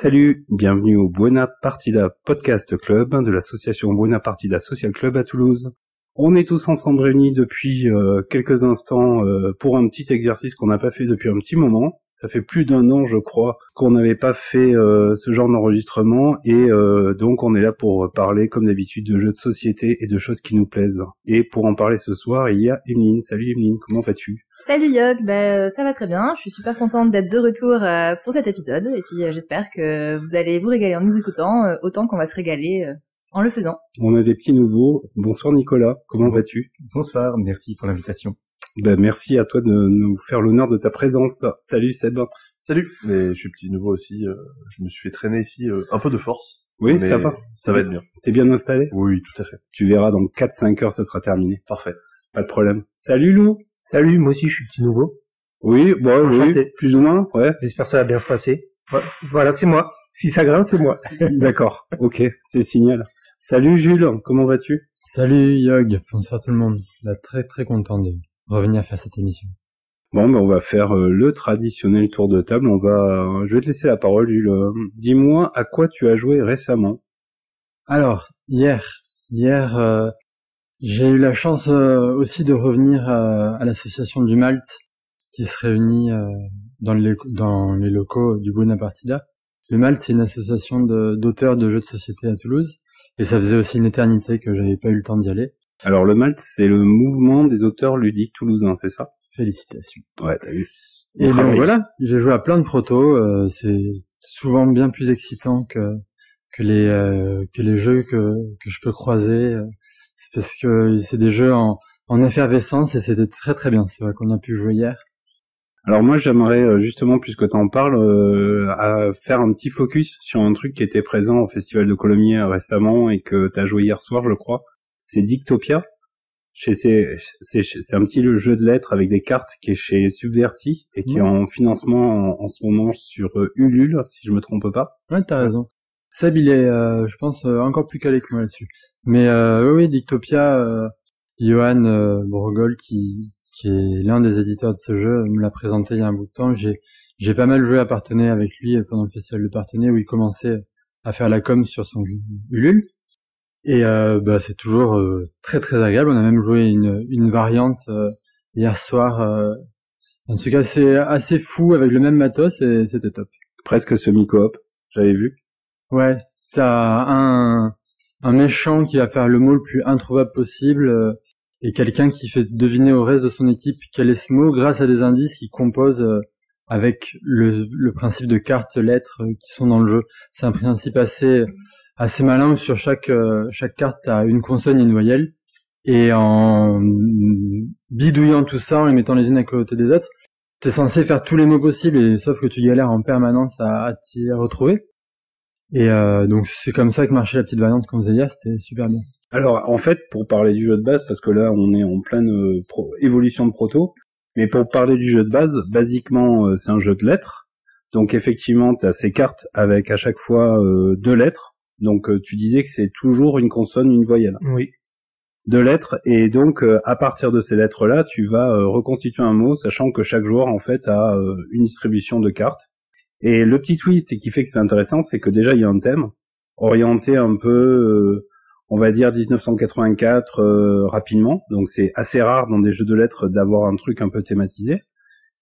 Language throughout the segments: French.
Salut, bienvenue au Buena Partida Podcast Club de l'association Buena Partida Social Club à Toulouse. On est tous ensemble réunis depuis euh, quelques instants euh, pour un petit exercice qu'on n'a pas fait depuis un petit moment. Ça fait plus d'un an, je crois, qu'on n'avait pas fait euh, ce genre d'enregistrement et donc on est là pour parler comme d'habitude de jeux de société et de choses qui nous plaisent. Et pour en parler ce soir, il y a Emeline. Salut Emeline, comment vas-tu? Salut Yog, bah, ça va très bien. Je suis super contente d'être de retour pour cet épisode et puis j'espère que vous allez vous régaler en nous écoutant autant qu'on va se régaler en le faisant. On a des petits nouveaux. Bonsoir Nicolas, comment vas-tu? Bonsoir, merci pour l'invitation. Ben, merci à toi de nous faire l'honneur de ta présence. Salut Seb. Salut, mais je suis petit nouveau aussi. Euh, je me suis fait traîner ici euh, un peu de force. Oui, ça va. Ça va être bien. T'es bien installé? Oui, tout à fait. Tu verras dans 4-5 heures, ça sera terminé. Parfait. Pas de problème. Salut Lou. Salut, moi aussi je suis petit nouveau. Oui, bon, oui, plus ou moins, ouais. J'espère que ça va bien se passer. Voilà, c'est moi. Si ça grince, c'est moi. D'accord, ok, c'est le signal. Salut Jules, comment vas-tu? Salut Yog, bonsoir tout le monde. Très très content de revenir faire cette émission. Bon, ben on va faire euh, le traditionnel tour de table. On va, je vais te laisser la parole, Jules. Dis-moi à quoi tu as joué récemment? Alors hier, hier, euh, j'ai eu la chance euh, aussi de revenir à l'association du Malte qui se réunit dans les, dans les locaux du Bonapartida. Le Malte, c'est une association d'auteurs de jeux de société à Toulouse et ça faisait aussi une éternité que j'avais pas eu le temps d'y aller. Alors le Malte, c'est le mouvement des auteurs ludiques toulousains, c'est ça? Félicitations. Ouais, t'as vu. Et donc voilà, j'ai joué à plein de protos. Euh, c'est souvent bien plus excitant que que les euh, que les jeux que que je peux croiser. Euh, c'est parce que c'est des jeux en en effervescence et c'était très très bien. C'est vrai qu'on a pu jouer hier. Alors moi j'aimerais euh, justement, puisque tu en parles, euh, à faire un petit focus sur un truc qui était présent au Festival de Colomiers euh, récemment et que tu as joué hier soir je crois. C'est Dictopia. C'est un petit jeu de lettres avec des cartes qui est chez Subverti et qui est en financement en, ce moment sur Ulule, si je me trompe pas. Ouais, t'as raison. Seb, il est, je pense, encore plus calé que moi là-dessus. Mais oui, Dictopia, Johan Brogol qui, qui est l'un des éditeurs de ce jeu, me l'a présenté il y a un bout de temps. J'ai j'ai pas mal joué à Partenay avec lui pendant le festival de Partenay où il commençait à faire la com sur son Ulule. Et euh, bah, c'est toujours euh, très très agréable. On a même joué une, une variante euh, hier soir. en tout cas, c'est assez fou avec le même matos et c'était top. Presque semi-coop, j'avais vu. Ouais, t'as un, un méchant qui va faire le mot le plus introuvable possible et quelqu'un qui fait deviner au reste de son équipe quel est ce mot grâce à des indices qui composent euh, avec le, principe de cartes lettres euh, qui sont dans le jeu. C'est un principe assez assez malin où sur chaque euh, chaque carte a une consonne et une voyelle et en bidouillant tout ça en les mettant les unes à côté des autres, t'es censé faire tous les mots possibles et sauf que tu galères en permanence à t'y retrouver. Et euh, donc c'est comme ça que marchait la petite variante qu'on faisait hier, c'était super bien. Alors en fait, pour parler du jeu de base, parce que là on est en pleine euh, évolution de proto, mais pour parler du jeu de base, basiquement euh, c'est un jeu de lettres. Donc effectivement, tu as ces cartes avec à chaque fois euh, deux lettres. Donc tu disais que c'est toujours une consonne, une voyelle. Oui. Deux lettres et donc à partir de ces lettres-là, tu vas reconstituer un mot, sachant que chaque joueur en fait a une distribution de cartes. Et le petit twist qui fait que c'est intéressant, c'est que déjà il y a un thème orienté un peu on va dire 1984 euh, rapidement. Donc c'est assez rare dans des jeux de lettres d'avoir un truc un peu thématisé.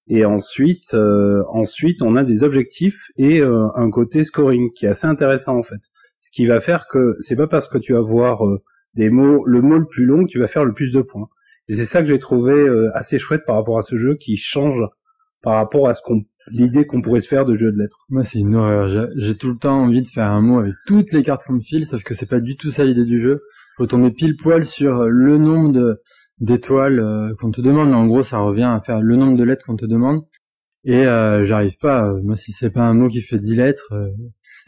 Et ensuite, euh, ensuite, on a des objectifs et euh, un côté scoring qui est assez intéressant en fait. Ce qui va faire que c'est pas parce que tu vas voir des mots, le mot le plus long, que tu vas faire le plus de points. Et c'est ça que j'ai trouvé assez chouette par rapport à ce jeu qui change par rapport à ce qu'on l'idée qu'on pourrait se faire de jeu de lettres. Moi, c'est une horreur. J'ai tout le temps envie de faire un mot avec toutes les cartes qu'on me file, sauf que c'est pas du tout ça l'idée du jeu. Faut tomber pile poil sur euh, le nombre d'étoiles euh, qu'on te demande. En gros, ça revient à faire le nombre de lettres qu'on te demande. Et euh, j'arrive pas. moi, si c'est pas un mot qui fait 10 lettres,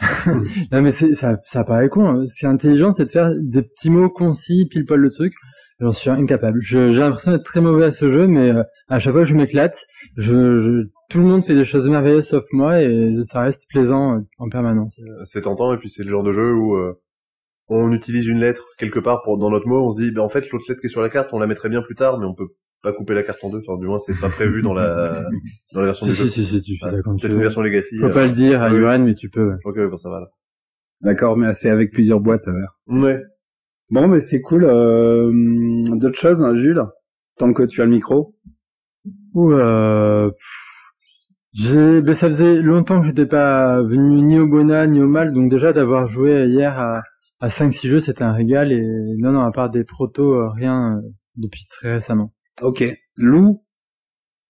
non mais ça, ça paraît con. Hein. Ce qui est intelligent, c'est de faire des petits mots concis, pile poil le truc. J'en suis incapable. J'ai l'impression d'être très mauvais à ce jeu, mais à chaque fois je m'éclate. je, tout le monde fait des choses merveilleuses sauf moi et ça reste plaisant euh, en permanence. C'est tentant et puis c'est le genre de jeu où euh, on utilise une lettre quelque part pour dans notre mot, on se dit ben en fait l'autre lettre qui est sur la carte on la mettrait bien plus tard mais on peut pas couper la carte en deux. Enfin, du moins, c'est pas prévu dans la dans la version Si, du jeu. si, si, si, tu fais ça quand tu veux. version Legacy. Faut euh, pas le dire à. Yoann, mais tu peux. ouais. Ok, bon, ça va là. D'accord, mais c'est avec plusieurs boîtes à faire. Ouais. Bon, mais c'est cool. Euh, D'autres choses, hein, Jules? Tant que tu as le micro. Ou euh, pff, ben, ça faisait longtemps que j'étais pas venu ni au Bona ni au Mal, donc déjà d'avoir joué hier à, à 5-6 jeux, c'était un régal et non, non, à part des protos, euh, rien euh, depuis très récemment. Ok. Lou,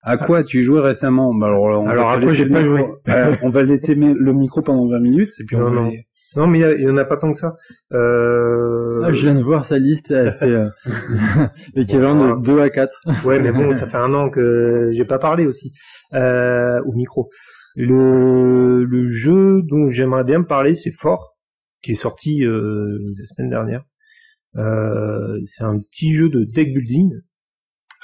à quoi as-tu joué récemment? Bah, alors, on Alors, va à quoi laisser j'ai le pas micro. joué? Euh, On va laisser le micro pendant 20 minutes et puis on Non, va non. les- Non, mais il y a- il y en a pas tant que ça. Euh... Ah, je viens de voir sa liste, elle fait euh, l'équivalent de 2 à 4. Ouais, mais bon, ça fait un an que j'ai pas parlé aussi euh, au micro. Le, le jeu dont j'aimerais bien me parler, c'est Fort, qui est sorti euh, la semaine dernière. Euh, c'est un petit jeu de deck building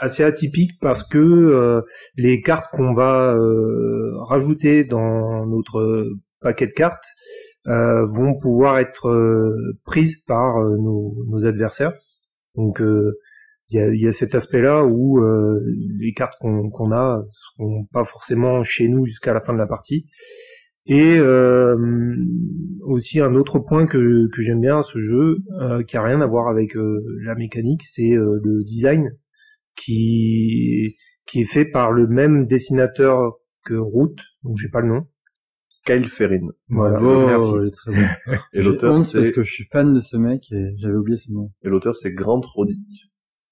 assez atypique parce que les cartes qu'on va rajouter dans notre paquet de cartes euh, vont pouvoir être euh, prises par euh, nos, nos adversaires. Donc euh, il y a, y a cet aspect-là où euh, les cartes qu'on qu'on a seront pas forcément chez nous jusqu'à la fin de la partie. Et euh, aussi un autre point que, que j'aime bien à ce jeu, qui a rien à voir avec la mécanique, c'est le design qui qui est fait par le même dessinateur que Root, donc j'ai pas le nom. Kyle Ferrin. Voilà, Bravo, merci. il est très bon. Et l'auteur, honte parce c'est que je suis fan de ce mec et j'avais oublié son nom. et l'auteur, c'est Grant Rodick.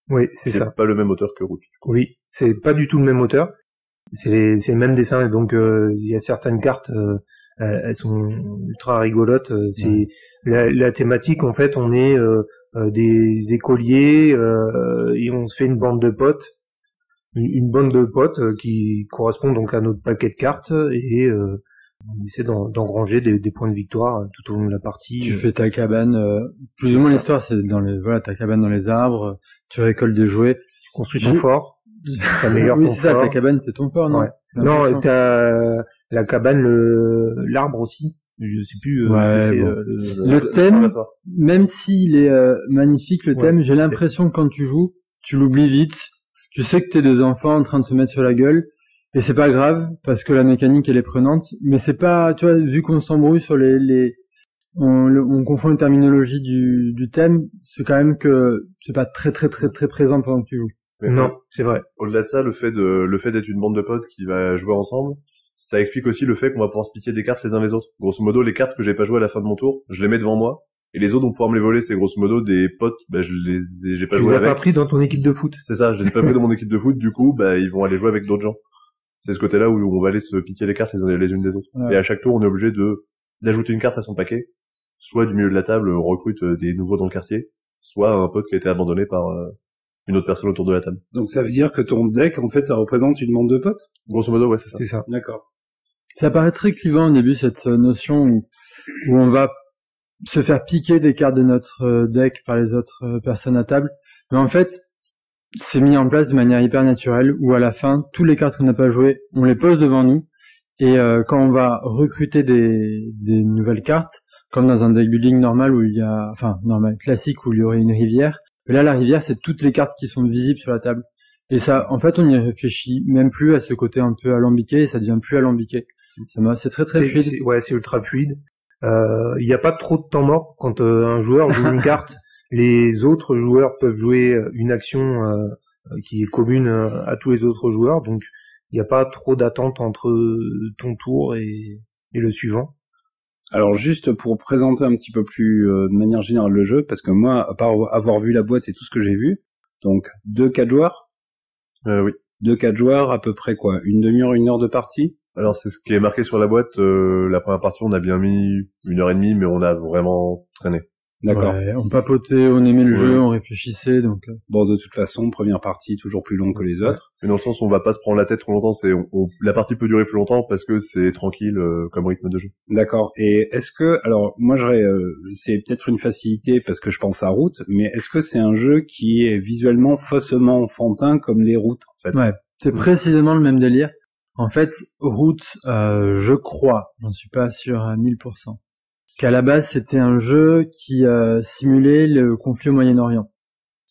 Oui, c'est C'est ça. pas le même auteur que Root. Oui, c'est pas du tout le même auteur. C'est les- c'est le même dessin, donc euh, il y a certaines cartes, euh, elles elles sont ultra rigolotes. euh, C'est la, la thématique, en fait, on est euh, euh, des écoliers euh, et on se fait une bande de potes, une, une bande de potes euh, qui correspond donc à notre paquet de cartes et euh, on essaie d'en- d'engranger des, des points de victoire euh, tout au long de la partie. Tu Euh, fais ta cabane, euh, plus ou moins l'histoire, c'est dans les, voilà, ta cabane dans les arbres, tu récoltes des jouets. construis ton fort. t'améliores oui, ton c'est ça, ta cabane, c'est ton fort, non Ouais. Non, t'as la cabane, le l'arbre aussi. Je sais plus. euh, Ouais, bon. euh, le- thème, même s'il est euh, magnifique, le Ouais. thème, j'ai l'impression que quand tu joues, tu l'oublies vite. Tu sais que t'es deux enfants en train de se mettre sur la gueule, et c'est pas grave, parce que la mécanique, elle est prenante, mais c'est pas, tu vois, vu qu'on s'embrouille sur les, les, on, le- on confond les terminologies du, du thème, c'est quand même que c'est pas très très très très présent pendant que tu joues. Mais Non, c'est vrai. Au-delà de ça, le fait de le fait d'être une bande de potes qui va jouer ensemble, ça explique aussi le fait qu'on va pouvoir se piquer des cartes les uns les autres. Grosso modo, les cartes que j'ai pas jouées à la fin de mon tour, je les mets devant moi, et les autres vont pouvoir me les voler. C'est grosso modo des potes, bah, je les ai, j'ai pas Tu les joué as pas pris dans ton équipe de foot. C'est ça, je les ai pas pris dans mon équipe de foot. Du coup, bah ils vont aller jouer avec d'autres gens. C'est ce côté-là où on va aller se piquer les cartes les, uns- les unes des autres. Ouais. Et à chaque tour, on est obligé de d'ajouter une carte à son paquet. Soit du milieu de la table, on recrute euh, des nouveaux dans le quartier, soit un pote qui a été abandonné par euh, une autre personne autour de la table. Donc ça veut dire que ton deck, en fait, ça représente une bande de potes? Grosso modo, ouais, c'est ça. C'est ça. D'accord. Ça paraît très clivant au début cette euh, notion où, où on va se faire piquer des cartes de notre deck par les autres personnes à table. Mais en fait, c'est mis en place de manière hyper naturelle où à la fin, toutes les cartes qu'on n'a pas jouées, on les pose devant nous. Et euh, quand on va recruter des, des nouvelles cartes, comme dans un deck building normal où il y a, enfin normal, classique où il y aurait une rivière, là la rivière c'est toutes les cartes qui sont visibles sur la table. Et ça, en fait, on y réfléchit même plus à ce côté un peu alambiqué et ça devient plus alambiqué. Ça m'a, c'est très très fluide. Ouais, c'est ultra fluide. Euh, Il n'y a pas trop de temps mort quand euh, un joueur joue une carte. Les autres joueurs peuvent jouer euh, une action euh, qui est commune euh, à tous les autres joueurs, donc il n'y a pas trop d'attente entre ton tour et, et le suivant. Alors juste pour présenter un petit peu plus euh, de manière générale le jeu, parce que moi, à part avoir vu la boîte et tout ce que j'ai vu, donc deux quatre joueurs, Euh, oui. deux quatre joueurs à peu près quoi, une demi-heure, une heure de partie? Alors c'est ce qui est marqué sur la boîte. euh, la première partie, on a bien mis une heure et demie, mais on a vraiment traîné. D'accord. Ouais, on papotait, on aimait le Ouais. jeu, on réfléchissait, donc euh, Bon, de toute façon, première partie toujours plus longue que les autres. Mais dans le sens où on va pas se prendre la tête trop longtemps. C'est on- on- la partie peut durer plus longtemps parce que c'est tranquille euh, comme rythme de jeu. D'accord. Et est-ce que, alors moi, j'aurais, euh, c'est peut-être une facilité parce que je pense à Route, mais est-ce que c'est un jeu qui est visuellement faussement enfantin comme les routes en fait? Ouais, c'est précisément le même délire. En fait, Route, euh, je crois, j'en suis pas sûr à 1000%, qu'à la base c'était un jeu qui euh, simulait le conflit au Moyen-Orient,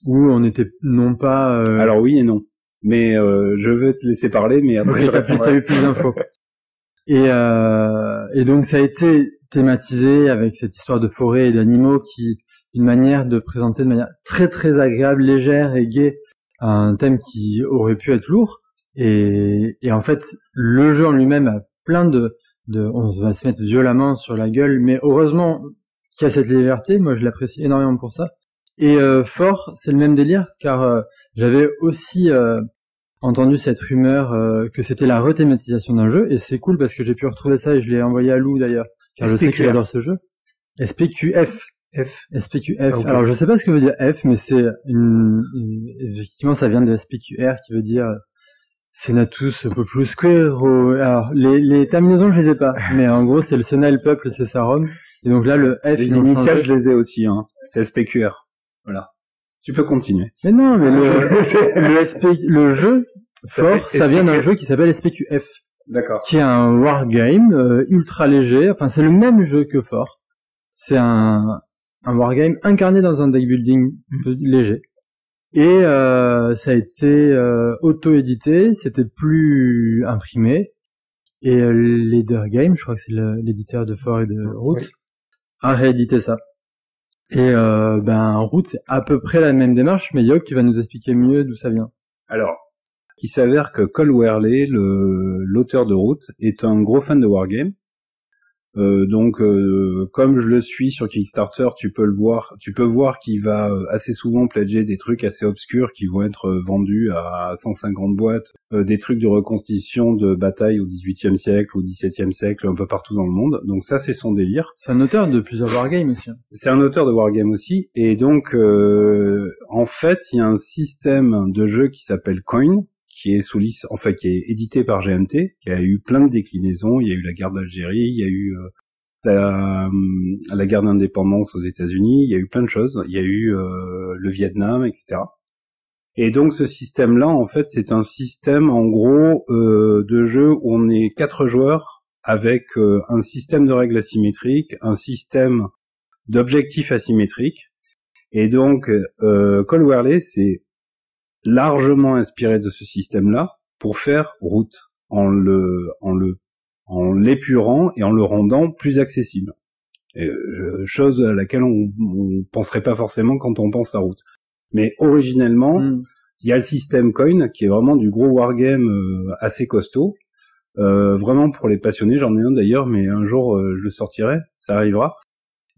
où on était non pas euh, Alors oui et non. mais euh, je veux te laisser parler, mais après Ok, je t'as plus, répondrai. t'as eu plus d'infos. Et, euh, et donc ça a été thématisé avec cette histoire de forêt et d'animaux qui une manière de présenter de manière très très agréable, légère et gaie un thème qui aurait pu être lourd. Et, et en fait, le jeu en lui-même a plein de, de, on va se mettre violemment sur la gueule, mais heureusement qu'il y a cette liberté. Moi, je l'apprécie énormément pour ça. Et euh, fort, c'est le même délire, car euh, j'avais aussi euh, entendu cette rumeur euh, que c'était la rethématisation d'un jeu, et c'est cool parce que j'ai pu retrouver ça et je l'ai envoyé à Lou d'ailleurs, car je sais qu'il adore ce jeu. SPQF. F. SPQF. Ah. Alors je sais pas ce que veut dire F, mais c'est une, une- effectivement ça vient de SPQR qui veut dire Senatus Populus Quero. Alors les, les terminaisons je les ai pas, mais en gros c'est le Sena, le peuple, c'est Sarum. Et donc là le F Les initiales, je les ai aussi, hein. C'est SPQR. Voilà. Tu peux continuer. Mais non, mais le, le, SP le jeu fort, ça vient d'un jeu qui s'appelle SPQF, D'accord. qui est un wargame euh, ultra léger. Enfin, c'est le même jeu que fort. C'est un, un wargame incarné dans un deck building peu- léger. Et euh, ça a été euh, auto-édité, c'était plus imprimé. Et euh, Leader Game, je crois que c'est l'éditeur de Fort et de Root, Oui. a réédité ça. Et euh, ben Root, c'est à peu près la même démarche, mais Yok, tu vas nous expliquer mieux d'où ça vient. Alors, il s'avère que Cole Wehrle, le l'auteur de Route, est un gros fan de Wargame. Euh, donc, euh, comme je le suis sur Kickstarter, tu peux le voir. Tu peux voir qu'il va euh, assez souvent pledger des trucs assez obscurs qui vont être euh, vendus à 150 boîtes, euh, des trucs de reconstitution de bataille au XVIIIe siècle, au XVIIe siècle, un peu partout dans le monde. Donc ça, c'est son délire. C'est un auteur de plusieurs wargames aussi. hein. C'est un auteur de Wargame aussi, et donc euh, en fait, il y a un système de jeu qui s'appelle Coin, qui est sous qui est édité par GMT, qui a eu plein de déclinaisons. Il y a eu la guerre d'Algérie, il y a eu euh, la, hum, la guerre d'indépendance aux États-Unis, il y a eu plein de choses. Il y a eu euh, le Vietnam, etc. Et donc ce système-là, en fait, c'est un système en gros euh, de jeu où on est quatre joueurs avec euh, un système de règles asymétriques, un système d'objectifs asymétriques. Et donc, euh, Cole s'est largement inspiré de ce système-là pour faire route en le, en le, en l'épurant et en le rendant plus accessible. Et, euh, chose à laquelle on, on penserait pas forcément quand on pense à route. Mais originellement, Mm. il y a le système Coin qui est vraiment du gros wargame euh, assez costaud. Euh, vraiment pour les passionnés, j'en ai un d'ailleurs, mais un jour euh, je le sortirai, ça arrivera.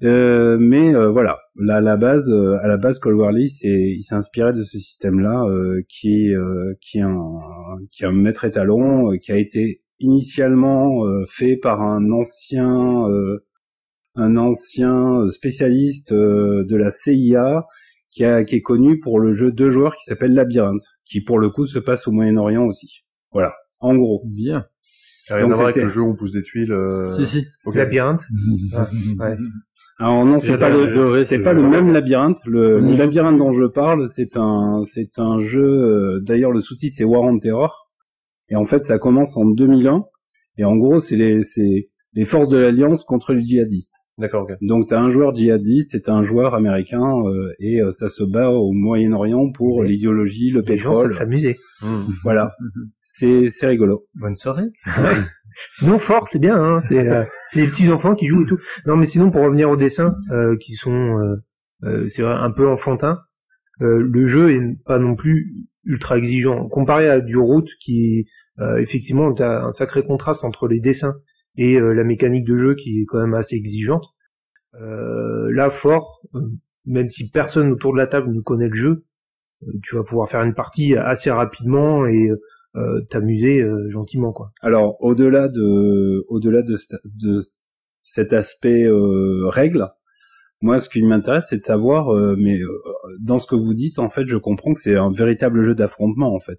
Euh, mais euh, voilà, là à la base, euh, à la base, Cole c'est, il s'est inspiré de ce système-là, euh, qui est euh, qui est un qui est un maître étalon, qui a été initialement fait par un ancien un ancien spécialiste de la CIA qui, a, qui est connu pour le jeu deux joueurs qui s'appelle Labyrinthe, qui pour le coup se passe au Moyen-Orient aussi. Voilà, en gros. Bien. Ça n'a rien Donc à voir avec le jeu où on pousse des tuiles. euh, Si, si. Labyrinthe. Ah, ouais. Alors non, c'est pas le, c'est pas même labyrinthe. Le, le Mhm. labyrinthe dont je parle, c'est un, c'est un jeu. euh, D'ailleurs, le sous-titre c'est War on Terror. Et en fait, ça commence en 2001. Et en gros, c'est les, c'est les forces de l'alliance contre les djihadistes. D'accord, ok. Donc, t'as un joueur djihadiste et t'as un joueur américain, euh, et euh, ça se bat au Moyen-Orient pour l'idéologie, le Les gens pétrole. s'amuser. Voilà, c'est c'est rigolo. Bonne soirée. sinon, fort, c'est bien. Hein, c'est euh, c'est les petits enfants qui jouent et tout. Non, mais sinon, pour revenir aux dessins, euh, qui sont, euh, euh, c'est un peu enfantins. euh, le jeu est pas non plus ultra exigeant comparé à du route qui, euh, effectivement, t'as un sacré contraste entre les dessins et euh, la mécanique de jeu qui est quand même assez exigeante. Euh, là, fort, même si personne autour de la table ne connaît le jeu, tu vas pouvoir faire une partie assez rapidement et euh, t'amuser euh, gentiment, quoi. Alors, au-delà de, au-delà de, de cet aspect euh, règle, moi, ce qui m'intéresse, c'est de savoir, euh, mais euh, dans ce que vous dites, en fait, je comprends que c'est un véritable jeu d'affrontement, en fait.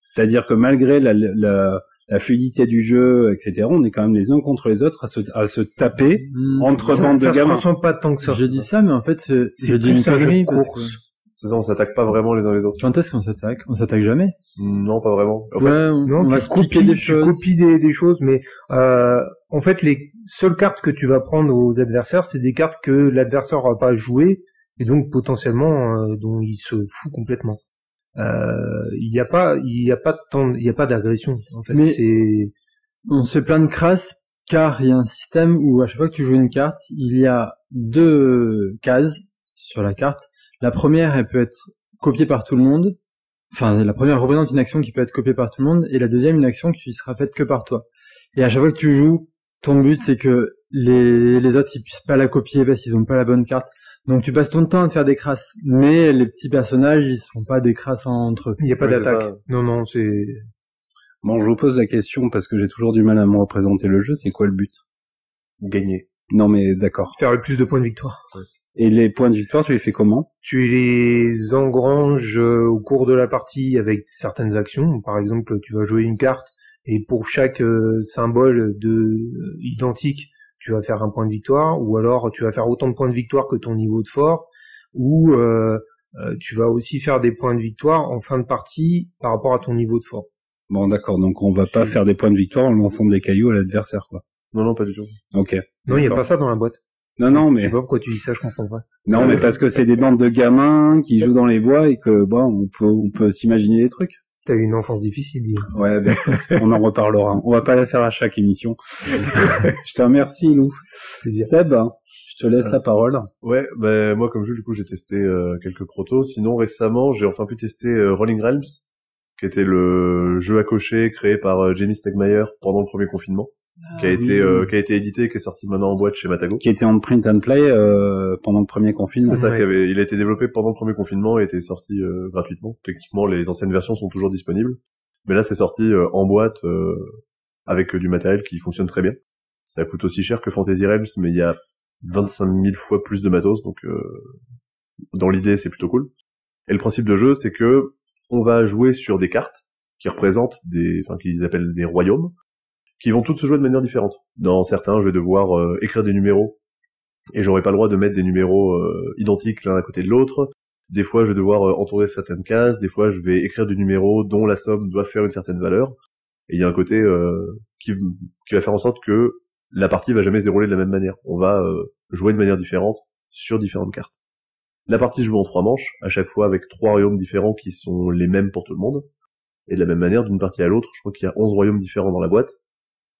C'est-à-dire que malgré la, la, la fluidité du jeu, etc., on est quand même les uns contre les autres à se, à se taper Mm. entre Ça- bandes de ça se gamins. ressent pas tant que ça. J'ai dit ça, mais en fait, c'est- une un jeu de connerie. parce course. C'est ça, on s'attaque pas vraiment les uns les autres. Quand est-ce qu'on s'attaque On s'attaque jamais. Non, pas vraiment. En fait, ouais, on, Non, on va tu se copier copies, des tu choses. copies des, des choses, mais euh, en fait, les seules cartes que tu vas prendre aux adversaires, c'est des cartes que l'adversaire n'aura pas jouées et donc potentiellement euh, dont il se fout complètement. euh, il n'y a pas, il y a pas de temps, il y a pas d'agression. En fait, Mais- On se fait plein de crasses car il y a un système où à chaque fois que tu joues une carte, il y a deux cases sur la carte. La première, elle peut être copiée par tout le monde. Enfin, la première représente une action qui peut être copiée par tout le monde et la deuxième une action qui sera faite que par toi. Et à chaque fois que tu joues, ton but c'est que les, les autres ils puissent pas la copier parce qu'ils ont pas la bonne carte. Donc tu passes ton temps à te faire des crasses, mais les petits personnages ils sont pas des crasses entre eux. il n'y a pas Ouais, d'attaque. Non, non, c'est Bon, je vous pose la question parce que j'ai toujours du mal à me représenter le jeu. C'est quoi le but? Gagner. Non, mais d'accord. faire le plus de points de victoire. Et les points de victoire, tu les fais comment? Tu les engranges euh, au cours de la partie avec certaines actions. Par exemple, tu vas jouer une carte et pour chaque euh, symbole de euh, identique, tu vas faire un point de victoire, ou alors tu vas faire autant de points de victoire que ton niveau de fort, ou euh, euh, tu vas aussi faire des points de victoire en fin de partie par rapport à ton niveau de fort. Bon, d'accord. Donc, on va pas faire des points de victoire en lançant des cailloux à l'adversaire, quoi. Non, non, pas du tout. Ok. Non, il n'y a pas ça dans la boîte. Non, non, Je mais sais pas pourquoi tu dis ça, je comprends pas. non, mais parce que c'est des bandes de gamins qui jouent dans les bois et que bon, on peut, on peut s'imaginer des trucs. T'as eu une enfance difficile, dis. Ouais, d'accord. on en reparlera. On va pas la faire à chaque émission. je te remercie, Lou. Plaisir. Seb, je te laisse la parole. Ouais, bah, moi, comme jeu, du coup, j'ai testé euh, quelques protos. Sinon, récemment, j'ai enfin pu tester euh, Rolling Realms, qui était le jeu à cocher créé par euh, Jenny Stegmaier pendant le premier confinement, qui a été euh, qui a été édité, qui est sorti maintenant en boîte chez Matago. Qui était en print and play euh, pendant le premier confinement. C'est ça, Ouais. qui avait, il a été développé pendant le premier confinement et était sorti euh, gratuitement. Techniquement, les anciennes versions sont toujours disponibles, mais là, c'est sorti euh, en boîte euh, avec euh, du matériel qui fonctionne très bien. Ça coûte aussi cher que Fantasy Realms, mais il y a 25 000 fois plus de matos, donc euh, dans l'idée, c'est plutôt cool. Et le principe de jeu, c'est que on va jouer sur des cartes qui représentent des, enfin, qu'ils appellent des royaumes, qui vont toutes se jouer de manière différente. Dans certains, je vais devoir euh, écrire des numéros et j'aurai pas le droit de mettre des numéros euh, identiques l'un à côté de l'autre. Des fois, je vais devoir euh, entourer certaines cases. Des fois, je vais écrire des numéros dont la somme doit faire une certaine valeur. Et il y a un côté euh, qui, qui va faire en sorte que la partie va jamais se dérouler de la même manière. On va euh, jouer de manière différente sur différentes cartes. La partie joue en trois manches, à chaque fois avec trois royaumes différents qui sont les mêmes pour tout le monde. Et de la même manière, d'une partie à l'autre, je crois qu'il y a 11 royaumes différents dans la boîte.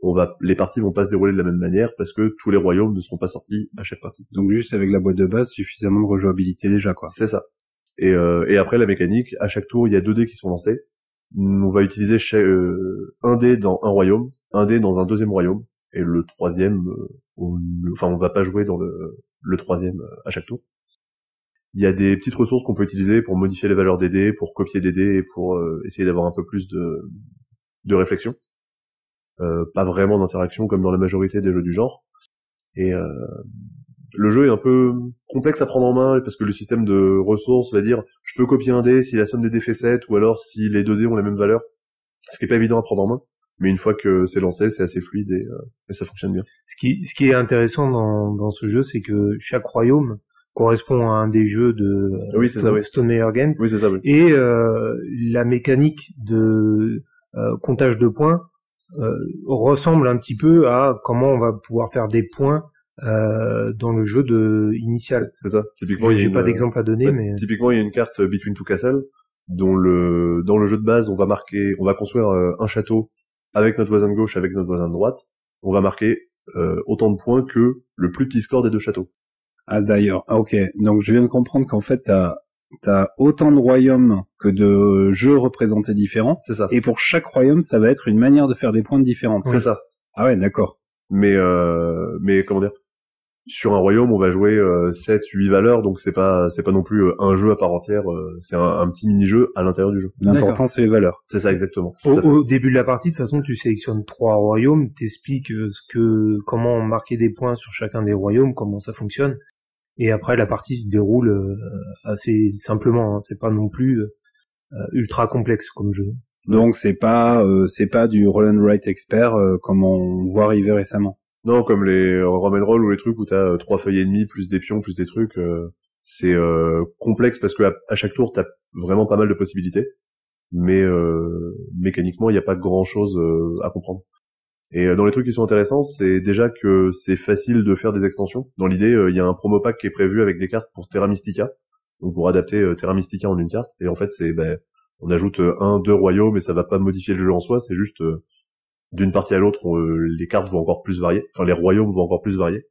On va, les parties vont pas se dérouler de la même manière parce que tous les royaumes ne seront pas sortis à chaque partie. Donc juste avec la boîte de base, suffisamment de rejouabilité déjà, quoi. C'est ça. Et, euh, et après la mécanique, à chaque tour, il y a deux dés qui sont lancés. On va utiliser euh, un dé dans un royaume, un dé dans un deuxième royaume, et le troisième, euh, on, enfin on va pas jouer dans le, le troisième euh, à chaque tour. Il y a des petites ressources qu'on peut utiliser pour modifier les valeurs des dés, pour copier des dés et pour euh, essayer d'avoir un peu plus de, de réflexion. Euh, pas vraiment d'interaction comme dans la majorité des jeux du genre. Et euh, le jeu est un peu complexe à prendre en main parce que le système de ressources va dire je peux copier un dé si la somme des dés fait 7 ou alors si les deux dés ont la même valeur. Ce qui est pas évident à prendre en main. Mais une fois que c'est lancé, c'est assez fluide et, euh, et ça fonctionne bien. Ce qui, ce qui est intéressant dans, dans ce jeu, c'est que chaque royaume correspond à un des jeux de Oui, c'est ça, oui. Stone Meyer Games. Oui, c'est ça. Oui. Et euh, la mécanique de euh, comptage de points euh, ressemble un petit peu à comment on va pouvoir faire des points euh, dans le jeu de initial. C'est ça. Typiquement, il y a une, pas euh, d'exemple à donner, ouais, mais Typiquement, il y a une carte euh, Between Two Castles dont le dans le jeu de base, on va marquer, on va construire euh, un château avec notre voisin de gauche, avec notre voisin de droite. On va marquer euh, autant de points que le plus petit score des deux châteaux. Ah d'ailleurs, ah, ok. Donc je viens de comprendre qu'en fait t'as as autant de royaumes que de jeux représentés différents, C'est ça. et pour chaque royaume ça va être une manière de faire des points différentes. C'est ça. Ah ouais, d'accord. mais euh, mais comment dire? Sur un royaume on va jouer euh, 7 8 valeurs donc c'est pas c'est pas non plus euh, un jeu à part entière euh, c'est un, un petit mini jeu à l'intérieur du jeu L'important c'est les valeurs. c'est ça exactement au début de la partie, de toute façon, tu sélectionnes trois royaumes, t'expliques euh, ce que comment marquer des points sur chacun des royaumes, comment ça fonctionne, et après la partie se déroule euh, assez simplement. Hein, c'est pas non plus euh, ultra complexe comme jeu. Donc c'est pas euh, c'est pas du roll and write expert euh, comme on voit arriver récemment. non comme les rum and roll ou les trucs où t'as euh, trois feuilles et demie plus des pions plus des trucs euh, c'est euh, complexe parce que à, à chaque tour t'as vraiment pas mal de possibilités mais euh, mécaniquement il n'y a pas grand chose à comprendre et euh, dans les trucs qui sont intéressants c'est déjà que c'est facile de faire des extensions dans l'idée euh, il y a un promo pack qui est prévu avec des cartes pour Terra Mystica donc pour adapter euh, Terra Mystica en une carte et en fait c'est ben, on ajoute un, deux royaumes, mais ça va pas modifier le jeu en soi, c'est juste d'une partie à l'autre, les cartes vont encore plus varier, enfin les royaumes vont encore plus varier.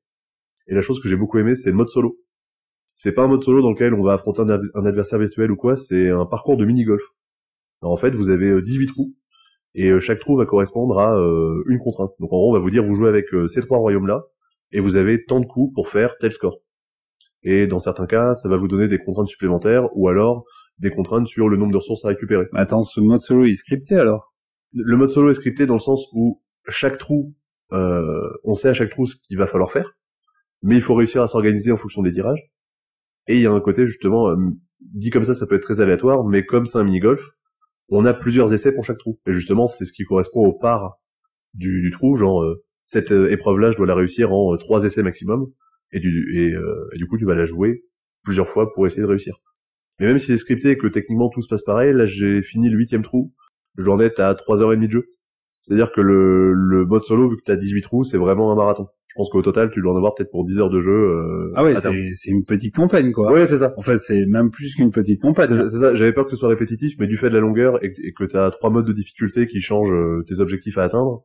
Et la chose que j'ai beaucoup aimé, c'est le mode solo. C'est pas un mode solo dans lequel on va affronter un, ad- un adversaire virtuel ou quoi, c'est un parcours de mini-golf. Alors, en fait, vous avez euh, 18 trous, et euh, chaque trou va correspondre à euh, une contrainte. Donc en gros, on va vous dire, vous jouez avec euh, ces trois royaumes-là, et vous avez tant de coups pour faire tel score. Et dans certains cas, ça va vous donner des contraintes supplémentaires, ou alors des contraintes sur le nombre de ressources à récupérer. Attends, ce mode solo est scripté alors? Le mode solo est scripté dans le sens où chaque trou, euh, on sait à chaque trou ce qu'il va falloir faire, mais il faut réussir à s'organiser en fonction des tirages. Et il y a un côté justement, euh, dit comme ça, ça peut être très aléatoire, mais comme c'est un mini-golf, on a plusieurs essais pour chaque trou. Et justement, c'est ce qui correspond aux parts du, du trou, genre euh, cette euh, épreuve-là, je dois la réussir en euh, trois essais maximum, et du, euh, et du coup, tu vas la jouer plusieurs fois pour essayer de réussir. Mais même si c'est scripté et que techniquement tout se passe pareil, là j'ai fini le huitième trou, je dois en être à 3h30 de jeu. C'est-à-dire que le, le mode solo, vu que t'as 18 trous, c'est vraiment un marathon. Je pense qu'au total, tu dois en avoir peut-être pour 10 heures de jeu. Euh, Ah ouais, c'est c'est une petite campagne quoi. Ouais, c'est ça. Enfin, c'est même plus qu'une petite campagne. C'est c'est ça, j'avais peur que ce soit répétitif, mais du fait de la longueur et, que- et que t'as trois modes de difficulté qui changent euh, tes objectifs à atteindre,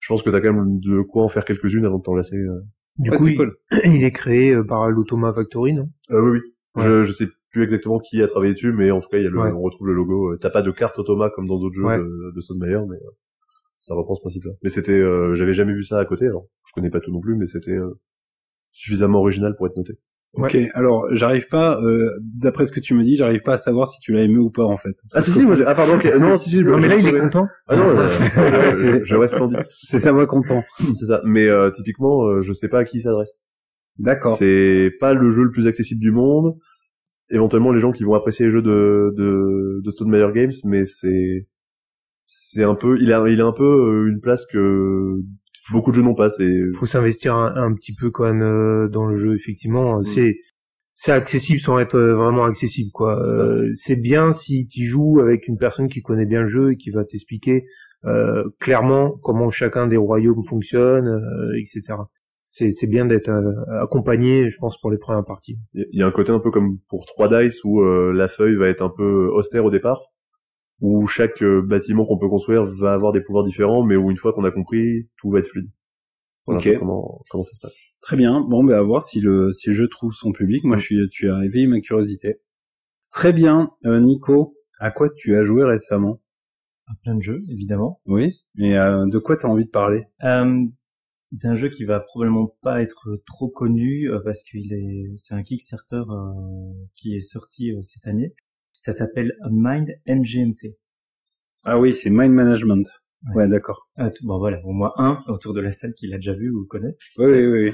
je pense que t'as quand même de quoi en faire quelques-unes avant de t'en lasser. euh. Du Ouais, coup, il, cool. il est créé euh, par l'Automa Factory, non? Euh, oui, oui. Ouais. Je, je sais plus exactement qui a travaillé dessus, mais en tout cas, il y a le, Ouais. on retrouve le logo. Euh, T'as pas de carte automa comme dans d'autres jeux Ouais. de, de mais euh, ça reprend ce principe-là. Mais c'était, euh, j'avais jamais vu ça à côté. Alors, je connais pas tout non plus, mais c'était euh, suffisamment original pour être noté. Ok, alors j'arrive pas, euh, d'après ce que tu me dis, j'arrive pas à savoir si tu l'as aimé ou pas en fait. Ah si si, moi j'ai... ah pardon, ok. non si si. Non, mais là, il est je- content. Ah non, euh, je, splendide. C'est ça voix content. C'est ça. Mais euh, typiquement, euh, je sais pas à qui il s'adresse. D'accord. C'est pas le jeu le plus accessible du monde. Éventuellement, les gens qui vont apprécier les jeux de de, de Stonemaier Games, mais c'est c'est un peu, il a il a un peu euh, une place que beaucoup de jeux n'ont pas. C'est faut s'investir un, un petit peu quand même euh, dans le jeu effectivement Mm. c'est c'est accessible sans être euh, vraiment accessible quoi C'est. Euh, bien si tu joues avec une personne qui connaît bien le jeu et qui va t'expliquer euh, clairement comment chacun des royaumes fonctionne euh, etc c'est c'est bien d'être accompagné je pense pour les premières parties il y a un côté un peu comme pour 3 dice où la feuille va être un peu austère au départ, où chaque euh, bâtiment qu'on peut construire va avoir des pouvoirs différents, mais où une fois qu'on a compris, tout va être fluide. Voilà Ok. un peu comment comment ça se passe. Très bien. Bon, ben à voir si le si le jeu trouve son public. Moi, je suis, tu as éveillé ma curiosité. Très bien, Euh, Nico. À quoi tu as joué récemment? À plein de jeux, évidemment. Oui. Et euh, de quoi tu as envie de parler? Euh, c'est un jeu qui va probablement pas être trop connu euh, parce qu'il est, c'est un Kickstarter euh, qui est sorti euh, cette année. Ça s'appelle Mind MGMT. Ah oui, c'est Mind Management. Ouais, d'accord. Ah, bon voilà, au moins un autour de la salle qui l'a déjà vu ou connaît. Oui, oui, oui.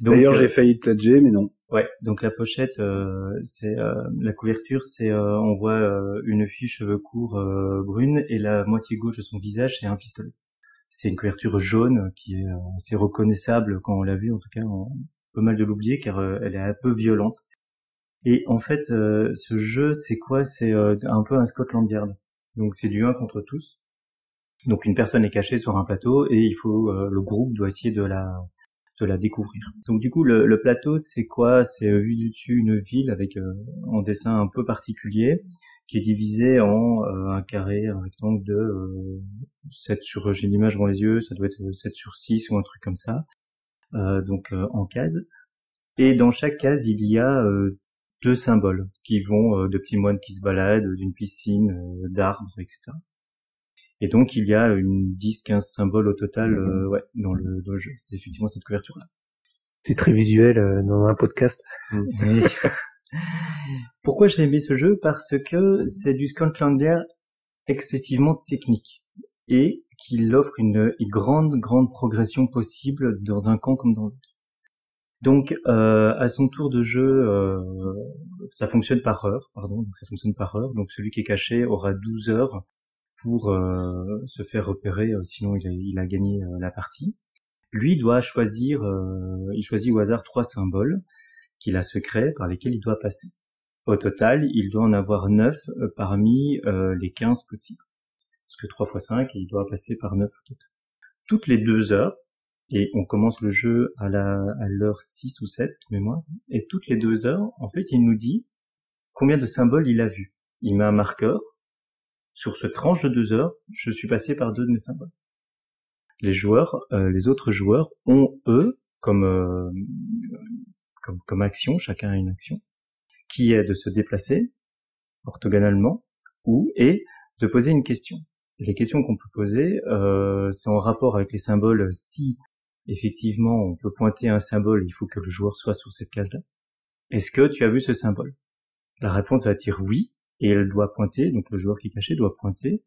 D'ailleurs, euh, j'ai failli te mais non. Ouais, donc la pochette, euh, c'est euh, la couverture, c'est euh, on voit euh, une fille cheveux courts euh, brune et la moitié gauche de son visage c'est un pistolet. C'est une couverture jaune qui est assez reconnaissable quand on l'a vue, en tout cas on peut mal de l'oublier car elle est un peu violente. Et en fait, euh, ce jeu, c'est quoi? C'est euh, un peu un Scotland Yard. Donc c'est du 1 contre tous. Donc une personne est cachée sur un plateau et il faut euh, le groupe doit essayer de la de la découvrir. Donc du coup le, le plateau c'est quoi? C'est vu du dessus une ville avec euh, un dessin un peu particulier qui est divisé en euh, un carré, un rectangle de euh, 7 sur j'ai l'image devant les yeux, ça doit être 7 sur 6 ou un truc comme ça. Donc en case. Et dans chaque case, il y a euh, deux symboles qui vont euh, de petits moines qui se baladent, d'une piscine, euh, d'arbres, etc. Et donc il y a une 10-15 symboles au total euh, ouais, dans, le, dans le jeu. C'est effectivement cette couverture-là. c'est très visuel euh, dans un podcast Oui. Pourquoi j'ai aimé ce jeu? Parce que c'est du Scotlandia excessivement technique et qu'il offre une, une grande, grande progression possible dans un camp comme dans l'autre. Donc, euh, à son tour de jeu, euh, ça fonctionne par heure, pardon, donc ça fonctionne par heure. Donc, celui qui est caché aura 12 heures pour euh, se faire repérer, euh, sinon il a, il a gagné euh, la partie. Lui doit choisir, euh, il choisit au hasard trois symboles qu'il a secrets par lesquels il doit passer. Au total, il doit en avoir 9 euh, parmi les 15 possibles. Parce que 3 fois 5, il doit passer par 9 au total. Toutes les deux heures, et on commence le jeu à la à l'heure 6 ou 7 de mémoire, et toutes les deux heures, en fait, il nous dit combien de symboles il a vu. Il met un marqueur, sur ce tranche de deux heures, je suis passé par deux de mes symboles. Les joueurs, euh, les autres joueurs ont eux comme, euh, comme comme action, chacun a une action, qui est de se déplacer orthogonalement ou et de poser une question. Les questions qu'on peut poser, euh, c'est en rapport avec les symboles. Si effectivement on peut pointer un symbole, il faut que le joueur soit sur cette case-là. Est-ce que tu as vu ce symbole? La réponse va dire oui, et elle doit pointer, donc le joueur qui est caché doit pointer,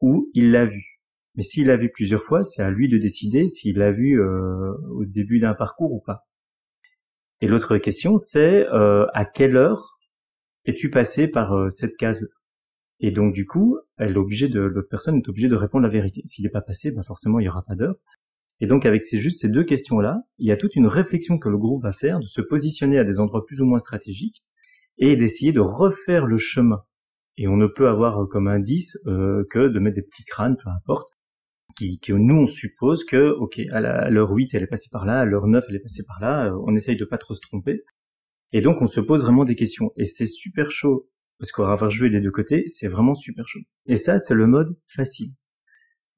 ou il l'a vu. Mais s'il l'a vu plusieurs fois, c'est à lui de décider s'il l'a vu euh, au début d'un parcours ou pas. Et l'autre question, c'est euh, à quelle heure es-tu passé par euh, cette case-là? Et donc du coup, elle de l'autre personne est obligée de répondre la vérité. S'il n'est pas passé, ben forcément il y aura pas d'heure. Et donc avec ces juste ces deux questions-là, il y a toute une réflexion que le groupe va faire de se positionner à des endroits plus ou moins stratégiques et d'essayer de refaire le chemin. Et on ne peut avoir comme indice euh, que de mettre des petits crânes, peu importe, qui, qui nous on suppose que, ok, à l'heure 8 elle est passée par là, à l'heure 9 elle est passée par là, euh, on essaye de pas trop se tromper. Et donc on se pose vraiment des questions. Et c'est super chaud, parce qu'on avoir joué des deux côtés, c'est vraiment super chaud. Et ça, c'est le mode facile.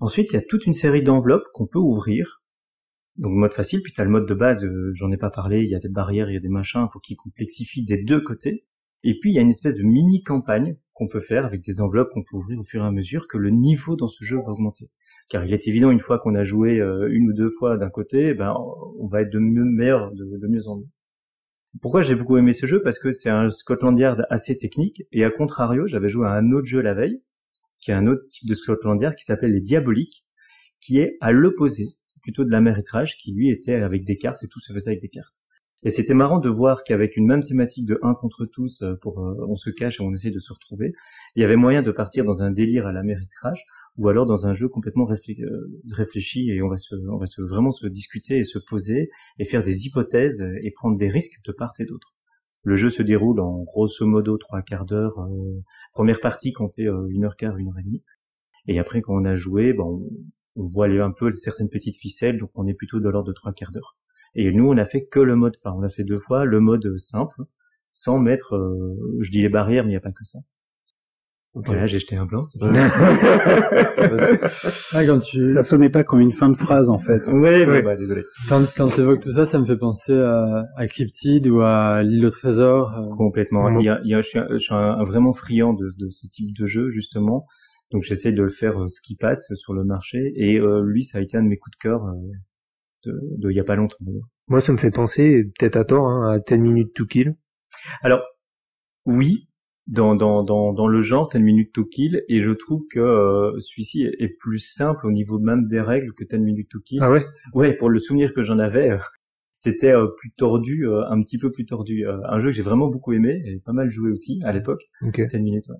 Ensuite, il y a toute une série d'enveloppes qu'on peut ouvrir. Donc mode facile, puis tu as le mode de base, euh, j'en ai pas parlé, il y a des barrières, il y a des machins, faut qu'ils complexifient des deux côtés. Et puis il y a une espèce de mini campagne qu'on peut faire avec des enveloppes qu'on peut ouvrir au fur et à mesure que le niveau dans ce jeu va augmenter. Car il est évident une fois qu'on a joué euh, une ou deux fois d'un côté, ben on va être de mieux meilleur, de mieux en mieux. Pourquoi j'ai beaucoup aimé ce jeu? Parce que c'est un Scotland Yard assez technique et à contrario, j'avais joué à un autre jeu la veille, qui est un autre type de Scotland Yard qui s'appelle les Diaboliques, qui est à l'opposé, plutôt de la méritrage, qui lui était avec des cartes et tout se faisait avec des cartes. Et c'était marrant de voir qu'avec une même thématique de 1 contre tous, euh, pour euh, on se cache et on essaie de se retrouver, il y avait moyen de partir dans un délire à la méritrage ou alors dans un jeu complètement euh, réfléchi et on va se, on va se vraiment se discuter et se poser et faire des hypothèses et prendre des risques de part et d'autre. Le jeu se déroule en grosso modo trois quarts d'heure. première partie comptait une heure quart, une heure et demie. Et après quand on a joué, bon, on, on voit un peu certaines petites ficelles, donc on est plutôt de l'ordre de trois quarts d'heure. Et nous, on a fait que le mode, enfin, on a fait deux fois le mode simple, sans mettre, euh, je dis les barrières, mais il n'y a pas que ça. Voilà, j'ai jeté un blanc. ah, quand tu... Ça sonnait pas comme une fin de phrase, en fait. Oui, oui, bah, désolé. Quand, quand tu évoques tout ça, ça me fait penser à, à Cryptid ou à l'île au trésor. Euh. Complètement. Il y a, il y a, je suis, un, je suis un, vraiment friand de, de, ce type de jeu, justement. Donc j'essaie de le faire euh, ce qui passe sur le marché. Et euh, lui, ça a été un de mes coups de cœur de, il y a pas longtemps. Moi, ça me fait penser, peut-être à tort, hein, à 10 minutes to kill. Alors, oui, dans, dans, dans, dans le genre 10 minutes to kill, et je trouve que euh, celui-ci est plus simple au niveau même des règles que 10 minutes to kill. Ah ouais? Ouais, pour le souvenir que j'en avais, euh, c'était euh, plus tordu, un petit peu plus tordu. un jeu que j'ai vraiment beaucoup aimé, et pas mal joué aussi à l'époque. Ok. 10 minutes, ouais.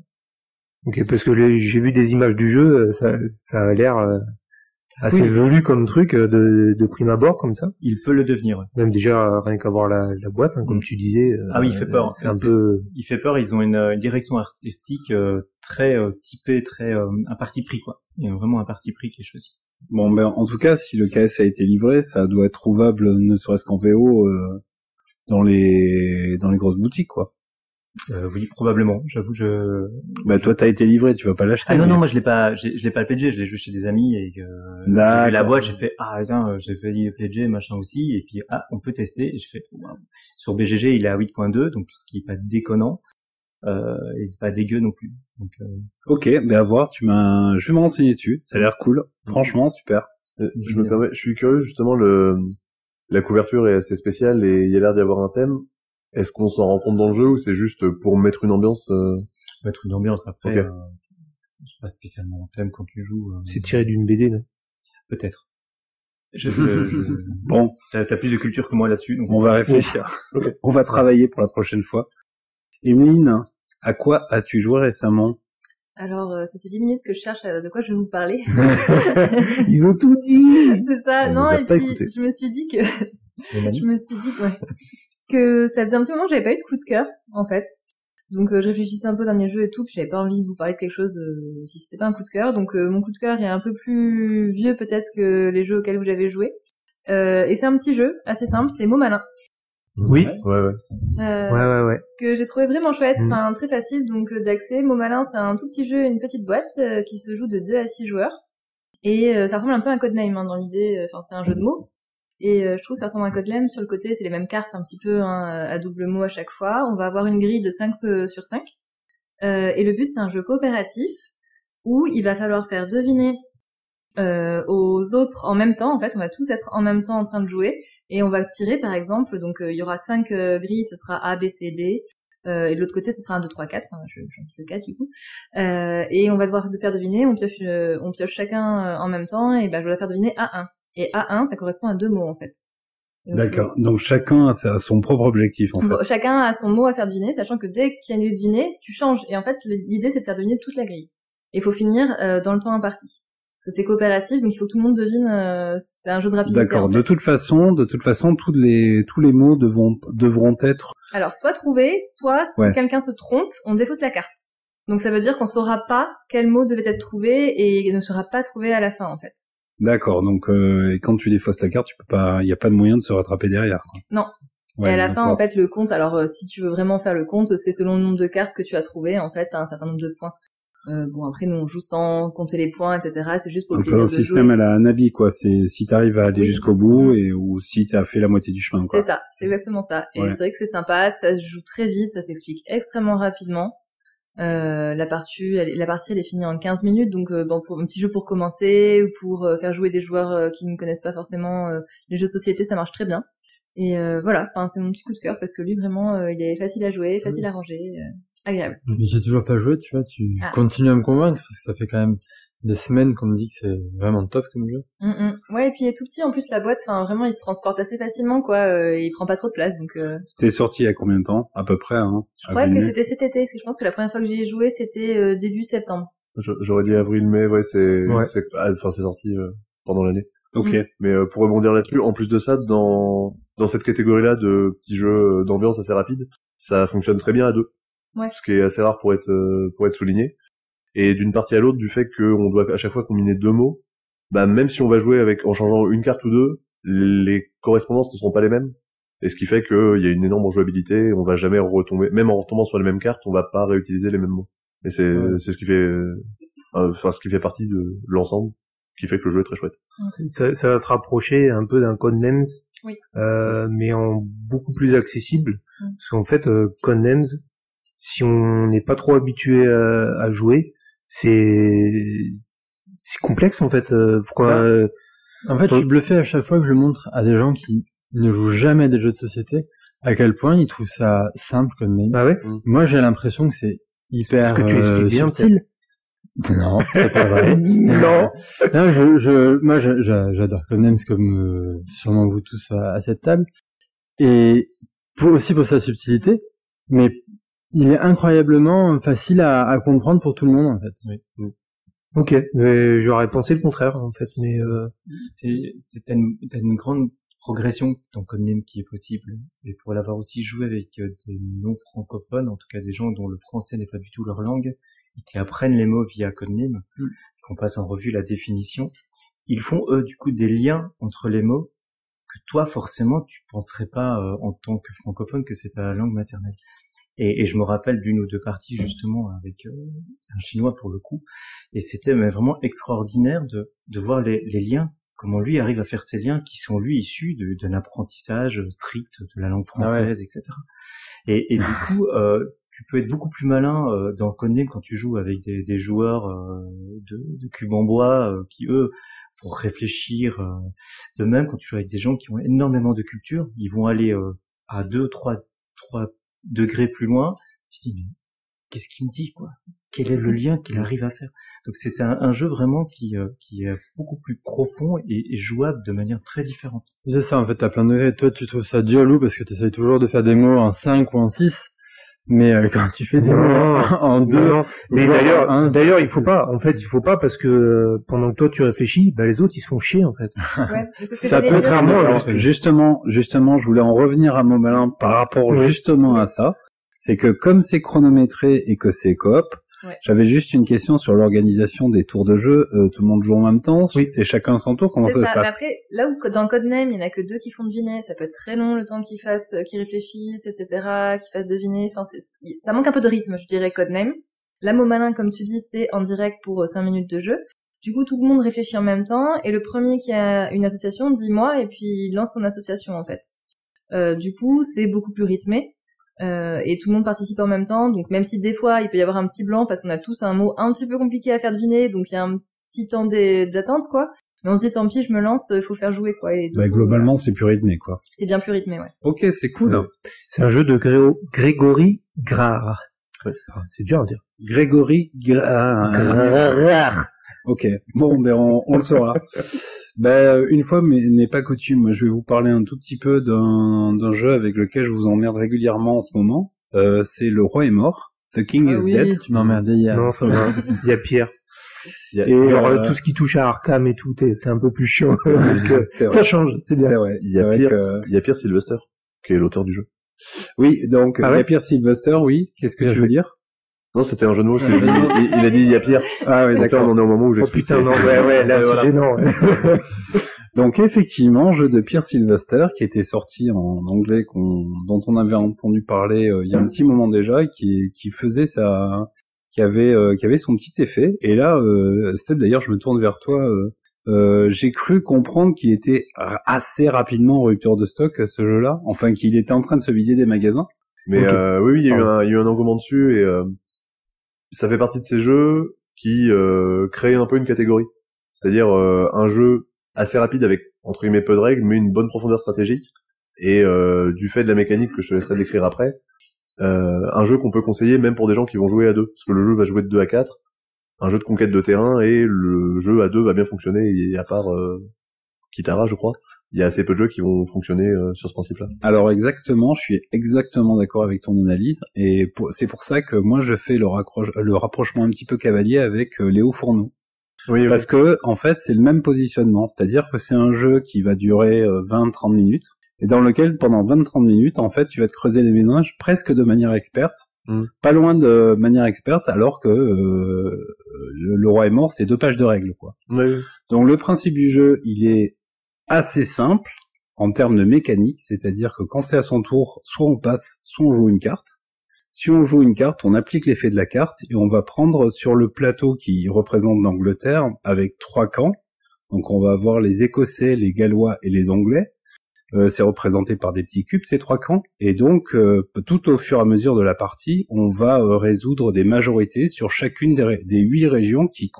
Ok, parce que j'ai vu des images du jeu, ça, ça a l'air assez oui. velu comme truc euh, de, de prime abord comme ça. Il peut le devenir. Ouais. Même déjà rien qu'à voir la, la boîte, hein, comme tu disais. Euh, ah oui, il fait peur. C'est un peu. Il fait peur. Ils ont une, une direction artistique euh, très typée, très un parti pris quoi. Il y a vraiment un parti pris qui est choisi. Bon, ben en tout cas, si le KS a été livré, ça doit être trouvable, ne serait-ce qu'en VO, dans les dans les grosses boutiques quoi. Euh, oui, probablement. J'avoue, je. Bah toi, t'as été livré, tu vas pas l'acheter. Ah non, non, moi je l'ai pas, je l'ai pas le PG, je l'ai juste chez des amis et que j'ai vu la boîte, j'ai fait ah tiens, j'ai fait le PG machin aussi et puis ah on peut tester. Et j'ai fait sur BGG il est à 8.2 donc tout ce qui est pas déconnant euh, et pas dégueu non plus. Donc, euh... Ok, ben à voir, tu m'as, je vais me renseigner dessus. Ça a l'air cool, franchement super. Euh, je me permets, je suis curieux justement le la couverture est assez spéciale et il y a l'air d'y avoir un thème. Est-ce qu'on s'en rend compte dans le jeu ou c'est juste pour mettre une ambiance euh... Mettre une ambiance après. Okay. Euh, c'est pas spécialement un thème quand tu joues. Euh... C'est tiré d'une BD, non? Peut-être. Je, je, je... bon, t'as as plus de culture que moi là-dessus, donc on va réfléchir. on va travailler pour la prochaine fois. Emeline, à quoi as-tu joué récemment? Alors, euh, ça fait dix minutes que je cherche euh, de quoi je vais vous parler. Ils ont tout dit. C'est ça. On non, et pas puis écouté. je me suis dit que je me suis dit que, ouais, que ça faisait un petit moment que j'avais pas eu de coup de cœur, en fait. Donc euh, je réfléchissais un peu au dernier jeu et tout, puis j'avais pas envie de vous parler de quelque chose euh, si c'était pas un coup de cœur. Donc euh, mon coup de cœur est un peu plus vieux peut-être que les jeux auxquels vous avez joué. Euh, et c'est un petit jeu assez simple, c'est Mot Malin. Oui. Ouais, ouais. Euh, Ouais, ouais, ouais. que j'ai trouvé vraiment chouette, Mm. enfin très facile donc d'accès. Mot malin, c'est un tout petit jeu, une petite boîte euh, qui se joue de 2 à 6 joueurs. Et euh, ça ressemble un peu à un codename hein, dans l'idée, euh, enfin c'est un jeu de mots. Et euh, je trouve que ça ressemble à codename, sur le côté c'est les mêmes cartes un petit peu hein, à double mot à chaque fois. On va avoir une grille de 5 euh, sur 5. Euh, et le but c'est un jeu coopératif où il va falloir faire deviner aux autres en même temps. En fait, on va tous être en même temps en train de jouer et on va tirer par exemple. Donc il y aura cinq euh, grilles, ce sera A, B, C, D. Et de l'autre côté, ce sera un 2, 3, 4. Enfin, je, suis un petit peu 4 du coup. Et on va devoir de faire deviner. On pioche, on pioche chacun en même temps. Et ben, je dois faire deviner A1. Et A1, ça correspond à deux mots en fait. D'accord. Donc chacun a son propre objectif en fait. Chacun a son mot à faire deviner, sachant que dès qu'il y a une idée devinée, tu changes. Et en fait, l'idée, c'est de faire deviner toute la grille. Et il faut finir euh, dans le temps imparti. Parce que C'est coopératif, donc il faut que tout le monde devine. euh, c'est un jeu de rapidité. D'accord. en fait. De toute façon, de toute façon, tous les tous les mots devront devront être. Alors, soit trouvé, soit si Ouais. quelqu'un se trompe, on défausse la carte. Donc ça veut dire qu'on saura pas quel mot devait être trouvé et ne sera pas trouvé à la fin, en fait. D'accord. Donc euh, et quand tu défausses la carte, tu peux pas. Il y a pas de moyen de se rattraper derrière. Quoi. Non. Ouais, et à la fin, en fait, le compte, alors euh, si tu veux vraiment faire le compte, c'est selon le nombre de cartes que tu as trouvé, en fait, un certain nombre de points. Euh, bon, après, nous, on joue sans compter les points, etc. C'est juste pour Un le plaisir de système jouer. à la Navi, quoi. C'est si t'arrives à aller Oui. jusqu'au bout et ou si t'as fait la moitié du chemin, quoi. C'est ça, c'est exactement ça. Et Ouais. c'est vrai que c'est sympa, ça se joue très vite, ça s'explique extrêmement rapidement. Euh, la partie, elle, la partie, elle est finie en 15 minutes, donc euh, bon, pour un petit jeu pour commencer ou pour euh, faire jouer des joueurs euh, qui ne connaissent pas forcément les jeux de société, ça marche très bien. Et euh, voilà, enfin c'est mon petit coup de cœur parce que lui vraiment, il est facile à jouer, facile à ranger, agréable. J'ai toujours pas joué, tu vois, tu Ah. continues à me convaincre parce que ça fait quand même des semaines qu'on me dit que c'est vraiment top comme jeu. Mm, mm. Ouais, et puis il est tout petit en plus la boîte, enfin vraiment il se transporte assez facilement quoi, euh, il prend pas trop de place donc. Euh... C'était sorti il y a combien de temps? À peu près, hein. Je crois que c'était cet été, parce que je pense que la première fois que j'y ai joué c'était euh, début septembre. J'aurais dit avril-mai, ouais, c'est, Ouais. c'est, ah, enfin, c'est sorti euh, pendant l'année. Ok. Mm. Mais euh, pour rebondir là-dessus, en plus de ça, dans dans cette catégorie-là de petits jeux euh, d'ambiance assez rapides, ça fonctionne très bien à deux. Ouais. Ce qui est assez rare pour être euh, pour être souligné. Et d'une partie à l'autre, du fait qu'on doit à chaque fois combiner deux mots, bah même si on va jouer avec en changeant une carte ou deux, les correspondances ne seront pas les mêmes. Et ce qui fait qu'il y a une énorme jouabilité, on va jamais retomber, même en retombant sur les mêmes cartes, on va pas réutiliser les mêmes mots. Et c'est Ouais. c'est ce qui fait, euh, enfin ce qui fait partie de l'ensemble, qui fait que le jeu est très chouette. Ça, ça va se rapprocher un peu d'un Codenames, Oui. euh, mais en beaucoup plus accessible. Mm. Parce qu'en fait, euh, Codenames, si on n'est pas trop habitué à, à jouer, c'est c'est complexe en fait. Euh, pourquoi Ouais. euh, En fait, je suis bluffé à chaque fois que je montre à des gens qui ne jouent jamais à des jeux de société à quel point ils trouvent ça simple comme name. Bah ouais. Moi, j'ai l'impression que c'est hyper Est-ce que tu euh, expliques bien, subtil. Non, c'est pas vrai. Non. Non, je, je, moi, je- j'a- j'adore Codenames comme euh, sûrement vous tous à, à cette table. Et pour, aussi pour sa subtilité, mais il est incroyablement facile à, à comprendre pour tout le monde, en fait. Ok. Mais J'aurais pensé le contraire en fait, mais euh, c'est t'as une, une grande progression dans Codename qui est possible et pour l'avoir aussi joué avec euh, des non francophones en tout cas des gens dont le français n'est pas du tout leur langue et qui apprennent les mots via Codename qu'on passe en revue la définition ils font eux du coup des liens entre les mots que toi forcément tu penserais pas euh, en tant que francophone que c'est ta langue maternelle et, et je me rappelle d'une ou deux parties justement avec euh, un chinois pour le coup. Et c'était vraiment extraordinaire de, de voir les, les liens comment lui arrive à faire ces liens qui sont lui issus d'un apprentissage strict de la langue française etc et, et du coup euh, tu peux être beaucoup plus malin euh, dans Codename quand tu joues avec des, des joueurs euh, de, de cubes en bois euh, qui eux vont réfléchir euh, de même quand tu joues avec des gens qui ont énormément de culture ils vont aller euh, à deux trois trois degrés plus loin tu te dis mais qu'est-ce qu'il me dit quoi? Quel est le lien qu'il arrive à faire? Donc c'est un, un jeu vraiment qui euh, qui est beaucoup plus profond et, et jouable de manière très différente C'est ça, en fait, t'as plein de. Toi, tu trouves ça dur, Lou, parce que tu essayes toujours de faire des mots en 5 ou en 6. Mais euh, quand tu fais des Non, mots en 2, non. Mais d'ailleurs, d'ailleurs, il faut pas. En fait, il faut pas parce que euh, pendant que toi tu réfléchis, bah les autres ils se font chier en fait. Ouais, Ça peut contrairement, alors, justement, justement, je voulais en revenir à Momalin par rapport Oui. justement à ça. C'est que comme c'est chronométré et que c'est coop, J'avais juste une question sur l'organisation des tours de jeu. Euh, tout le monde joue en même temps Oui. C'est chacun son tour Comment ça, se passe Après, là où dans Codename, il n'y en a que deux qui font deviner, ça peut être très long le temps qu'ils fassent, euh, qu'ils réfléchissent, etc., qu'ils fassent deviner. Enfin, ça manque un peu de rythme, je dirais, Codename. La mot malin, comme tu dis, c'est en direct pour 5 minutes de jeu. Du coup, tout le monde réfléchit en même temps, et le premier qui a une association dit moi, et puis il lance son association en fait. Euh, du coup, c'est beaucoup plus rythmé. Euh, et tout le monde participe en même temps. Donc même si des fois il peut y avoir un petit blanc parce qu'on a tous un mot un petit peu compliqué à faire deviner, donc il y a un petit temps d'attente quoi. Mais on se dit tant pis, je me lance, il faut faire jouer quoi. Et bah, globalement c'est plus rythmé quoi. C'est bien plus rythmé ouais. Ok c'est cool. C'est un jeu de Grégory Grard. c'est dur à dire. Grégory Grard. Ok, bon, ben on, on le saura. Ben, une fois, mais n'est pas coutume, je vais vous parler un tout petit peu d'un jeu avec lequel je vous emmerde régulièrement en ce moment. Euh, c'est Le Roi est mort. The King ah is Dead. tu m'emmerdais hier. Non, ça va. Il y a pire. et euh, tout ce qui touche à Arkham et tout, c'est un peu plus chiant. ça change, c'est bien. Vrai. Il y a pire, il y a Pierre Sylvester, qui est l'auteur du jeu. Oui, donc ah il y a Pierre Sylvester, oui. Qu'est-ce que je veux dire? Non, c'était un jeu de mots. il, il, a dit il y a pire. Ah oui, d'accord. On est au moment où j'ai. Oh putain, non, ouais, ouais, là, voilà. non. Donc effectivement, jeu de Pierre Sylvester qui était sorti en anglais, dont on avait entendu parler euh, il y a un petit moment déjà, et qui, qui faisait sa, qui avait, euh, qui avait son petit effet. Et là, euh, c'est d'ailleurs, je me tourne vers toi. Euh, j'ai cru comprendre qu'il était assez rapidement en rupture de stock ce jeu-là, enfin qu'il était en train de se vider des magasins. Mais oui, oui, il y a eu un, il y a eu un engouement dessus et ça fait partie de ces jeux qui euh, créent un peu une catégorie. C'est-à-dire euh, un jeu assez rapide avec entre guillemets peu de règles, mais une bonne profondeur stratégique. Et euh, du fait de la mécanique que je te laisserai décrire après, euh, un jeu qu'on peut conseiller même pour des gens qui vont jouer à deux, parce que le jeu va jouer de 2 à 4, un jeu de conquête de terrain, et le jeu à deux va bien fonctionner, et à part euh, Kitara, je crois, il y a assez peu de jeux qui vont fonctionner euh, sur ce principe-là. Alors exactement, je suis exactement d'accord avec ton analyse, et c'est pour ça que moi je fais le, le rapprochement un petit peu cavalier avec euh, Léo Fourneau. Oui, Parce que en fait c'est le même positionnement, c'est-à-dire que c'est un jeu qui va durer 20-30 euh, minutes, et dans lequel pendant 20-30 minutes en fait tu vas te creuser les ménages presque de manière experte, mm. pas loin de manière experte, alors que le, roi est mort, c'est deux pages de règles quoi. Oui. Donc le principe du jeu, il est assez simple en termes de mécanique, c'est-à-dire que quand c'est à son tour, soit on passe, soit on joue une carte. Si on joue une carte, on applique l'effet de la carte et on va prendre sur le plateau qui représente l'Angleterre avec trois camps. Donc on va avoir les Écossais, les Gallois et les Anglais. Euh, c'est représenté par des petits cubes ces trois camps. Et donc euh, tout au fur et à mesure de la partie, on va euh, résoudre des majorités sur chacune des, huit régions qui,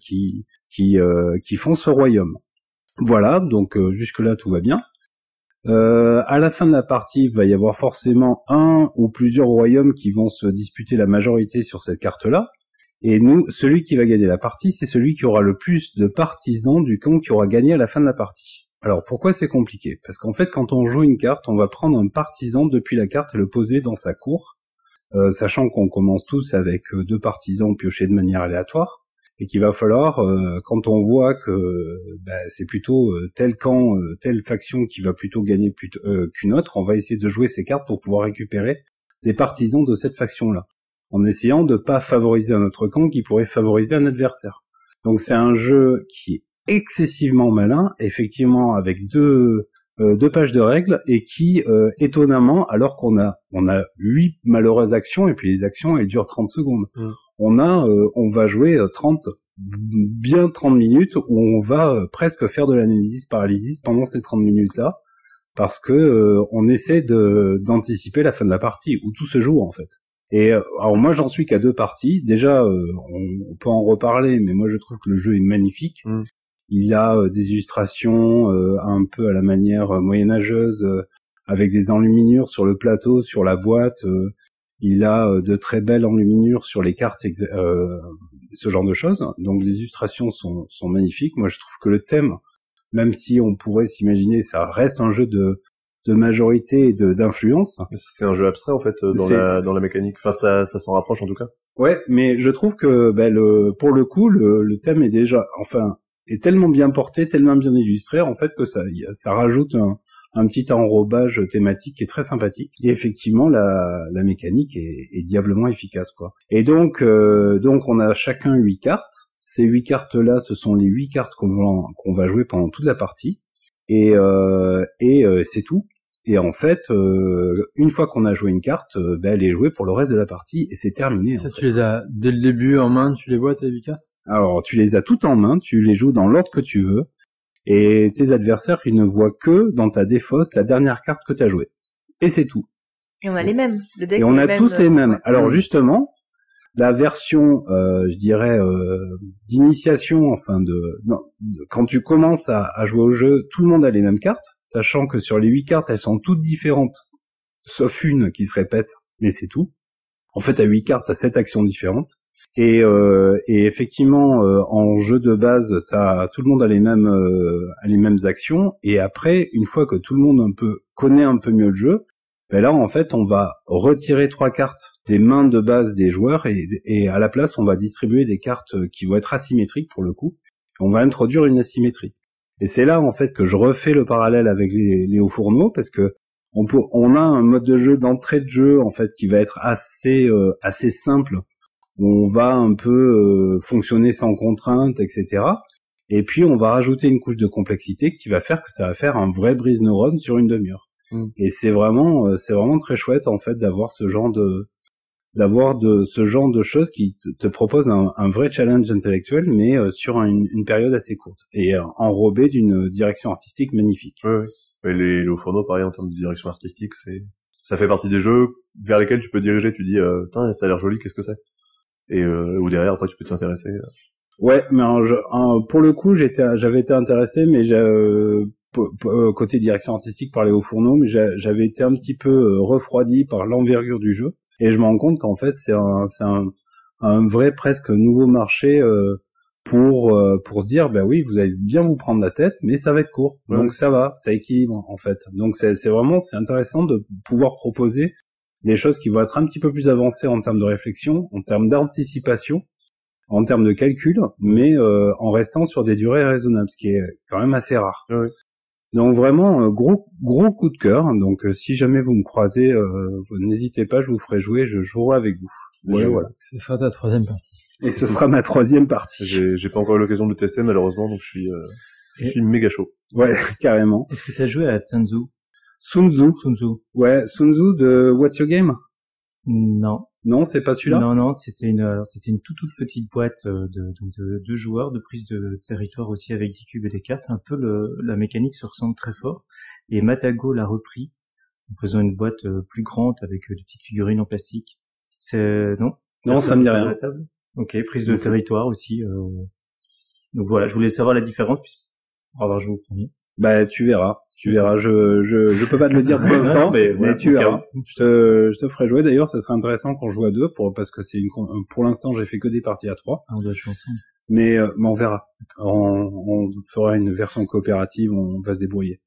qui, qui, qui font ce royaume. Voilà, donc euh, jusque-là tout va bien. Euh, à la fin de la partie, il va y avoir forcément un ou plusieurs royaumes qui vont se disputer la majorité sur cette carte-là. Et nous, celui qui va gagner la partie, c'est celui qui aura le plus de partisans du camp qui aura gagné à la fin de la partie. Alors pourquoi c'est compliqué? Parce qu'en fait, quand on joue une carte, on va prendre un partisan depuis la carte et le poser dans sa cour, euh, sachant qu'on commence tous avec deux partisans piochés de manière aléatoire et qu'il va falloir, euh, quand on voit que bah, c'est plutôt euh, tel camp, euh, telle faction qui va plutôt gagner qu'une autre, on va essayer de jouer ces cartes pour pouvoir récupérer des partisans de cette faction-là, en essayant de pas favoriser un autre camp qui pourrait favoriser un adversaire. Donc c'est un jeu qui est excessivement malin, effectivement avec deux deux pages de règles et qui étonnamment alors qu'on a on a huit malheureuses actions et puis les actions elles durent 30 secondes. Mmh on a, euh, on va jouer 30, euh, bien 30 minutes où on va euh, presque faire de l'analyse paralysis pendant ces 30 minutes là, parce que on essaie de d'anticiper la fin de la partie où tout se joue en fait. Et alors moi j'en suis qu'à deux parties. Déjà, on, peut en reparler, mais moi je trouve que le jeu est magnifique. Mm. Il a des illustrations un peu à la manière moyenâgeuse, avec des enluminures sur le plateau, sur la boîte. Il a euh, de très belles enluminures sur les cartes, euh, ce genre de choses. Donc les illustrations sont, sont magnifiques. Moi, je trouve que le thème, même si on pourrait s'imaginer, ça reste un jeu de, de majorité et d'influence. C'est un jeu abstrait en fait dans la dans la mécanique. Enfin, ça, ça s'en rapproche en tout cas. Ouais, mais je trouve que ben, le, pour le coup, le, le thème est déjà, enfin, est tellement bien porté, tellement bien illustré en fait que ça, ça rajoute un, petit enrobage thématique qui est très sympathique. Et effectivement, la, mécanique est, est diablement efficace, quoi. Et donc, euh, donc on a chacun huit cartes. Ces huit cartes-là, ce sont les huit cartes qu'on va, qu'on va jouer pendant toute la partie. Et, euh, et euh, c'est tout. Et en fait, euh, une fois qu'on a joué une carte, euh, ben, elle est jouée pour le reste de la partie et c'est terminé. Ça, tu les as dès le début en main, tu les vois tes huit cartes? Alors, tu les as toutes en main, tu les joues dans l'ordre que tu veux et tes adversaires, ils ne voient que dans ta défausse la dernière carte que tu as jouée. Et c'est tout. Et on a les mêmes. Le deck Et on a tous même, les euh, mêmes. ouais. Alors justement, la version, euh, je dirais, euh, d'initiation, enfin de, quand tu commences à, jouer au jeu, tout le monde a les mêmes cartes, sachant que sur les huit cartes, elles sont toutes différentes, sauf une qui se répète, mais c'est tout. En fait, à huit cartes, t'as sept actions différentes. Et, euh, effectivement, en jeu de base, t'as, tout le monde a les mêmes, a les mêmes actions. Et après, une fois que tout le monde un peu connaît un peu mieux le jeu, ben là, en fait, on va retirer trois cartes des mains de base des joueurs et, et à la place, on va distribuer des cartes qui vont être asymétriques pour le coup. On va introduire une asymétrie. Et c'est là, en fait, que je refais le parallèle avec les, les hauts fourneaux parce que on, peut, on a un mode de jeu d'entrée de jeu en fait qui va être assez euh, assez simple on va un peu euh, fonctionner sans contrainte etc et puis on va rajouter une couche de complexité qui va faire que ça va faire un vrai brise neurone sur une demi-heure Mm. et c'est vraiment euh, c'est vraiment très chouette en fait d'avoir ce genre de d'avoir de ce genre de choses qui te, te proposent un, un vrai challenge intellectuel mais euh, sur une, une période assez courte et euh, enrobé d'une direction artistique magnifique Ouais, ouais. Et les, les hauts fourneaux, pareil, en termes de direction artistique, c'est, ça fait partie des jeux vers lesquels tu peux diriger, tu dis, euh, ça a l'air joli, qu'est-ce que c'est? Et, euh, ou derrière, après, tu peux t'intéresser. Ouais, mais je- un- pour le coup, j'étais, j'avais été intéressé, mais euh, euh, côté direction artistique par les hauts fourneaux, mais j'avais été un petit peu euh, refroidi par l'envergure du jeu, et je me rends compte qu'en fait, c'est un, c'est un, un vrai presque nouveau marché euh, pour euh, pour se dire, ben oui, vous allez bien vous prendre la tête, mais ça va être court, Ouais. donc ça va, ça équilibre en fait. Donc c'est c'est vraiment c'est intéressant de pouvoir proposer des choses qui vont être un petit peu plus avancées en termes de réflexion, en termes d'anticipation en termes de calcul, mais euh, en restant sur des durées raisonnables, ce qui est quand même assez rare. Ouais. Donc vraiment euh, gros gros coup de cœur. Donc euh, si jamais vous me croisez, euh, n'hésitez pas, je vous ferai jouer, je jouerai avec vous. Voilà, voilà. Ce sera ta troisième partie. Et ce sera ma troisième partie. J'ai, j'ai pas encore eu l'occasion de le tester, malheureusement, donc je suis, euh, je suis méga chaud. Ouais, carrément. Est-ce que tu as joué à Tsunzu Sun Tzu. Sun Tzu Ouais, Sun Tzu de What's Your Game? Non. Non, c'est pas celui-là? Non, non, c'était une, alors, c'était une toute, toute petite boîte euh, de, donc de deux joueurs, de prise de territoire aussi avec des cubes et des cartes. Un peu le, la mécanique se ressemble très fort. Et Matago l'a repris en faisant une boîte euh, plus grande avec euh, des petites figurines en plastique. C'est non? Non, ça me dit rien. La table? Ok, prise de territoire aussi. euh. Donc voilà, je voulais savoir la différence puis pour avoir joué au premier. Bah tu verras, tu verras. Je je je peux pas te le dire pour l'instant, mais tu verras. Je te je te ferai jouer. D'ailleurs, ça serait intéressant qu'on joue à deux pour parce que c'est une con- pour l'instant j'ai fait que des parties à trois. Ah, on doit jouer ensemble. Mais, euh, mais on verra. On, on fera une version coopérative, on va se débrouiller.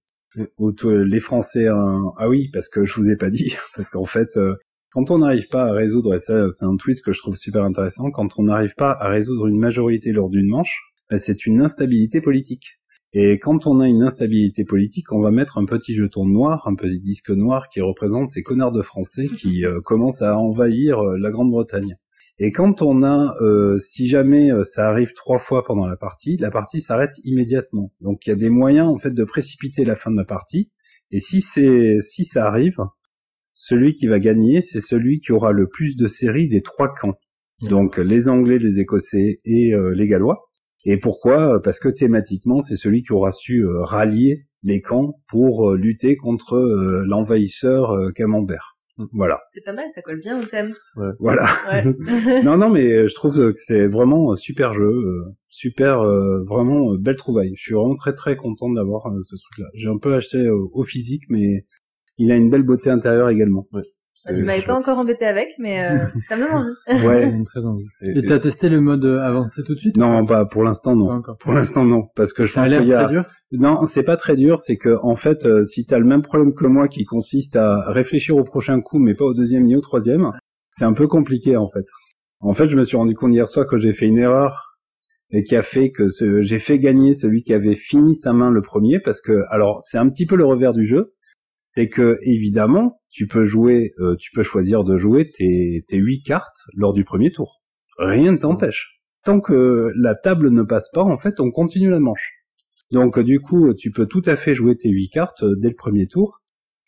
Ou t- les Français, hein, ah oui, parce que je vous ai pas dit, parce qu'en fait, euh, quand on n'arrive pas à résoudre, et ça c'est un twist que je trouve super intéressant, quand on n'arrive pas à résoudre une majorité lors d'une manche, ben, c'est une instabilité politique. Et quand on a une instabilité politique, on va mettre un petit jeton noir, un petit disque noir qui représente ces connards de Français qui euh, commencent à envahir euh, la Grande-Bretagne. Et quand on a, euh, si jamais euh, ça arrive trois fois pendant la partie, la partie s'arrête immédiatement. Donc il y a des moyens en fait de précipiter la fin de la partie. Et si c'est, si ça arrive, celui qui va gagner, c'est celui qui aura le plus de séries des trois camps. Donc les Anglais, les Écossais et euh, les Gallois. Et pourquoi? Parce que thématiquement, c'est celui qui aura su euh, rallier les camps pour euh, lutter contre euh, l'envahisseur camembert. Voilà, C'est pas mal, ça colle bien au thème. voilà. Ouais. non, non, mais je trouve que c'est vraiment un super jeu, super, vraiment belle trouvaille. Je suis vraiment très très content d'avoir ce truc-là. J'ai un peu acheté au physique, mais il a une belle beauté intérieure également. Tu m'avais pas encore embêté avec, mais euh, ça me donne envie. Ouais. Très envie. Et, t'as testé le mode euh, avancé tout de suite Non, pas pour l'instant Pas non. encore. Pour l'instant non, parce que je Ça a pense qu'il y a. très dur. Non, c'est pas très dur. C'est que en fait, euh, si t'as le même problème que moi, qui consiste à réfléchir au prochain coup, mais pas au deuxième ni au troisième, c'est un peu compliqué en fait. En fait, je me suis rendu compte hier soir que j'ai fait une erreur et qui a fait que ce- j'ai fait gagner celui qui avait fini sa main le premier, parce que alors c'est un petit peu le revers du jeu, c'est que évidemment, tu peux jouer, euh, tu peux choisir de jouer tes tes huit cartes lors du premier tour. Rien ne t'empêche. Tant que la table ne passe pas, en fait, on continue la manche. Donc du coup, tu peux tout à fait jouer tes huit cartes euh, dès le premier tour.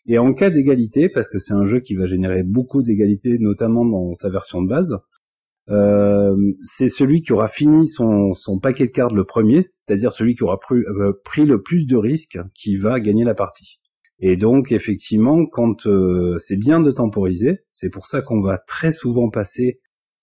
Et en cas d'égalité, parce que c'est un jeu qui va générer beaucoup d'égalité, notamment dans sa version de base, euh, c'est celui qui aura fini son, paquet de cartes le premier, c'est-à-dire celui qui aura euh, pris, le plus de risques qui va gagner la partie. Et donc effectivement, quand euh, c'est bien de temporiser, c'est pour ça qu'on va très souvent passer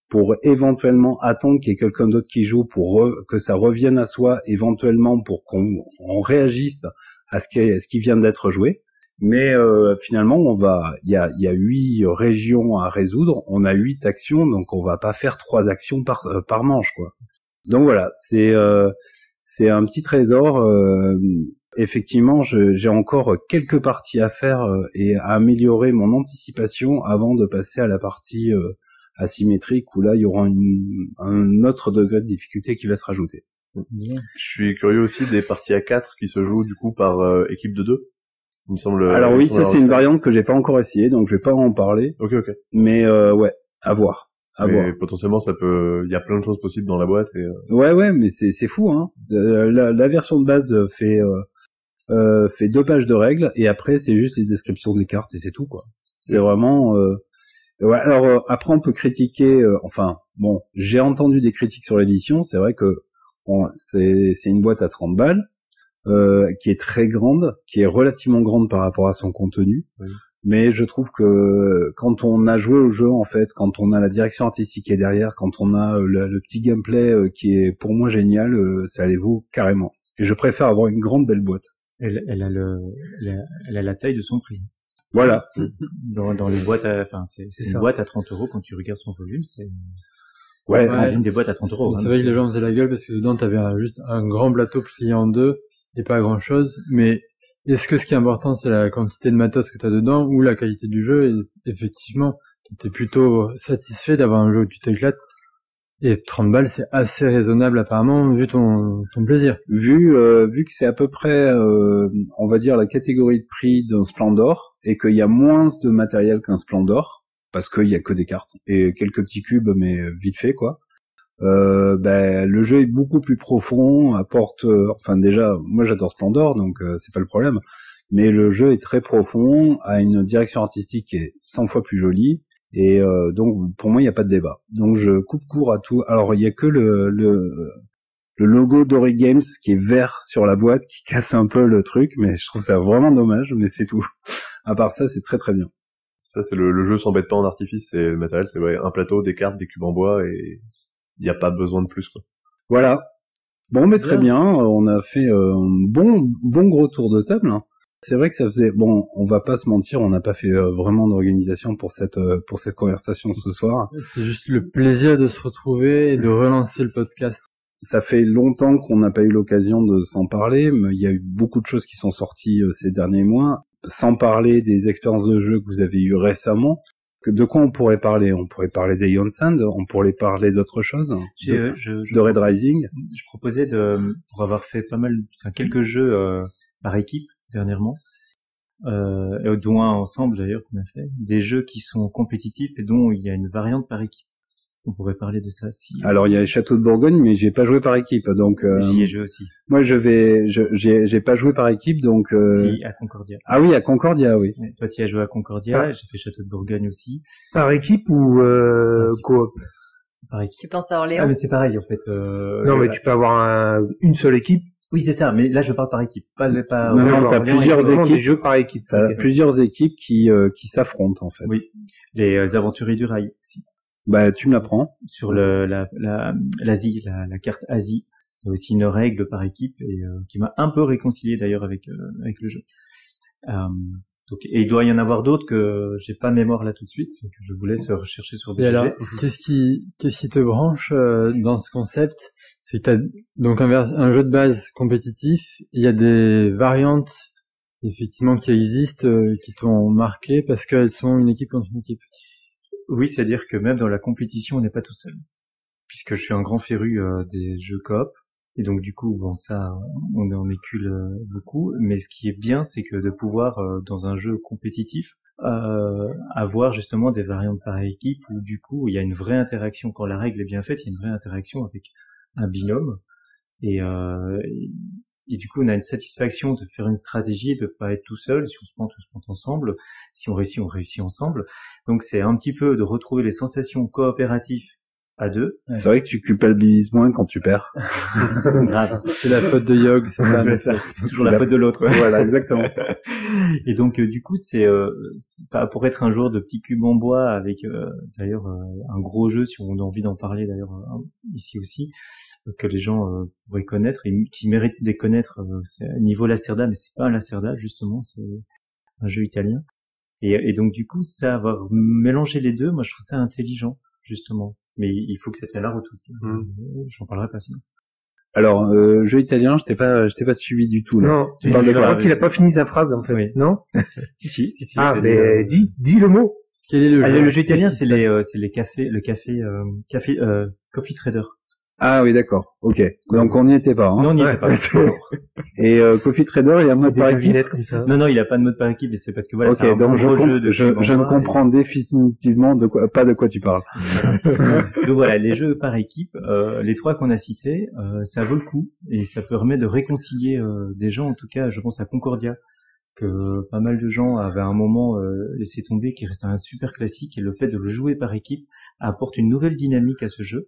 pour éventuellement attendre qu'il y ait quelqu'un d'autre qui joue pour que ça revienne à soi, éventuellement pour qu'on réagisse à ce qui, ce qui vient d'être joué. Mais euh, finalement, on va, il y a, y a huit régions à résoudre, on a huit actions, donc on va pas faire trois actions par, euh, par manche, quoi. Donc voilà, c'est euh, c'est un petit trésor. Effectivement, j'ai encore quelques parties à faire et à améliorer mon anticipation avant de passer à la partie asymétrique où là il y aura une, un autre degré de difficulté qui va se rajouter. Je suis curieux aussi des parties à 4 qui se jouent du coup par euh, équipe de 2. Il me semble. Alors oui, ça c'est une variante que j'ai pas encore essayé, donc je vais pas en parler. Ok, ok. Mais euh, ouais, à voir. À voir. potentiellement, ça peut. Il y a plein de choses possibles dans la boîte. Et, euh... Ouais, ouais, mais c'est c'est fou. Hein. Euh, la, la, version de base fait euh, fait deux pages de règles et après c'est juste les descriptions des cartes et c'est tout quoi. C'est vraiment. Ouais, alors après on peut critiquer. enfin bon, j'ai entendu des critiques sur l'édition. C'est vrai que c'est c'est une boîte à 30 balles euh, qui est très grande, qui est relativement grande par rapport à son contenu. Mais je trouve que quand on a joué au jeu, en fait, quand on a la direction artistique qui est derrière, quand on a euh, le, petit gameplay euh, qui est pour moi génial, ça allait vous carrément. Et je préfère avoir une grande belle boîte. Elle, elle a le, elle a, la taille de son prix. Voilà. Dans, dans les boîtes, enfin, c'est une boîte à 30 euros quand tu regardes son volume, c'est Ouais, une des boîtes à 30 euros. C'est vrai que les gens faisaient la gueule parce que dedans t'avais juste un grand plateau plié en deux et pas grand chose, mais est-ce que ce qui est important c'est la quantité de matos que tu as dedans ou la qualité du jeu? Et effectivement tu es plutôt satisfait d'avoir un jeu où tu t'éclates et 30 balles c'est assez raisonnable apparemment vu ton, ton plaisir. Vu euh, vu que c'est à peu près euh, on va dire la catégorie de prix d'un Splendor et qu'il y a moins de matériel qu'un Splendor parce qu'il y a que des cartes et quelques petits cubes mais vite fait quoi euh, ben, le jeu est beaucoup plus profond, apporte, euh, enfin déjà, moi j'adore Splendor, donc euh, c'est pas le problème, mais le jeu est très profond, a une direction artistique qui est 100 fois plus jolie, et euh, donc pour moi il n'y a pas de débat. Donc je coupe court à tout. Alors il y a que le, le, le logo d'Ori Games qui est vert sur la boîte qui casse un peu le truc, mais je trouve ça vraiment dommage, mais c'est tout. À part ça, c'est très très bien. Ça c'est le, le jeu s'embête pas en artifice, c'est le matériel, c'est un plateau, des cartes, des cubes en bois et il n'y a pas besoin de plus quoi. Voilà. Bon, mais très bien. On a fait euh, un bon, bon gros tour de table. C'est vrai que ça faisait bon. On va pas se mentir, on n'a pas fait euh, vraiment d'organisation pour cette euh, pour cette conversation ce soir. C'est juste le plaisir de se retrouver et de relancer le podcast. Ça fait longtemps qu'on n'a pas eu l'occasion de s'en parler, mais il y a eu beaucoup de choses qui sont sorties ces derniers mois. Sans parler des expériences de jeu que vous avez eues récemment, de quoi on pourrait parler? On pourrait parler des Sand, on pourrait parler d'autre chose de, euh, je, je, de, Red Rising. Je proposais de, pour avoir fait pas mal, enfin, quelques jeux euh, par équipe dernièrement, euh, dont un ensemble d'ailleurs qu'on a fait, des jeux qui sont compétitifs et dont il y a une variante par équipe on pourrait parler de ça si. Alors il y a les châteaux de Bourgogne, mais j'ai pas joué par équipe, donc. Euh, J'y ai joué aussi. Moi je vais, j'ai, j'ai pas joué par équipe, donc. Euh... Si, à Concordia. Ah oui, à Concordia, oui. toi tu as joué à Concordia, j'ai fait château de Bourgogne aussi. Par équipe ou euh, coop? Par équipe. Tu penses à Orléans? Ah mais c'est pareil en fait. Euh, non mais tu peux avoir un, une seule équipe. Oui c'est ça, mais là je parle par équipe, pas pas. Non, non, t'as plusieurs équipes. Des jeux par équipe. T'as plusieurs équipes qui euh, qui s'affrontent en fait. Oui. Les euh, aventuriers du rail aussi. Bah, tu me l'apprends. Sur le, la, la, l'Asie, la, la, carte Asie. Il y a aussi une règle par équipe et euh, qui m'a un peu réconcilié d'ailleurs avec euh, avec le jeu. Euh, donc, et il doit y en avoir d'autres que j'ai pas mémoire là tout de suite, que je vous laisse rechercher sur des. Et alors, qu'est-ce qui qu'est-ce qui te branche euh, dans ce concept? C'est que t'as donc un, jeu de base compétitif. Il y a des variantes effectivement qui existent, qui t'ont marqué parce qu'elles sont une équipe contre une équipe. Oui, c'est-à-dire que même dans la compétition, on n'est pas tout seul. Puisque je suis un grand féru euh, des jeux coop, Et donc du coup, bon ça, on en écule beaucoup. Mais ce qui est bien, c'est que de pouvoir dans un jeu compétitif euh, avoir justement des variantes par équipe où du coup il y a une vraie interaction quand la règle est bien faite, il y a une vraie interaction avec un binôme et, euh, et, du coup on a une satisfaction de faire une stratégie, de pas être tout seul. Si on se prend, on se prend ensemble. Si on réussit, on réussit ensemble. Donc c'est un petit peu de retrouver les sensations coopératives à deux. C'est vrai que tu culpabilises moins quand tu perds. c'est la faute de Yog, c'est toujours la, faute de l'autre. Voilà, exactement. Et donc euh, du coup, c'est euh, pour être un joueur de petits cubes en bois avec euh, d'ailleurs un gros jeu, si on a envie d'en parler d'ailleurs ici aussi, que les gens pourraient connaître et qui méritent de connaître. c'est niveau Lacerda, mais c'est pas un Lacerda justement, c'est un jeu italien. Et, et donc du coup, ça avoir mélangé les deux, moi je trouve ça intelligent justement mais il faut que ça tienne la route aussi. Mmh. J'en parlerai pas sinon. Alors, euh, jeu italien, je t'ai pas, je t'ai pas suivi du tout. Là. Non, je crois qu'il a pas fini sa phrase en fait. Non Si si si. si ah, mais dis, dis le mot. Quel est le, ah, jeu, le jeu italien C'est les, euh, c'est les cafés, le café, euh, café, euh, coffee trader. Ah oui, d'accord. Ok. Donc on n'y était pas. Hein. Non, on n'y était pas. et euh, Coffee Trader, il y a un mode par équipe. Non, non, il a pas de mode par équipe. Et c'est parce que voilà. Ok, donc je, je, ne comprends définitivement de quoi, pas de quoi tu parles. donc voilà, les jeux par équipe, euh, les trois qu'on a cités, euh, ça vaut le coup et ça permet de réconcilier euh, des gens. En tout cas, je pense à Concordia que pas mal de gens avaient un moment euh, laissé tomber, qui reste un super classique. Et le fait de le jouer par équipe apporte une nouvelle dynamique à ce jeu.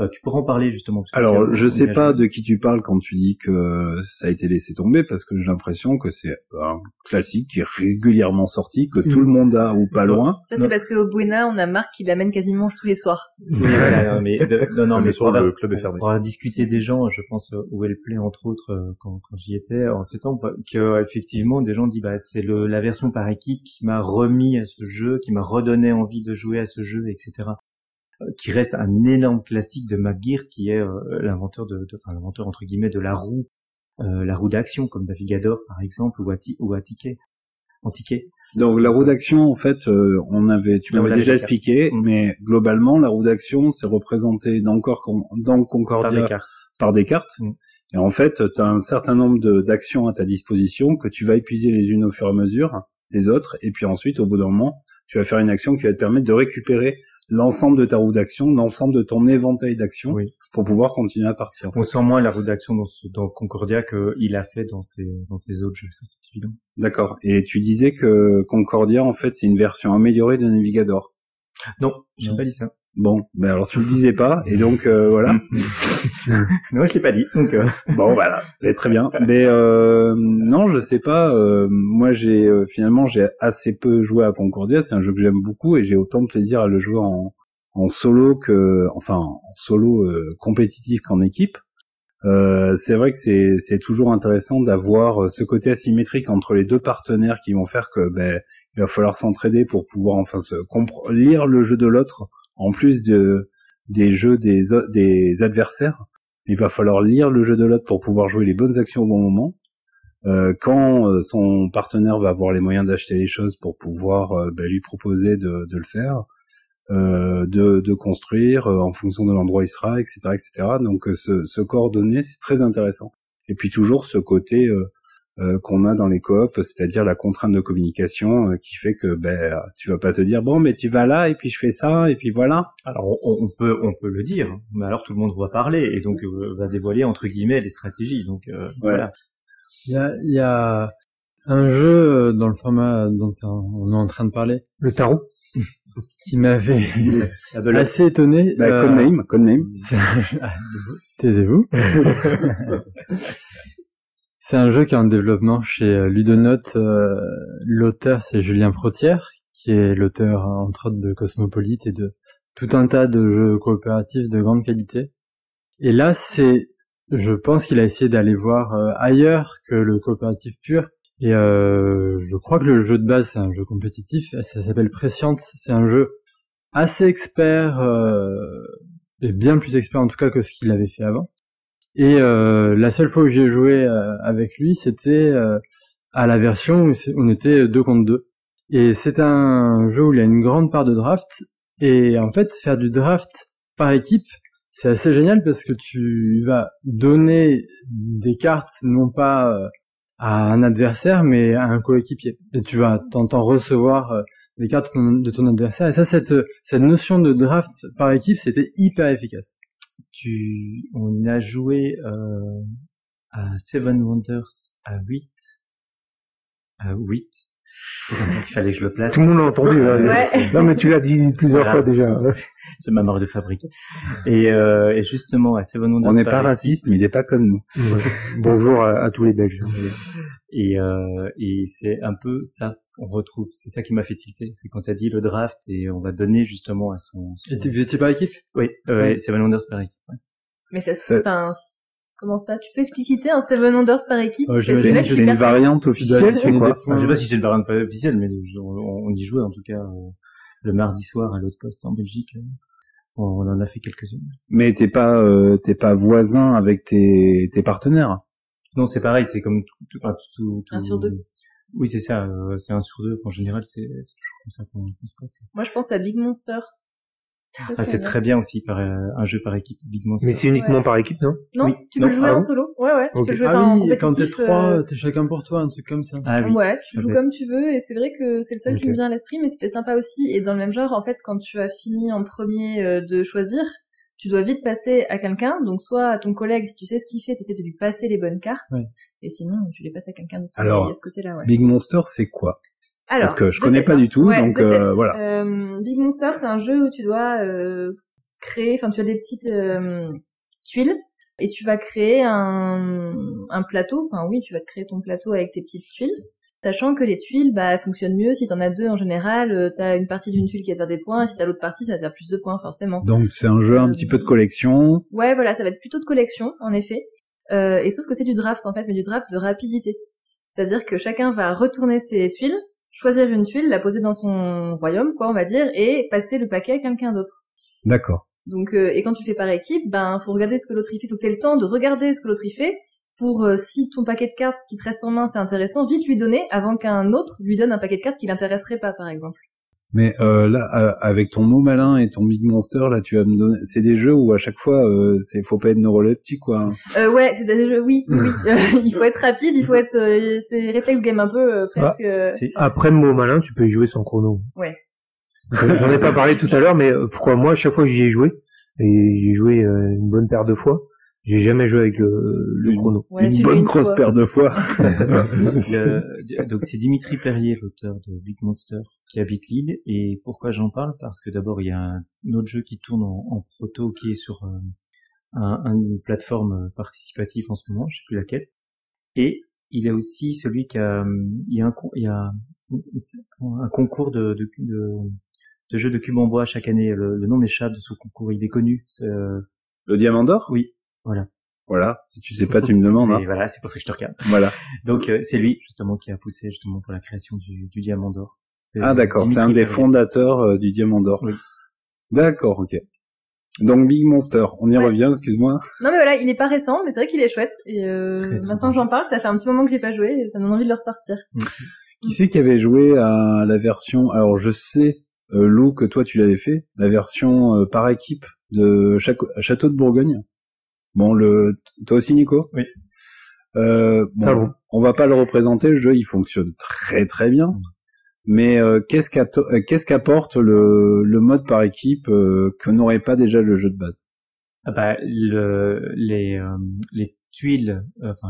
Euh, tu pourras en parler justement. Alors, je sais pas de qui tu parles quand tu dis que ça a été laissé tomber, parce que j'ai l'impression que c'est un classique qui est régulièrement sorti, que tout le monde a ou pas loin. Ça, c'est parce qu'au Buena, on a Marc qui l'amène quasiment tous les soirs. non, mais, non, non, mais pour le club est fermé. Pour discuter des gens, je pense euh, où elle plaît entre autres euh, quand, quand j'y étais en ces temps, que effectivement des gens disent bah c'est le la version par équipe qui m'a remis à ce jeu, qui m'a redonné envie de jouer à ce jeu, etc qui reste un énorme classique de McGear, qui est euh, l'inventeur de, enfin l'inventeur entre guillemets de la roue, euh, la roue d'action comme Navigador par exemple ou, Ati, ou. Donc la roue d'action, en fait, euh, on avait, tu m'avais déjà expliqué, mm. mais globalement, la roue d'action, c'est représenté dans, dans Concordia par des cartes. Par des cartes. Mm. Et en fait, tu as un certain nombre d'actions à ta disposition que tu vas épuiser les unes au fur et à mesure des autres, et puis ensuite, au bout d'un moment, tu vas faire une action qui va te permettre de récupérer l'ensemble de ta roue d'action, l'ensemble de ton éventail d'actions pour pouvoir continuer à partir. On sent moins la roue d'action dans, dans Concordia qu'il a fait dans ses, dans ses autres jeux, ça c'est évident. D'accord. Et tu disais que Concordia, en fait, c'est une version améliorée de Navigador. Non, j'ai pas dit ça. Bon, ben alors tu le disais pas, et donc euh, voilà. non, je l'ai pas dit. Donc, euh. Bon, voilà, très bien. Mais euh, non, je sais pas. Euh, moi, j'ai finalement j'ai assez peu joué à Concordia. C'est un jeu que j'aime beaucoup et j'ai autant de plaisir à le jouer en, en solo que, enfin, en solo compétitif qu'en équipe. c'est vrai que c'est c'est toujours intéressant d'avoir ce côté asymétrique entre les deux partenaires qui vont faire que ben il va falloir s'entraider pour pouvoir enfin se lire le jeu de l'autre en plus de, des jeux des, des adversaires, il va falloir lire le jeu de l'autre pour pouvoir jouer les bonnes actions au bon moment. Euh, quand euh, son partenaire va avoir les moyens d'acheter les choses pour pouvoir euh, bah, lui proposer de, de le faire, euh, de, de, construire en fonction de l'endroit où il sera, etc., etc. Donc se, se coordonner, c'est très intéressant. Et puis toujours ce côté euh, qu'on a dans les coops, c'est-à-dire la contrainte de communication euh, qui fait que ben tu vas pas te dire bon mais tu vas là et puis je fais ça et puis voilà. Alors on, peut on peut le dire, mais alors tout le monde va parler et donc euh, va dévoiler entre guillemets les stratégies. Donc voilà. Il y a, il y a un jeu dans le format dont on est en train de parler, le tarot, qui m'avait assez étonné. Bah, euh, name, name. Taisez-vous. C'est un jeu qui est en développement chez euh, Ludonote. Euh, l'auteur, c'est Julien Protière, qui est l'auteur, entre autres, de Cosmopolite et de tout un tas de jeux coopératifs de grande qualité. Et là, c'est, je pense qu'il a essayé d'aller voir euh, ailleurs que le coopératif pur. Et je crois que le jeu de base, c'est un jeu compétitif. Ça s'appelle Prescience. C'est un jeu assez expert, et bien plus expert en tout cas que ce qu'il avait fait avant. Et euh, la seule fois où j'ai joué euh, avec lui, c'était euh, à la version où on était deux contre deux. Et c'est un jeu où il y a une grande part de draft. Et en fait, faire du draft par équipe, c'est assez génial parce que tu vas donner des cartes non pas à un adversaire mais à un coéquipier et tu vas t'en recevoir des cartes de ton adversaire et ça cette cette notion de draft par équipe c'était hyper efficace. Tu on a joué euh, à Seven Wonders à 8 à 8 il fallait que je le place. Tout le monde l'a entendu. Ouais. Non, mais tu l'as dit plusieurs fois déjà. C'est ma marque de fabrique. Et, euh, et justement, à Seven Wonders. On n'est pas raciste, mais il n'est pas comme nous. Bonjour à, tous les Belges. Et, euh, et c'est un peu ça qu'on retrouve. C'est ça qui m'a fait tilter. C'est quand t'as dit le draft et on va donner justement à son. Et vous étiez par équipe Oui, euh, Seven Wonders par équipe. Mais ça, c'est un Comment ça Tu peux expliciter un Seven Wonders par équipe euh, C'est une variante officielle, c'est quoi Je sais pas si c'est une variante officielle, mais on, y jouait en tout cas euh, le mardi soir à l'autre poste en Belgique. Euh, on en a fait quelques-unes. Mais t'es pas euh, t'es pas voisin avec tes, tes partenaires Non, c'est pareil, c'est comme tout, tout, tout, tout, Un sur deux. Oui, c'est ça, euh, c'est un sur deux. En général, c'est toujours comme ça qu'on se passe. Moi, je pense à Big Monster. Ah, c'est très bien aussi par euh, un jeu par équipe, Big Monster. Mais c'est uniquement par équipe, non Non, tu peux jouer ah en solo. Ouais, ouais. Tu peux jouer ah oui, quand t'es trois, euh, t'es chacun pour toi, un truc comme ça. Ah oui. Ouais, tu joues comme tu veux, et c'est vrai que c'est le seul qui me vient à l'esprit, mais c'était sympa aussi. Et dans le même genre, en fait, quand tu as fini en premier euh, de choisir, tu dois vite passer à quelqu'un, donc soit à ton collègue, si tu sais ce qu'il fait, t'essaies de lui passer les bonnes cartes, et sinon, tu les passes à quelqu'un d'autre. Alors, ce côté-là, ouais. Big Monster, c'est quoi? Alors, Parce que je connais pas du tout, donc euh, voilà. Euh, Big Monster, c'est un jeu où tu dois euh, créer, enfin tu as des petites euh, tuiles et tu vas créer un, un plateau, enfin oui, tu vas te créer ton plateau avec tes petites tuiles, sachant que les tuiles bah fonctionnent mieux si t'en as deux en général, euh, t'as une partie d'une tuile qui va faire des points, et si t'as l'autre partie ça va faire plus de points forcément. Donc c'est un jeu un petit peu de collection. Ouais voilà, ça va être plutôt de collection en effet. Euh, et sauf que c'est du draft en fait, mais du draft de rapidité. C'est-à-dire que chacun va retourner ses tuiles, choisir une tuile, la poser dans son royaume, quoi, on va dire, et passer le paquet à quelqu'un d'autre. D'accord. Donc, euh, et quand tu fais par équipe, ben, faut regarder ce que l'autre y fait. Faut que t'aies le temps de regarder ce que l'autre y fait pour, euh, si ton paquet de cartes qui te reste en main c'est intéressant, vite lui donner avant qu'un autre lui donne un paquet de cartes qui l'intéresserait pas, par exemple. Mais euh, là, avec ton mot malin et ton big monster, là, tu vas me donner. C'est des jeux où à chaque fois, euh, c'est faut pas être neuroleptique, quoi. Euh, ouais, c'est des jeux. Oui, oui. il faut être rapide, il faut être. c'est réflexe game un peu presque. Bah, après le mot malin, tu peux y jouer sans chrono. Ouais. J'en ai pas parlé tout à l'heure, mais pourquoi moi, à chaque fois que j'y ai joué, et j'ai joué une bonne paire de fois, j'ai jamais joué avec le, le chrono. une bonne grosse paire de fois. donc c'est Dimitri Perrier, l'auteur de Big Monster, qui habite Lille. Et pourquoi j'en parle? Parce que d'abord il y a un autre jeu qui tourne en, en proto, qui est sur euh, un, une plateforme participative en ce moment, je sais plus laquelle. Et il y a aussi celui qui a, il y a un, il y a un concours de, de, de, jeux de cubes en bois chaque année. Le, nom m'échappe de ce concours, il est connu. Euh... Le Diamant d'Or? Oui. Voilà. Voilà. Si tu sais pas, tu me demandes. Hein. Et voilà, c'est pour ça que je te regarde. Voilà. Donc euh, c'est lui justement qui a poussé justement pour la création du, du Diamant d'Or. Ah d'accord, c'est un des fondateurs euh, du Diamant d'Or. Oui. D'accord, ok. Donc Big Monster, on y revient, excuse-moi. Non mais voilà, il est pas récent, mais c'est vrai qu'il est chouette. Et euh, maintenant j'en parle, ça fait un petit moment que j'ai pas joué, et ça me donne envie de le ressortir. Mm. Qui c'est qui avait joué à la version Alors je sais, euh, Lou, que toi tu l'avais fait, la version euh, par équipe de Château de Bourgogne. Bon, le, toi aussi, Nico? Oui. Euh, bon, on va pas le représenter. Le jeu, il fonctionne très très bien. Mais euh, qu'est-ce euh, qu'est-ce qu'apporte le, le mode par équipe euh, que n'aurait pas déjà le jeu de base? Ah bah, le, les, euh, les tuiles, enfin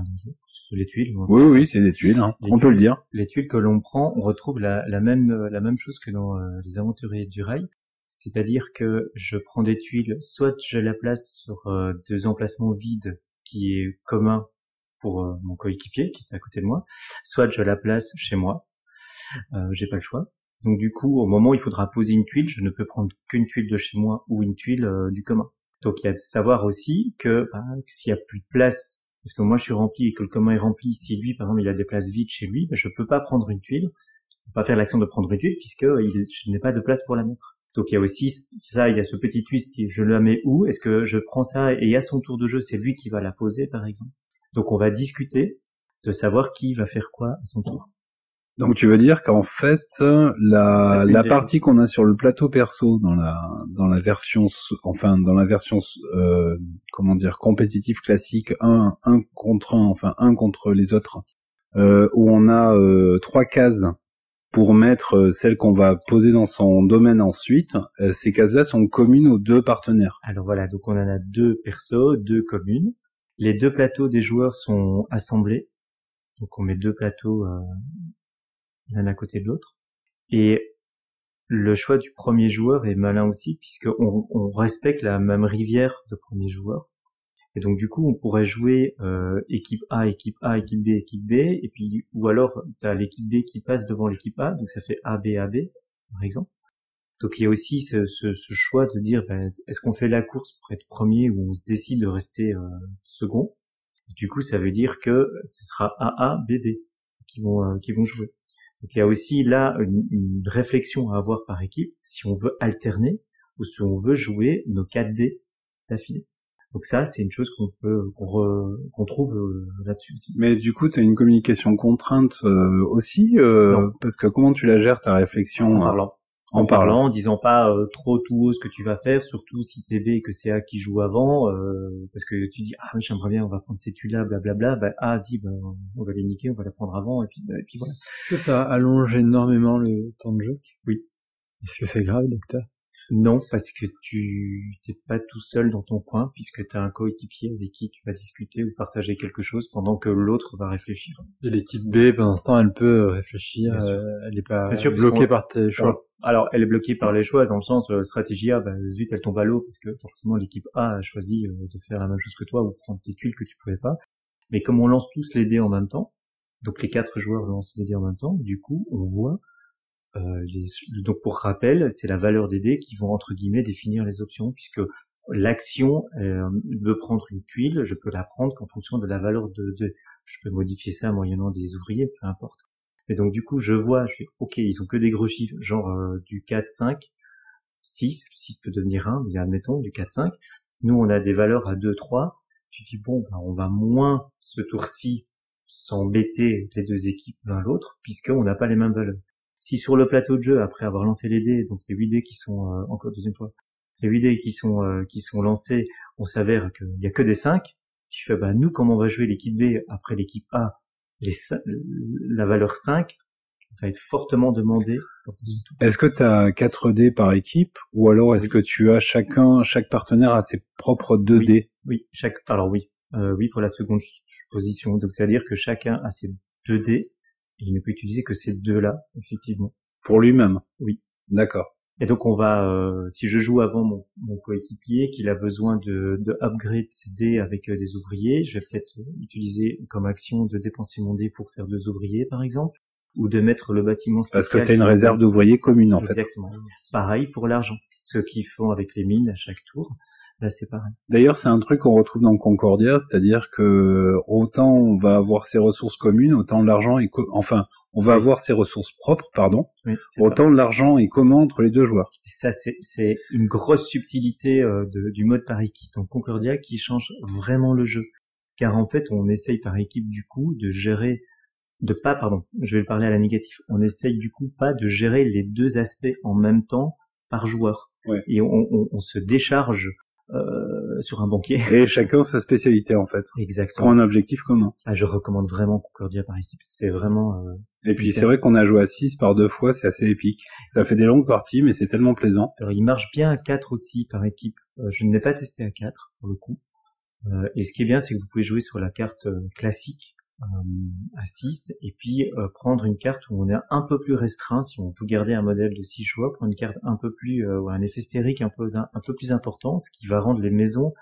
les tuiles. Oui, oui, c'est des tuiles. Hein, on peut le dire. Les tuiles que l'on prend, on retrouve la, la même la même chose que dans les aventuriers du rail. C'est-à-dire que je prends des tuiles, soit je la place sur euh, deux emplacements vides qui est commun pour euh, mon coéquipier qui est à côté de moi, soit je la place chez moi. Euh, j'ai pas le choix. Donc du coup, au moment où il faudra poser une tuile, je ne peux prendre qu'une tuile de chez moi ou une tuile euh, du commun. Donc il y a de savoir aussi que bah, s'il y a plus de place, parce que moi je suis rempli et que le commun est rempli, si lui par exemple il a des places vides chez lui, bah, je peux pas prendre une tuile, je peux pas faire l'action de prendre une tuile puisque il, je n'ai pas de place pour la mettre. Donc il y a aussi ça, il y a ce petit twist qui je la mets où? Est-ce que je prends ça et à son tour de jeu, c'est lui qui va la poser par exemple? Donc on va discuter de savoir qui va faire quoi à son tour. Donc tu veux dire qu'en fait la, la partie qu'on a sur le plateau perso dans la dans la version enfin dans la version euh, comment dire compétitive classique un un contre un enfin un contre les autres euh, où on a euh, trois cases pour mettre celle qu'on va poser dans son domaine ensuite, euh, ces cases-là sont communes aux deux partenaires. Alors voilà, donc on en a deux persos, deux communes. Les deux plateaux des joueurs sont assemblés. Donc on met deux plateaux euh, l'un à côté de l'autre. Et le choix du premier joueur est malin aussi, puisqu'on on respecte la même rivière de premier joueur. Et donc du coup, on pourrait jouer euh, équipe A, équipe A, équipe B, équipe B, et puis ou alors tu l'équipe B qui passe devant l'équipe A, donc ça fait A, B, A, B, par exemple. Donc il y a aussi ce, choix de dire ben, est-ce qu'on fait la course pour être premier ou on se décide de rester euh, second? Du coup, ça veut dire que ce sera AA, BB qui vont euh, qui vont jouer. Donc il y a aussi là une, une réflexion à avoir par équipe si on veut alterner ou si on veut jouer nos 4 D d'affilée. Donc ça, c'est une chose qu'on peut qu'on trouve euh, là-dessus aussi. Mais du coup, tu as une communication contrainte euh, aussi, euh, parce que comment tu la gères ta réflexion en parlant, en, parlant, en disant pas trop tout haut ce que tu vas faire, surtout si c'est B et que c'est A qui joue avant, parce que tu dis ah j'aimerais bien, on va prendre ces tuiles-là, blablabla. Bah, A dit bah, on va les niquer, on va la prendre avant, et puis bah, et puis voilà. Est-ce que ça allonge énormément le temps de jeu? Oui. Est-ce que c'est grave, docteur? Non, parce que tu n'es pas tout seul dans ton coin, puisque tu as un coéquipier avec qui tu vas discuter ou partager quelque chose pendant que l'autre va réfléchir. Et l'équipe B, pendant ce temps, elle peut réfléchir, euh, elle n'est pas bloquée par tes choix. Alors, elle est bloquée par les choix, dans le sens, euh, stratégie A, bah, zut, elle tombe à l'eau, parce que forcément l'équipe A a choisi euh, de faire la même chose que toi, ou prendre tes tuiles que tu pouvais pas. Mais comme on lance tous les dés en même temps, donc les quatre joueurs lancent les dés en même temps, du coup, on voit euh, donc pour rappel, c'est la valeur des dés qui vont entre guillemets définir les options, puisque l'action euh, veut prendre une tuile, je peux la prendre qu'en fonction de la valeur de, de je peux modifier ça moyennant des ouvriers, peu importe. Et donc du coup, je vois, je fais, ok, ils ont que des gros chiffres, genre euh, du 4, 5, 6, 6 peut devenir 1, mais admettons du 4, 5. Nous, on a des valeurs à 2, 3. Tu dis, bon, ben, on va moins ce tour-ci s'embêter les deux équipes l'un l'autre, puisqu'on n'a pas les mêmes valeurs. Si sur le plateau de jeu, après avoir lancé les dés, donc les 8 dés qui sont euh, encore deuxième fois, les 8 dés qui sont euh, qui sont lancés, on s'avère qu'il y a que des 5. Tu fais bah nous comment on va jouer l'équipe B après l'équipe A, les, la valeur 5 va être fortement demandée. Est-ce que tu as 4 dés par équipe ou alors est-ce que tu as chacun chaque partenaire a ses propres 2 dés? Oui, chaque alors oui. Euh, oui pour la seconde position. Donc c'est à dire que chacun a ses 2 dés il ne peut utiliser que ces deux-là, effectivement. Pour lui-même Oui. D'accord. Et donc on va, euh, si je joue avant mon, mon coéquipier, qu'il a besoin de, de upgrade ses dés avec euh, des ouvriers, je vais peut-être utiliser comme action de dépenser mon dé pour faire deux ouvriers, par exemple, ou de mettre le bâtiment spécial. Parce que tu as une réserve d'ouvriers commune, en fait. Exactement. Pareil pour l'argent. Ce qu'ils font avec les mines à chaque tour. Là, c'est pareil. D'ailleurs, c'est un truc qu'on retrouve dans Concordia, c'est-à-dire que autant on va avoir ses ressources communes, autant l'argent est, enfin, on va avoir ses ressources propres, pardon, autant l'argent est commun entre les deux joueurs. Ça, c'est une grosse subtilité euh, de, du mode par équipe dans Concordia qui change vraiment le jeu. Car en fait, on essaye par équipe du coup de gérer, de pas, pardon, je vais parler à la négative, on essaye du coup pas de gérer les deux aspects en même temps par joueur. Et on, on, on se décharge euh, sur un banquier. Et chacun sa spécialité en fait. Exactement. Pour un objectif commun. Ah, je recommande vraiment Concordia par équipe. C'est vraiment. Euh, et puis c'est vrai qu'on a joué à 6 par deux fois, c'est assez épique. Ça fait des longues parties, mais c'est tellement plaisant. Alors il marche bien à 4 aussi par équipe. Euh, je ne l'ai pas testé à 4 pour le coup. et ce qui est bien, c'est que vous pouvez jouer sur la carte classique euh, à 6 et puis euh, prendre une carte où on est un peu plus restreint si on veut garder un modèle de 6 joueurs, prendre une carte un peu plus euh, ou un effet stérique un peu un, peu plus important, ce qui va rendre les maisons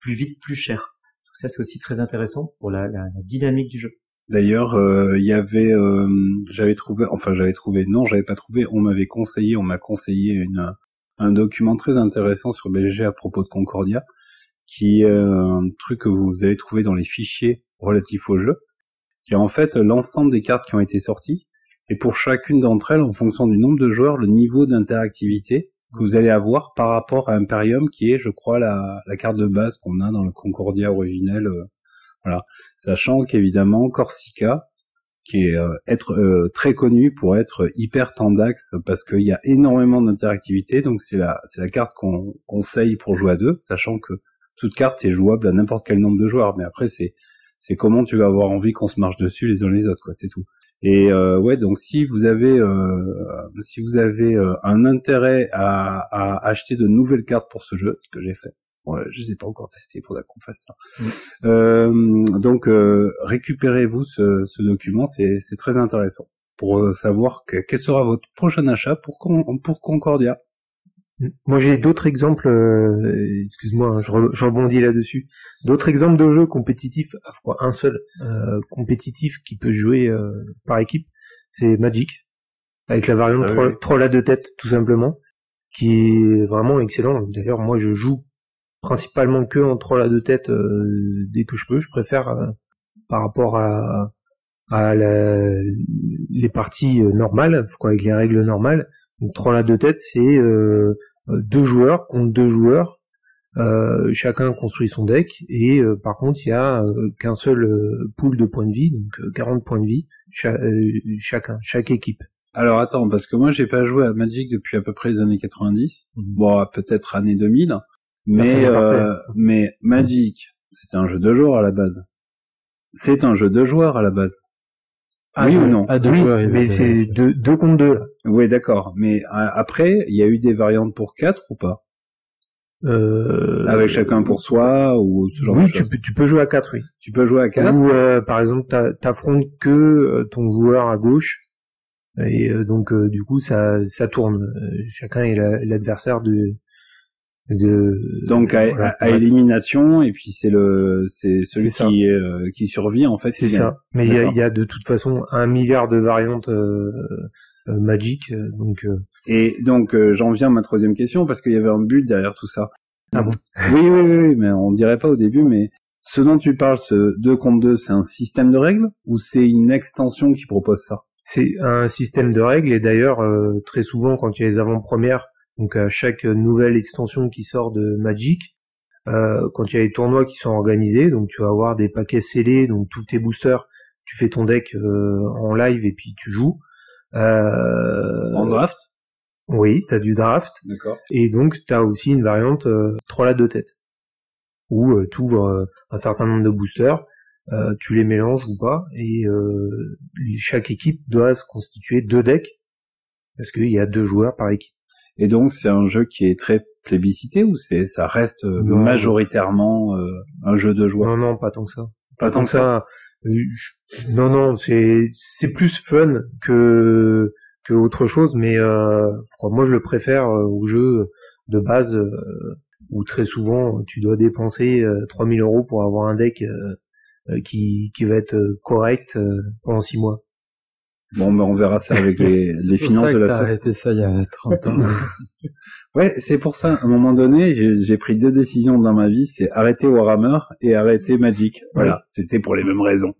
plus vite plus chères. Donc ça c'est aussi très intéressant pour la, la, dynamique du jeu. D'ailleurs, il y avait, j'avais trouvé, enfin j'avais trouvé, non, j'avais pas trouvé, on m'avait conseillé, on m'a conseillé une, un document très intéressant sur BG à propos de Concordia, qui est un truc que vous avez trouvé dans les fichiers relatifs au jeu, qui est en fait l'ensemble des cartes qui ont été sorties, et pour chacune d'entre elles, en fonction du nombre de joueurs, le niveau d'interactivité que vous allez avoir par rapport à Imperium, qui est, je crois, la, la carte de base qu'on a dans le Concordia originel. Euh, voilà, sachant qu'évidemment Corsica, qui est euh, être euh, très connu pour être hyper tendax parce qu'il y a énormément d'interactivité. Donc c'est la c'est la carte qu'on conseille pour jouer à deux, sachant que toute carte est jouable à n'importe quel nombre de joueurs. Mais après c'est c'est comment tu vas avoir envie qu'on se marche dessus les uns les autres, quoi. C'est tout. Et euh, ouais, donc si vous avez si vous avez un intérêt à, à acheter de nouvelles cartes pour ce jeu, ce que j'ai fait, je les ai pas encore testés, il faudra qu'on fasse ça. Mm. Euh, donc euh, récupérez-vous ce, ce, document, c'est très intéressant pour euh, savoir que, quel sera votre prochain achat pour, pour Concordia. Moi j'ai d'autres exemples, euh, excuse-moi, hein, je, je, rebondis là-dessus. D'autres exemples de jeux compétitifs, à quoi un seul euh, compétitif qui peut jouer par équipe, c'est Magic, avec la variante ah, troll, à deux têtes tout simplement, qui est vraiment excellent. D'ailleurs moi je joue principalement que entre la deux têtes euh, dès que je peux. Je préfère euh, par rapport à, à les parties euh, normales, quoi, avec les règles normales. Donc trois à deux têtes, c'est deux joueurs contre deux joueurs. chacun construit son deck et par contre il y a qu'un seul pool de points de vie, donc 40 points de vie chacun, chaque équipe. Alors attends, parce que moi j'ai pas joué à Magic depuis à peu près les années 90, mmh. bon peut-être année 2000, mais, euh, mais Magic, c'est un jeu de joueurs à la base. C'est un jeu de joueurs à la base. Ah, oui ou non À deux joueurs. Mais c'est deux, deux contre deux. Oui, d'accord. Mais euh, après, il y a eu des variantes pour quatre ou pas? Euh... Avec chacun pour soi ou ce genre oui, de tu peux, tu peux jouer à quatre, oui. Tu peux jouer à quatre? Ou euh, par exemple, t'affrontes que euh, ton joueur à gauche et donc du coup ça ça tourne. chacun est l'adversaire de de donc à, élimination et puis c'est le c'est celui qui euh, qui survit en fait c'est ça. Mais il y a, y a, de toute façon un milliard de variantes euh, euh Magic euh, donc et donc j'en viens à ma troisième question parce qu'il y avait un but derrière tout ça. Ah bon oui, oui oui mais on dirait pas au début mais ce dont tu parles ce 2 contre 2 c'est un système de règles ou c'est une extension qui propose ça? C'est un système de règles et d'ailleurs très souvent quand il y a les avant-premières donc à chaque nouvelle extension qui sort de Magic, euh, quand il y a les tournois qui sont organisés, donc tu vas avoir des paquets scellés, donc tous tes boosters, tu fais ton deck euh, en live et puis tu joues. Euh, en draft Oui, tu as du draft. D'accord. Et donc tu as aussi une variante euh, 3 la 2 têtes, où euh, tu ouvres euh, un certain nombre de boosters, tu les mélanges ou pas, et chaque équipe doit se constituer deux decks, parce qu'il y a deux joueurs par équipe. Et donc c'est un jeu qui est très plébiscité ou c'est ça reste euh, majoritairement euh, un jeu de joueurs? Non non, pas tant que ça. Pas, tant que ça? Non non, c'est c'est plus fun que que autre chose, mais euh, moi je le préfère au jeu de base où très souvent tu dois dépenser 3000 euros pour avoir un deck qui qui va être correct pendant 6 mois. Bon, mais on verra ça avec les, les finances de la société. arrêté ça il y a 30 ans. ouais, c'est pour ça, à un moment donné, j'ai pris deux décisions dans ma vie, c'est arrêter Warhammer et arrêter Magic. Voilà, c'était pour les mêmes raisons.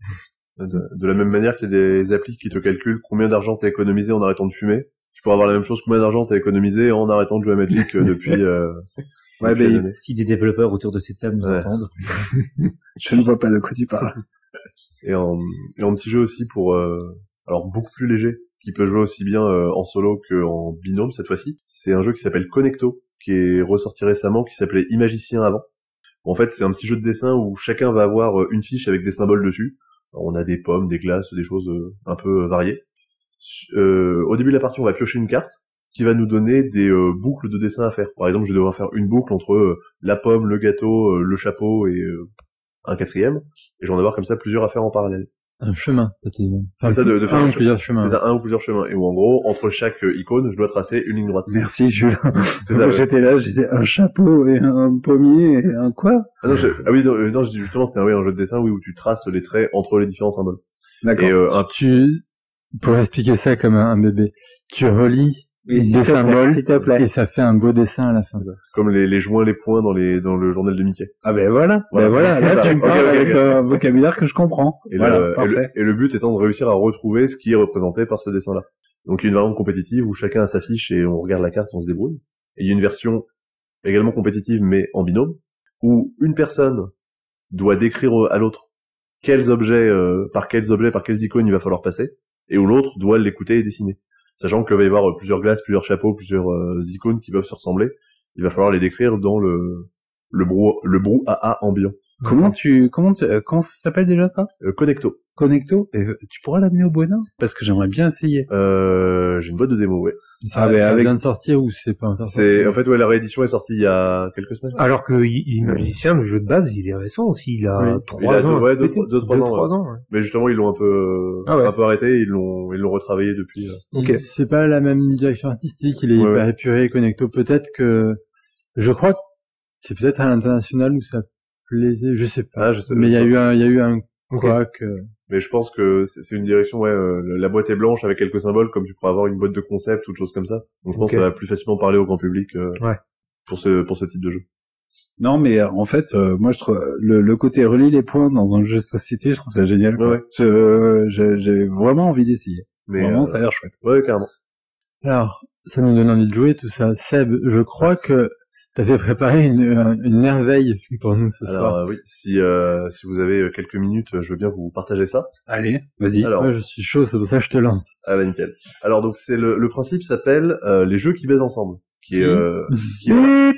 De, la même manière qu'il y a des applis qui te calculent combien d'argent t'as économisé en arrêtant de fumer, tu pourras avoir la même chose, combien d'argent t'as économisé en arrêtant de jouer à Magic euh, depuis... Euh, ouais, ben, si des développeurs autour de ces thèmes nous entendent. Je ne vois pas de quoi tu parles. Et en, et en petit jeu aussi pour... Euh, alors beaucoup plus léger, qui peut jouer aussi bien euh, en solo qu'en binôme cette fois-ci. C'est un jeu qui s'appelle Connecto, qui est ressorti récemment, qui s'appelait Imagicien avant. En fait, c'est un petit jeu de dessin où chacun va avoir euh, une fiche avec des symboles dessus. on a des pommes, des glaces, des choses euh, un peu variées. au début de la partie, on va piocher une carte qui va nous donner des boucles de dessin à faire. Par exemple, je vais devoir faire une boucle entre la pomme, le gâteau, le chapeau et un quatrième, et j'en vais avoir comme ça plusieurs à faire en parallèle un chemin, ça te Enfin, ça de, de faire un, ou plusieurs chemins. C'est ça, un ou plusieurs chemins. Et où en gros, entre chaque euh, icône, je dois tracer une ligne droite. Merci Julien. J'étais là, j'étais un chapeau et un pommier et un quoi? Ah, non, ah oui, non, euh, non justement, c'était oui, un jeu de dessin oui, où tu traces les traits entre les différents symboles. D'accord. Et euh, un... tu, pour expliquer ça comme un bébé, tu relis des symboles et ça fait un beau dessin à la fin. C'est comme les, les joints, les points dans les dans le journal de Mickey. Ah ben voilà, ben voilà, là tu me parles avec un vocabulaire que je comprends. Et, le, et, le, but étant de réussir à retrouver ce qui est représenté par ce dessin-là. Donc il y a une variante compétitive où chacun a sa fiche et on regarde la carte, on se débrouille. Et il y a une version également compétitive mais en binôme où une personne doit décrire à l'autre quels objets, euh, par quels objets, par quelles icônes il va falloir passer, et où l'autre doit l'écouter et dessiner. Sachant qu'il va y avoir plusieurs glaces, plusieurs chapeaux, plusieurs euh, icônes qui peuvent se ressembler, il va falloir les décrire dans le le brou le brouhaha ambiant. Comment tu comment tu, euh, comment ça s'appelle déjà ça? Euh, Connecto. Connecto et tu pourras l'amener au Buena parce que j'aimerais bien essayer. Euh, j'ai une boîte de démo, ouais. Ça, Ah, mais ça avec- vient de sortir ou c'est pas C'est en fait ouais la réédition est sortie il y a quelques semaines. Alors que il, il magicien, le jeu de base, il est récent aussi. Il a trois ans. ouais, deux- deux, trois ans, trois ans. ouais. Mais justement ils l'ont un peu Ah ouais. un peu arrêté, ils l'ont ils l'ont retravaillé depuis. euh. Ok. C'est pas la même direction artistique, il est Ouais, hyper ouais. épuré, Connecto. Peut-être que, je crois que c'est peut-être à l'international où ça plaisait, je sais pas. Ah, je sais- Mais il y a eu un, il y a eu un Ok. couac. euh, Mais je pense que c'est c'est une direction, ouais, euh, la boîte est blanche avec quelques symboles, comme tu pourrais avoir une boîte de concept ou de choses comme ça. Donc je pense Ok. que ça va plus facilement parler au grand public euh, Ouais. pour ce pour ce type de jeu. Non, mais euh, en fait, euh, moi, je trouve le, le côté relier les points dans un jeu de société, je trouve ça génial. quoi. Ouais, ouais. Je- je- J'ai vraiment envie d'essayer. Mais vraiment, euh, ça a l'air chouette. ouais, carrément. Alors, ça nous donne envie de jouer tout ça. Seb, je crois que t'avais préparé une, une, une merveille pour nous ce Alors soir. euh, oui, si euh, si vous avez euh, quelques minutes, euh, je veux bien vous partager ça. Allez, vas-y. Alors, Moi, je suis chaud, c'est pour ça que je te lance. ah bah nickel. Alors donc c'est le, le principe s'appelle euh, les jeux qui baisent ensemble, qui est euh, qui, est-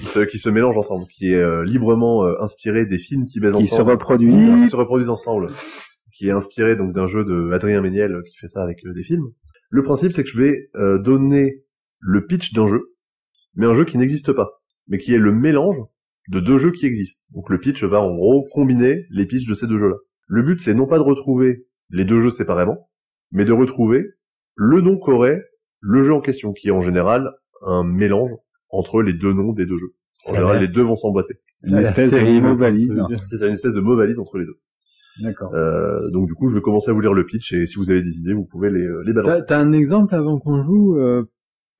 qui se qui se mélangent ensemble, qui est euh, librement euh, inspiré des films qui baisent Qui se ensemble, reproduit. qui se reproduisent ensemble, qui est inspiré donc d'un jeu de Adrien Méniel euh, qui fait ça avec euh, des films. Le principe c'est que je vais euh, donner le pitch d'un jeu, mais un jeu qui n'existe pas, mais qui est le mélange de deux jeux qui existent. Donc le pitch va en gros combiner les pitchs de ces deux jeux-là. Le but c'est non pas de retrouver les deux jeux séparément, mais de retrouver le nom qu'aurait le jeu en question, qui est en général un mélange entre les deux noms des deux jeux. En Ça général, les deux vont s'emboîter. Une espèce de mot valise. C'est ça, une espèce de mot valise entre les deux. D'accord. Euh, donc du coup, je vais commencer à vous lire le pitch et si vous avez des idées, vous pouvez les, euh, les T'as, balancer. t'as un exemple avant qu'on joue euh,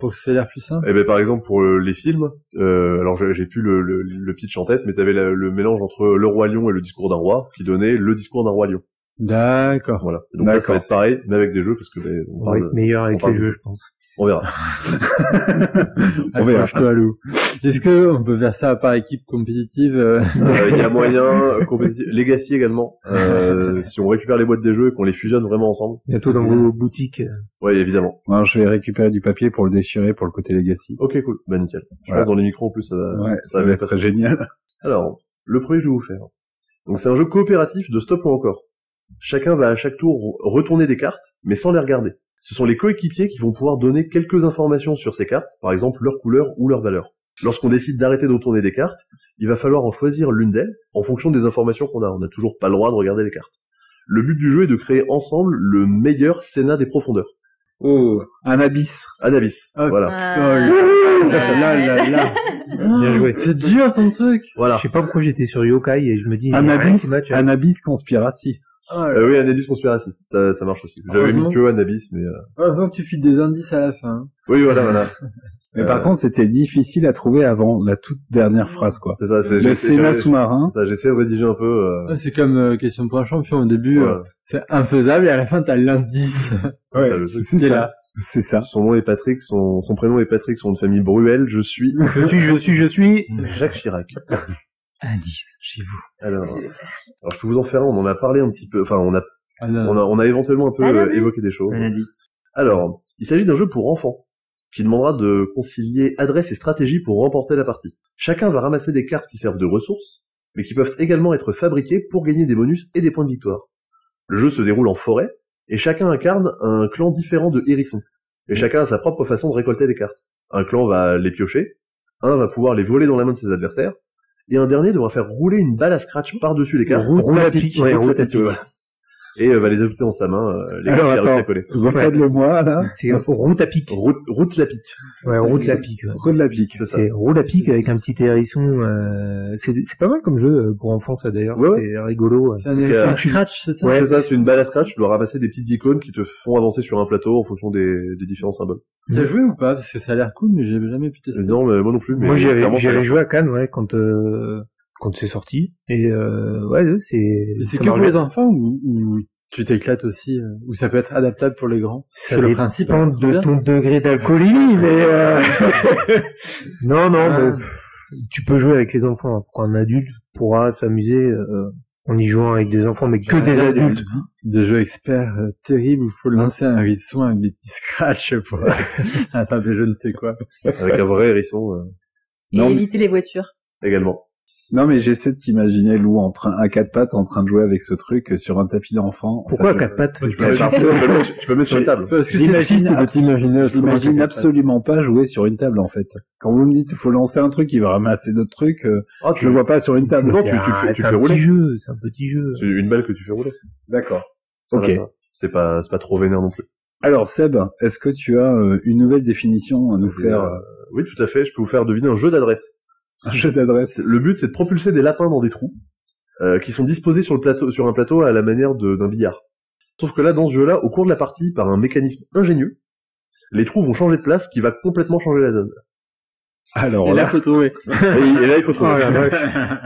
pour que ça ait l'air plus simple Et ben par exemple pour euh, les films, euh, alors j'ai plus le, le, le pitch en tête, mais t'avais la- le mélange entre le roi lion et le discours d'un roi, qui donnait le discours d'un roi lion. D'accord. Voilà. Et donc là, ça va être pareil, mais avec des jeux, parce que ben, on, On va être meilleur avec on les jeux, je pense. On verra. On verra. Accroche-toi, Lou. Est-ce que on peut faire ça par équipe compétitive euh, Euh, Il y a moyen, compétitif- Legacy également. Euh, si on récupère les boîtes des jeux et qu'on les fusionne vraiment ensemble. Bientôt dans vos boutiques. Ouais, évidemment. Alors, je vais récupérer du papier pour le déchirer pour le côté legacy. Ok, cool. Bah nickel. Je Voilà. pense dans les micros en plus, ça, va- Ouais, ça va va être être génial. Alors, le premier que je vais vous faire. Donc c'est un jeu coopératif de stop ou encore. Chacun va à chaque tour retourner des cartes, mais sans les regarder. Ce sont les coéquipiers qui vont pouvoir donner quelques informations sur ces cartes, par exemple leur couleur ou leur valeur. Lorsqu'on décide d'arrêter de retourner des cartes, il va falloir en choisir l'une d'elles en fonction des informations qu'on a. On n'a toujours pas le droit de regarder les cartes. Le but du jeu est de créer ensemble le meilleur Sénat des profondeurs. Oh, un abysse. Anabis. Ah, Voilà. Ah. Oh là là là là. Bien joué. C'est dur ton truc. Voilà. Je sais pas pourquoi j'étais sur Yokai et je me dis. Un match, hein. un abysse conspiracy. Euh, oui, Anabis Conspiracy. Ça, ça marche aussi. J'avais mis Heureusement. que Anabis, mais... euh, Heureusement que tu files des indices à la fin. Oui, voilà, voilà. Mais par contre, c'était difficile à trouver avant la toute dernière phrase, quoi. C'est ça, c'est... Le Sénat sous-marin. Ça, j'essaie de rédiger un peu. Euh, Ouais, C'est comme euh, question pour un champion. Au début, euh, c'est infaisable et à la fin, t'as l'indice. Ouais, ça. là. C'est ça. Son nom est Patrick, son, son prénom est Patrick, son nom de famille Bruel, je suis Je suis, je suis, je suis. Jacques Chirac. Indice chez vous. Alors, alors je peux vous en faire un, on en a parlé un petit peu, enfin on a, on a, on a éventuellement un peu Un euh, évoqué des choses. Un indice. Alors, il s'agit d'un jeu pour enfants, qui demandera de concilier adresse et stratégie pour remporter la partie. Chacun va ramasser des cartes qui servent de ressources, mais qui peuvent également être fabriquées pour gagner des bonus et des points de victoire. Le jeu se déroule en forêt, et chacun incarne un clan différent de hérissons. Et chacun a sa propre façon de récolter les cartes. Un clan va les piocher, un va pouvoir les voler dans la main de ses adversaires, et un dernier devra faire rouler une balle à scratch par-dessus les cartes. Roule à pic. Ouais, roule à pic. Et euh, va les ajouter dans sa main, euh, les Alors, attends. à coller. Refaites-le moi, là. C'est route à pic. Route, route la pique. Ouais, route la pique. ouais. Route la pique. C'est ça. C'est roule à pic avec un petit hérisson. Euh, c'est c'est pas mal comme jeu euh, pour enfants ça d'ailleurs. Ouais, ouais. C'est rigolo. C'est un scratch, c'est ça Ouais, c'est ça, c'est une balle à scratch, tu dois ramasser des petites icônes qui te font avancer sur un plateau en fonction des, des différents symboles. T'as joué ou pas? Parce que ça a l'air cool, mais j'ai jamais pu tester. Non, mais moi non plus, mais Moi j'y avais, clairement, j'y ça a avais l'air- joué à Cannes ouais quand euh, quand c'est sorti et euh, ouais c'est. C'est que pour les enfants ou, ou tu t'éclates aussi euh, Ou ça peut être adaptable pour les grands? Ça C'est le dépend principe. hein, de bien. ton degré d'alcoolie, mais euh... non, non, Ah. mais, pff, tu peux jouer avec les enfants. hein. Un adulte pourra s'amuser euh, en y jouant avec des enfants, mais que des adultes. Des jeux experts euh, terribles où il faut lancer un hérisson avec des petits scratchs pour attraper je ne sais quoi. Avec un vrai hérisson euh, Et Non, mais- éviter les voitures. également. Non, mais j'essaie de t'imaginer Lou en train, à quatre pattes en train de jouer avec ce truc euh, sur un tapis d'enfant. Pourquoi Ça, quatre pattes Tu peux, mettre- sur une table. Je quatre absolument pas jouer sur une table en fait. Quand vous me dites il faut lancer un truc qui va ramasser d'autres trucs, euh, Ah, je le vois pas sur une table. Non, tu, tu, Ah, fais- tu c'est fais un rouler. petit jeu, c'est un petit jeu. C'est une balle que tu fais rouler. D'accord. Ok. C'est pas, c'est pas trop vénère non plus. Alors Seb, est-ce que tu as euh, une nouvelle définition à nous faire Euh, oui, tout à fait. Je peux vous faire deviner un jeu d'adresse. Un jeu d'adresse. Le but, c'est de propulser des lapins dans des trous euh, qui sont disposés sur le plateau, sur un plateau à la manière d'un billard. Sauf que là, dans ce jeu-là, au cours de la partie, par un mécanisme ingénieux, les trous vont changer de place, ce qui va complètement changer la donne. Alors Et là, là, faut trouver. Et, et là, il faut trouver.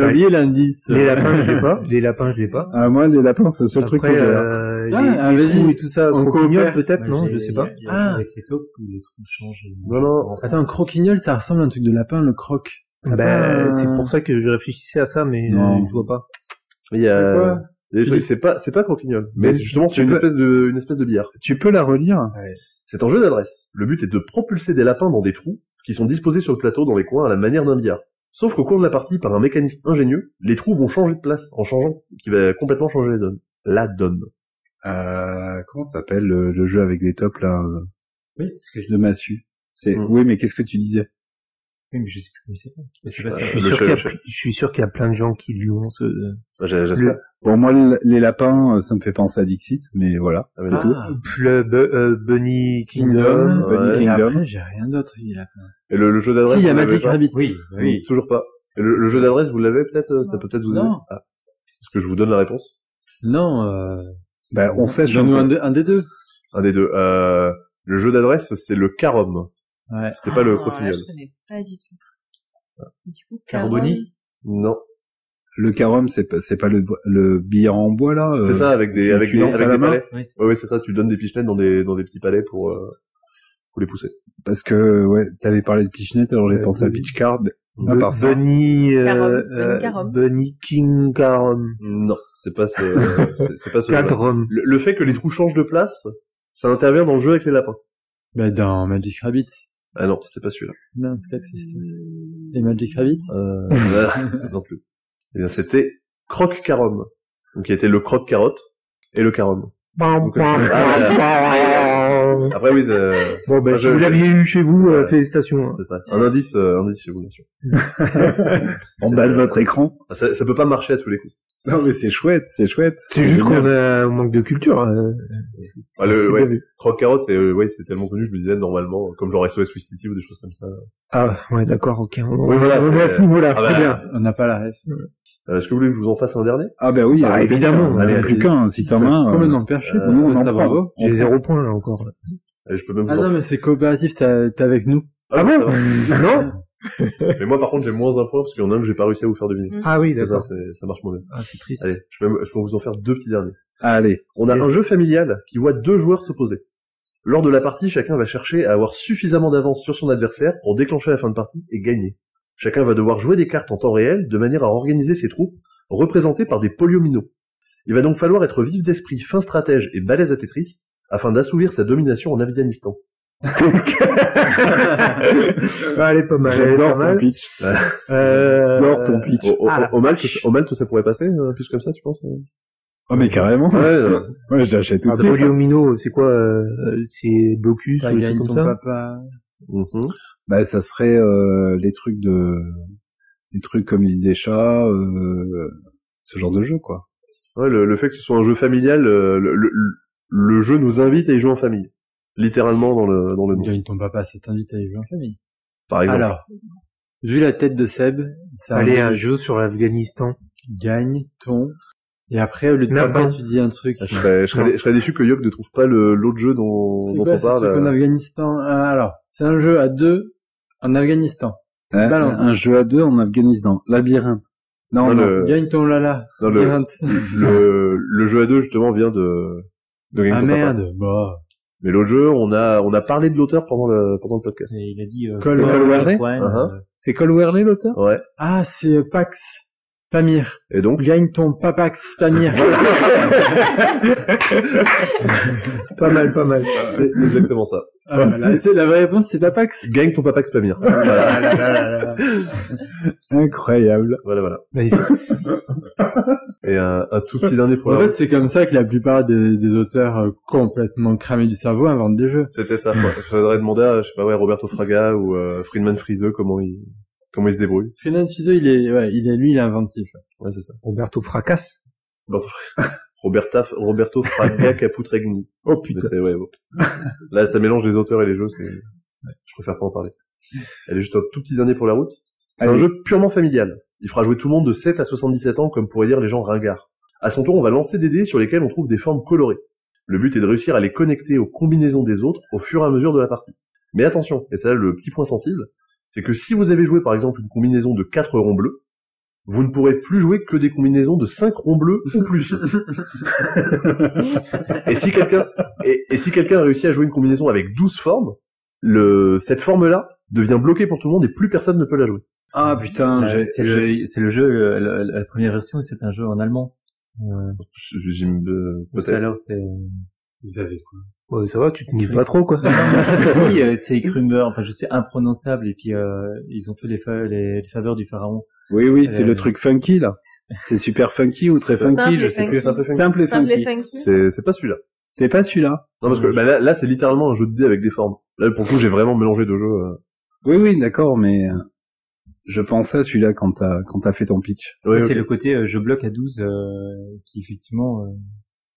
T'as oublié l'indice. Les lapins, je l'ai pas. Les lapins, je l'ai pas. ah, moi les lapins c'est le seul truc que Après, j'ai. euh, Ah, les, ah, les vas-y. trous et tout ça, On croquignol peut-être, Moi, non, je sais y pas. a- il y a- Ah. Avec les taupes, les trous changent. Non, non. Attends, un croquignol, ça ressemble à un truc de lapin, le croc. Ben, pas- c'est pour ça que je réfléchissais à ça, mais Non. euh, je vois pas. Il y a, trucs- c'est pas, c'est pas croquignol. Mais justement, c'est une peux- espèce de, une espèce de billard. Tu peux la relire C'est un jeu d'adresse. Le but est de propulser des lapins dans des trous qui sont disposés sur le plateau dans les coins à la manière d'un billard. Sauf qu'au cours de la partie, par un mécanisme ingénieux, les trous vont changer de place en changeant, qui va complètement changer la donne. La donne. euh, Comment ça s'appelle le, le jeu avec les tops là? Oui, c'est ce que je de C'est Mm. oui, mais qu'est-ce que tu disais? Oui, mais je sais plus, c'est pas. Je suis le sûr qu'il y a le chef. pl- je suis sûr qu'il y a plein de gens qui lui ont ce... J'espère. Bon, moi le- les lapins, euh, ça me fait penser à Dixit, mais voilà. Ah, tout. Le euh, Bunny Kingdom. Kingdom. Bunny Ouais. Et Kingdom. après, j'ai rien d'autre, dit lapin. Et le, le jeu d'adresse, Si, il y a Magic Rabbit. Oui, oui. Toujours pas. Et le, le jeu d'adresse, vous l'avez peut-être euh, Ça peut peut-être vous aider Non. Ah. Est-ce que je vous donne la réponse? Non, euh, Ben, on sait. donne-nous un, de- un des deux. Un des deux. Euh, le jeu d'adresse, c'est le carom. Ouais. C'était pas le Ah, croquignol. je connais pas du tout. Du coup, Carboni Non. Le carom, c'est pas, c'est pas le, le billard en bois là. euh, C'est ça, avec des, avec à avec des palais. Oui, c'est Ouais, ouais, c'est ça. Tu donnes des pichenettes dans des, dans des petits palais pour, euh, pour les pousser. Parce que ouais, t'avais parlé de Pichenette, alors j'ai Euh, pensé à. Pitch Card. Bu- À part ça. Bunny, Carom. euh, Bunny euh, Carom. Bunny King Carom. Non, c'est pas ce, c'est- pas ce. Le, le fait que les trous changent de place, ça intervient dans le jeu avec les lapins. Bah, dans Magic Rabbit. Ah non, c'était pas celui-là. Non, c'est System. Et Magic Rabbit. Euh, voilà, non plus. Eh bien, c'était Croc Carom. Donc, qui était le croc carotte et le carom. Donc, euh, ah, Après, oui, c'est Bon, ben, Moi, si je- vous l'aviez eu chez vous, euh, Ouais. félicitations. hein. c'est ça. Un indice, euh, indice chez vous, bien sûr. En bas de votre écran. Ça, ça peut pas marcher à tous les coups. Non mais c'est chouette, c'est chouette. C'est juste qu'on a un manque de culture. euh, Ah, le, c'est ouais, pas vu. Croc carotte, c'est, euh, ouais, c'est tellement connu, je me disais, normalement, comme genre SOS Swiss City ou des choses comme ça. Ah, ouais, d'accord, ok. On, Oui, voilà, on est à c'est- ce niveau-là, Ah, très bah, bien. On n'a pas la ref. Euh, Est-ce que vous voulez que je vous en fasse un dernier? Ah ben oui, Bah, euh, évidemment. Allez, plus qu'un, si t'en as un. euh, Complètement perché. euh, nous, on en ça, prend. bravo. J'ai zéro point, là, encore. Allez, je peux même Ah non, mais c'est coopératif, t'es avec nous. Ah bon? Va. Non? Mais moi, par contre, j'ai moins d'un point parce qu'il y en a un que j'ai pas réussi à vous faire deviner. Ah oui, C'est ça, d'accord. c'est- ça marche moins bien. Ah, c'est triste. Allez, je peux, je peux vous en faire deux petits derniers. Allez. On a Yes. un jeu familial qui voit deux joueurs s'opposer. Lors de la partie, chacun va chercher à avoir suffisamment d'avance sur son adversaire pour déclencher la fin de partie et gagner. Chacun va devoir jouer des cartes en temps réel de manière à organiser ses troupes, représentées par des polyominos. Il va donc falloir être vif d'esprit, fin stratège et balèze à Tetris, afin d'assouvir sa domination en Afghanistan. Ah, elle est pas mal, elle est pas J'adore ton mal. pitch. Euh, J'adore ton pitch. Au, au, Ah, au Malte, au Malte, ça pourrait passer, euh, plus comme ça, tu penses euh Oh mais carrément. Ouais, euh, Ouais, j'achète tout Ah, de suite. Polyomino, c'est quoi euh, euh, C'est Blocus ou des comme ça papa. mhm. Bah ça serait euh, les trucs de les trucs comme l'île des chats, euh, ce genre de jeu quoi. Ouais, le, le fait que ce soit un jeu familial, euh, le, le, le jeu nous invite à y jouer en famille. Littéralement dans le, dans le nom. Gagne ton papa, c'est t'invite à y jouer en famille. Par exemple. Alors, vu la tête de Seb, ça Allez, un jeu sur l'Afghanistan. gagne ton. Et après, au lieu de Non, papa, non. tu dis un truc. je, serais, je, serais, je serais déçu que Yok ne trouve pas le- l'autre jeu dont, C'est dont quoi on parle. truc en Afghanistan? Ah, Alors, c'est un jeu à deux en Afghanistan. Balance. un jeu à deux en Afghanistan. Labyrinthe. Non, Non, non. le- Gagne ton lala. non, le, Labyrinthe. le, le jeu à deux justement vient de, Ah merde, bah. Mais l'autre jeu, on a, on a parlé de l'auteur pendant le, pendant le podcast. Et il a dit euh, Col- Fort Col Wesley One, Uh-huh. euh, C'est Cole Wehrle l'auteur? Ouais. Ah, c'est Pax. Pamir. Et donc Gagne ton papax Pamir. pas mal, pas mal. C'est exactement ça. Ah, voilà, c'est la vraie réponse, c'est papax. Gagne ton papax Pamir. Ah Incroyable. Voilà, voilà. Et un, un tout petit dernier pour En fait, c'est comme ça que la plupart des, des auteurs euh, complètement cramés du cerveau inventent des jeux. C'était ça. quoi. Faudrait demander à, je sais pas, ouais, Roberto Fraga ou euh, Friedman Friseux comment il, comment il se débrouille. Freeman Fizeau, il est, ouais, il est lui, il est inventif. Ouais, c'est ça. Roberto Fracasse. Roberto, Roberta, Roberto Fraga Caputregni. Oh putain. ouais, bon. Là, ça mélange les auteurs et les jeux, c'est, je préfère pas en parler. Elle est juste un tout petit dernier pour la route. C'est un jeu purement familial. Il fera jouer tout le monde de 7 à 77 ans, comme pourraient dire les gens ringards. À son tour, on va lancer des dés sur lesquels on trouve des formes colorées. Le but est de réussir à les connecter aux combinaisons des autres au fur et à mesure de la partie. Mais attention, et c'est là le petit point sensible, c'est que si vous avez joué par exemple une combinaison de 4 ronds bleus, vous ne pourrez plus jouer que des combinaisons de 5 ronds bleus ou plus. et si quelqu'un et, et si quelqu'un a réussi à jouer une combinaison avec 12 formes, le cette forme-là devient bloquée pour tout le monde et plus personne ne peut la jouer. Ah putain, Euh, c'est le, c'est le jeu, euh, la, la première version, c'est un jeu en allemand. Euh, euh, à peut-être. l'heure, c'est, Vous avez quoi? Ouais, ça va, tu te nies pas trop, quoi. oui, c'est Krumber, enfin, je sais, imprononçable, et puis, euh, ils ont fait les, fa- les, les faveurs du pharaon. Oui, oui, c'est Euh, le truc funky là. C'est super funky ou très funky, Simple je et sais funky. plus. Simple et funky. Simple et Simple et funky. funky. C'est pas celui-là. C'est pas celui-là. Non parce que bah, là, là c'est littéralement un jeu de dés avec des formes. Là pour le coup j'ai vraiment mélangé deux jeux. euh. Oui, oui, d'accord, mais euh, je pensais à celui-là quand t'as quand t'as fait ton pitch. Ouais, C'est le côté euh, je bloque à 12, euh, qui effectivement, euh,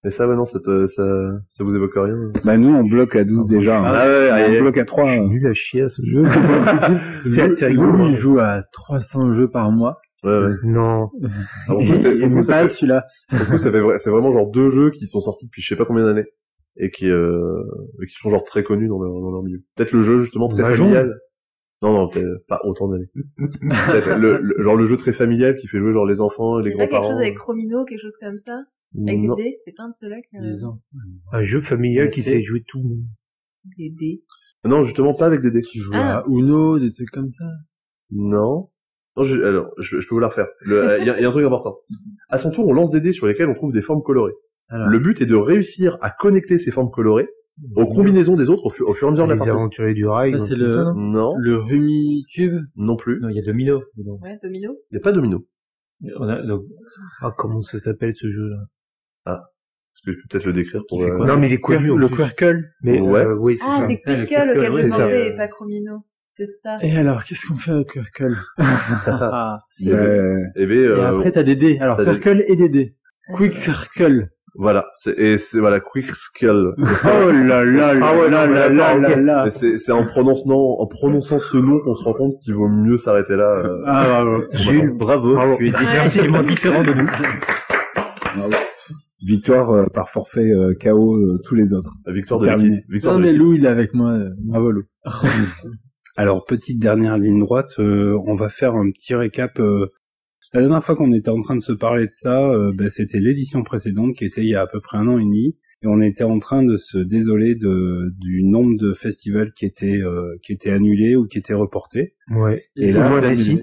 Mais ça ouais non ça te- ça ça vous évoque rien. Bah nous on bloque à 12 déjà. hein. Ah ouais, on allez. bloque à 3. Je suis euh. nul à chier à ce jeu. C'est rigolo, Lui, hein. il joue à 300 jeux par mois. Ouais, ouais. Non. Ah, pour le coup, Et coup, me ça passe fait- celui-là. le coup, ça fait c'est vraiment genre deux jeux qui sont sortis depuis je sais pas combien d'années et qui euh, et qui sont genre très connus dans leur, dans leur milieu. Peut-être le jeu justement très Mahjong. familial. Non non peut-être pas autant d'années. Peut-être le, le- genre le jeu très familial qui fait jouer genre les enfants, les C'est pas quelque grands-parents. chose avec Chromino, quelque chose comme ça? Avec des dés C'est pas un de ceux-là que... Les enfants. Un jeu familial qui fait jouer tout le monde. Des dés. Non justement pas avec des dés. Tu joues Ah. à Uno, des trucs comme ça. Non. Non, je, alors, je, je peux vous la refaire. Euh, Il y, a, il y a un truc important. À son tour, on lance des dés sur lesquels on trouve des formes colorées. Alors. Le but est de réussir à connecter ces formes colorées aux combinaisons des autres au, fu- au fur et à mesure de la Les partie. aventuriers du rail. C'est le- ça, non Non, Le Rumi Cube. non plus. non, il y a Domino dedans. Ouais, domino. Il n'y a pas de domino. On a, donc, Ah, comment ça s'appelle ce jeu-là? Parce que je peux peut-être le décrire pour... Euh, Non, mais connu. en le. Quirkle. Mais Ouais. euh, oui, c'est Ah, ça. c'est Quirkle auquel je pensais, c'est et pas Chromino. C'est ça. Et alors, qu'est-ce qu'on fait avec Quirkle Ah. Et, Euh, eh ben, Et euh, après, t'as des dés. Alors, des- Quirkle et des dés. Quick Circle. Voilà. C'est, et c'est, voilà, Quick Skull. Oh là là là Ah ouais, là là là là là. C'est, c'est en prononçant, en prononçant ce nom qu'on se rend compte qu'il vaut mieux s'arrêter là. euh. Ah, bravo. Jules, bravo, Bravo. tu es Définitivement différent de nous. Victoire euh, par forfait euh, KO euh, tous les autres. La victoire de Terminé. Victoire Non, de mais. Lou, il est avec moi. Bravo, Lou. Alors petite dernière ligne droite, euh, on va faire un petit récap. euh, la dernière fois qu'on était en train de se parler de ça, euh, bah, c'était l'édition précédente qui était il y a à peu près un an et demi, et on était en train de se désoler de, du nombre de festivals qui étaient euh, qui étaient annulés ou qui étaient reportés. Ouais. Et là, ont ici.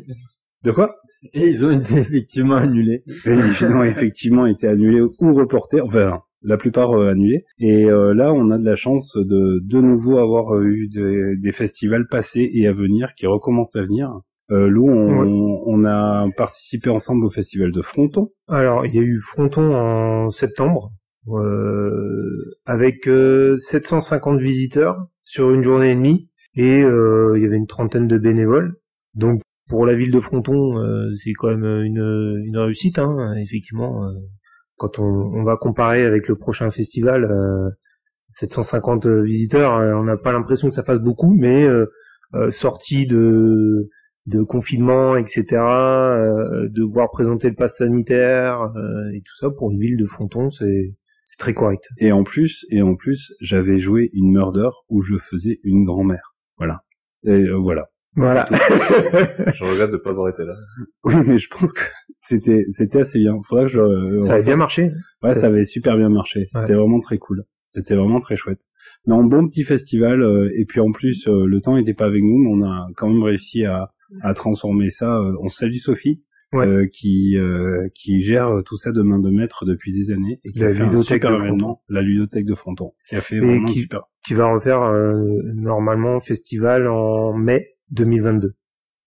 De quoi? Et ils ont été effectivement annulés. Et Ils ont effectivement été annulés ou reportés, enfin la plupart euh, annulés. Et euh, là, on a de la chance de de nouveau avoir euh, eu des, des festivals passés et à venir qui recommencent à venir. Euh, Lou, on, Ouais. on a participé ensemble au festival de Fronton. Alors, il y a eu Fronton en septembre, euh, avec euh, 750 visiteurs sur une journée et demie, et euh, il y avait une trentaine de bénévoles. Donc, pour la ville de Fronton, euh, c'est quand même une, réussite, hein, effectivement. euh, quand on, va comparer avec le prochain festival, euh, 750 visiteurs, euh, on n'a pas l'impression que ça fasse beaucoup, mais euh, euh, sorti de confinement, etc., euh, de voir présenter le pass sanitaire et tout ça pour une ville de Fronton, c'est très correct. Et en plus, et en plus, j'avais joué une murder où je faisais une grand-mère. Voilà. Et voilà. Voilà. Je regrette de pas avoir été là. Oui, mais je pense que c'était c'était assez bien. Faudrait que je, euh, ça a bien marché. Ouais, ça avait super bien marché. C'était Ouais. vraiment très cool. C'était vraiment très chouette. Mais en bon petit festival, euh, et puis en plus, euh, le temps n'était pas avec nous, mais on a quand même réussi à, à transformer ça. euh, on salue Sophie, euh, qui euh, qui gère tout ça de main de maître depuis des années et qui La a fait un ludothèque super de événement, la ludothèque de Fronton, qui a fait Et vraiment qui- super. qui va refaire euh, normalement festival en mai 2022.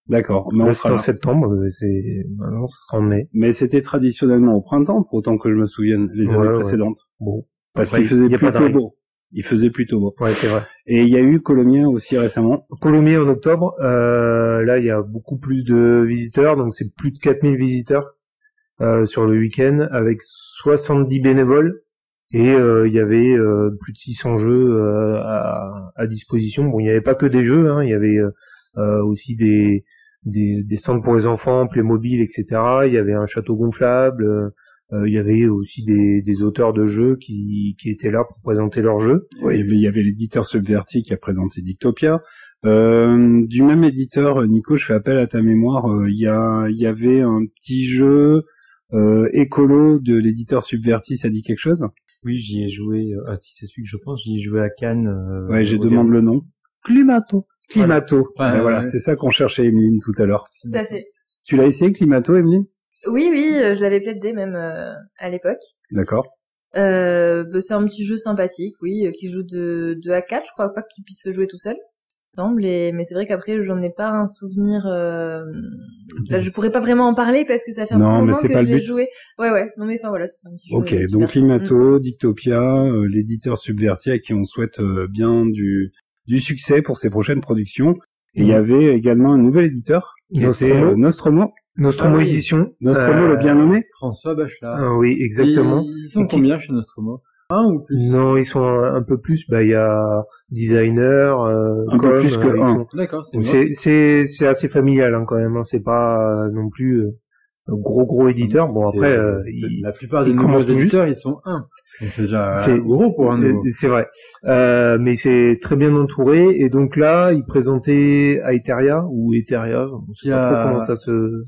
D'accord, mais on c'était sera en septembre, c'est maintenant ce sera en mai. Mais c'était traditionnellement au printemps, pour autant que je me souvienne, les Ouais, années ouais. précédentes. Bon, Parce qu'il faisait plutôt beau. Il faisait plutôt beau. ouais, c'est vrai. Et il y a eu Colomiers aussi récemment. Colomiers en octobre, euh, là il y a beaucoup plus de visiteurs, donc c'est plus de 4000 visiteurs euh, sur le week-end avec 70 bénévoles et euh, il y avait euh, plus de 600 jeux euh, à, à disposition. Bon, il n'y avait pas que des jeux, hein, il y avait euh, aussi des, des des stands pour les enfants, Playmobil, etc. Il y avait un château gonflable. euh, euh, il y avait aussi des, des auteurs de jeux qui, qui étaient là pour présenter leurs jeux. Oui, il y avait l'éditeur Subverti qui a présenté Dictopia. Euh, du même éditeur, Nico, je fais appel à ta mémoire. euh, Il y, a, il y avait un petit jeu euh, écolo de l'éditeur Subverti, ça dit quelque chose? Oui, j'y ai joué. euh, Ah, si c'est celui que je pense, j'y ai joué à Cannes. euh, Ouais, j'ai au demande le nom. Climato. Climato. Voilà. Ben voilà, c'est ça qu'on cherchait Emeline tout à l'heure. Tout à fait. Tu l'as essayé Climato, Emeline? Oui, oui, euh, je l'avais pledgé même euh, à l'époque. D'accord. Euh, bah, c'est un petit jeu sympathique, oui, euh, qui joue de, de à 4 Je crois pas qu'il puisse se jouer tout seul. Semble, et, mais c'est vrai qu'après j'en ai pas un souvenir. Euh... je pourrais pas vraiment en parler parce que ça fait un Non, moment c'est que but. joué. Ouais, ouais. Non mais enfin voilà, c'est un petit jeu. Ok, euh, donc. Climato, Dictopia, euh, l'éditeur Subverti à qui on souhaite euh, bien du, du succès pour ses prochaines productions. Et il y Mhm. avait également un nouvel éditeur, qui Nostromo. était euh, Nostromo. Nostromo Ah oui. Édition. Nostromo, Euh, le bien nommé François Bachelard. Ah oui, exactement. Ils, ils sont combien chez Nostromo? Un ou plus? Non, ils sont un, un peu plus. Bah, il y a designer, euh, Un peu plus que euh, ils un. sont- D'accord, c'est. C'est c'est c'est assez familial hein, quand même. Hein. C'est pas euh, non plus euh, gros gros éditeur. Bon après, euh, il- la plupart des juste. éditeurs, ils sont un. C'est déjà c'est gros pour un nouveau. euh, C'est vrai. Euh, mais c'est très bien entouré. Et donc là, ils présentaient Aeteria ou Eteria. On sait pas a- trop comment ça se.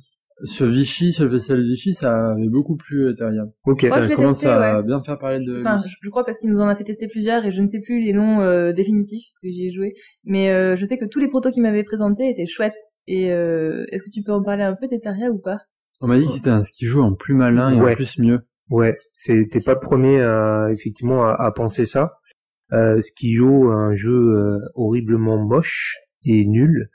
Sur Vichy, sur le festival Vichy, ça avait beaucoup plu Ethereum. Ok. Ça commence testé, à ouais. bien faire parler de Enfin, je crois parce qu'il nous en a fait tester plusieurs et je ne sais plus les noms euh, définitifs parce que j'y ai joué. Mais euh, je sais que tous les protos qu'il m'avait présentés étaient chouettes. Et euh, est-ce que tu peux en parler un peu d'Eteria ou pas? On m'a dit que c'était un ski joue en plus malin et Ouais. en plus mieux. Ouais, c'était pas le premier à, effectivement à, à penser ça. Euh, qui joue un jeu euh, horriblement moche et nul.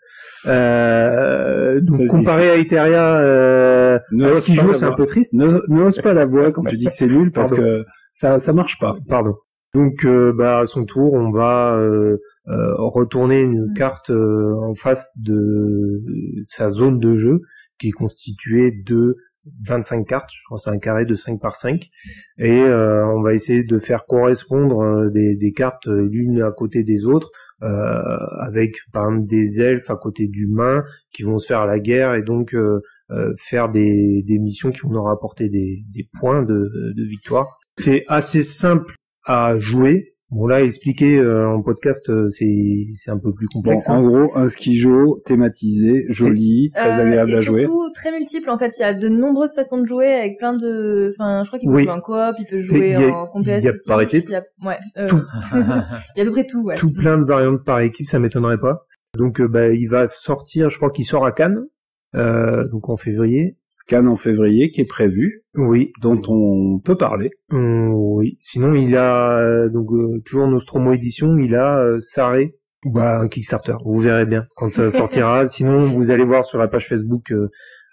Euh, donc Ça comparé à Eteria, euh, pas joue c'est un peu triste. Ne, ne hausse pas la voix quand tu dis que c'est nul parce Pardon. que ça ça marche pas. Pardon. Donc euh, bah à son tour, on va euh, euh, retourner une carte euh, en face de sa zone de jeu qui est constituée de 25 cartes, je crois c'est un carré de 5 par 5 et euh, on va essayer de faire correspondre euh, des, des cartes euh, l'une à côté des autres euh, avec par exemple des elfes à côté d'humains qui vont se faire la guerre et donc euh, euh, faire des, des missions qui vont nous rapporter des, des points de, de victoire. C'est assez simple à jouer. Bon là, expliquer euh, en podcast, euh, c'est c'est un peu plus Bon, complexe. en hein. gros, un ski joe thématisé, joli, très Euh, agréable et à jouer. surtout très multiple en fait. Il y a de nombreuses façons de jouer avec plein de. Enfin, je crois qu'il peut Oui. jouer en coop, il peut jouer a- en compétitif. il y a par équipe. il y a- Ouais. euh, Tout. il y a à peu près tout, ouais. Tout plein de variantes par équipe, ça m'étonnerait pas. Donc euh, bah, il va sortir, je crois qu'il sort à Cannes, euh, donc en février. Cannes en février qui est prévu, Oui, dont on peut parler. Hum, oui. Sinon il a euh, donc euh, toujours Nostromo édition, il a euh, Saré, bah un Kickstarter. Vous verrez bien quand ça sortira. Sinon vous allez voir sur la page Facebook euh,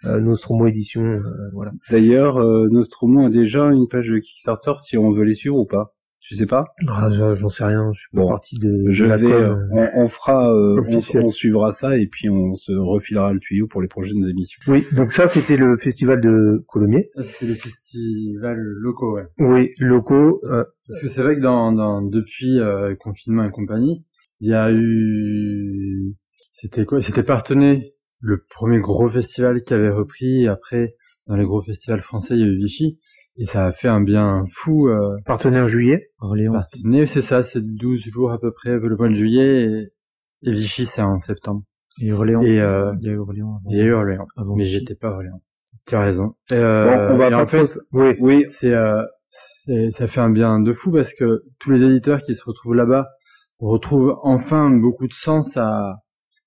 euh, Nostromo édition, euh, voilà. D'ailleurs, euh, Nostromo a déjà une page de Kickstarter si on veut les suivre ou pas. Je sais pas? Ah, j'en sais rien, je suis pas Bon, partie de, Je de la vais, com, euh, euh. on, on fera, euh, on, suivra ça et puis on se refilera le tuyau pour les prochaines émissions. Oui, donc ça c'était le festival de Colomiers. C'était les festivals locaux, ouais. Oui, locaux. euh, Parce que c'est vrai que dans, dans depuis euh, le confinement et compagnie, il y a eu c'était quoi? C'était Partenay, le premier gros festival qui avait repris. Après, dans les gros festivals français, il y a eu Vichy. Et ça a fait un bien fou. Euh, partenaire juillet. Orléans. Partenay, c'est ça, c'est 12 jours à peu près le mois de juillet. Et, et Vichy, c'est en septembre. Et Orléans. Et euh, Il y a eu Orléans avant. il y a eu Orléans. avant Mais j'étais pas à Orléans. Tu as raison. Et, euh, Bon, on va et en fait, trop- Oui, oui, c'est, euh, ça fait un bien de fou parce que tous les éditeurs qui se retrouvent là-bas retrouvent enfin beaucoup de sens à,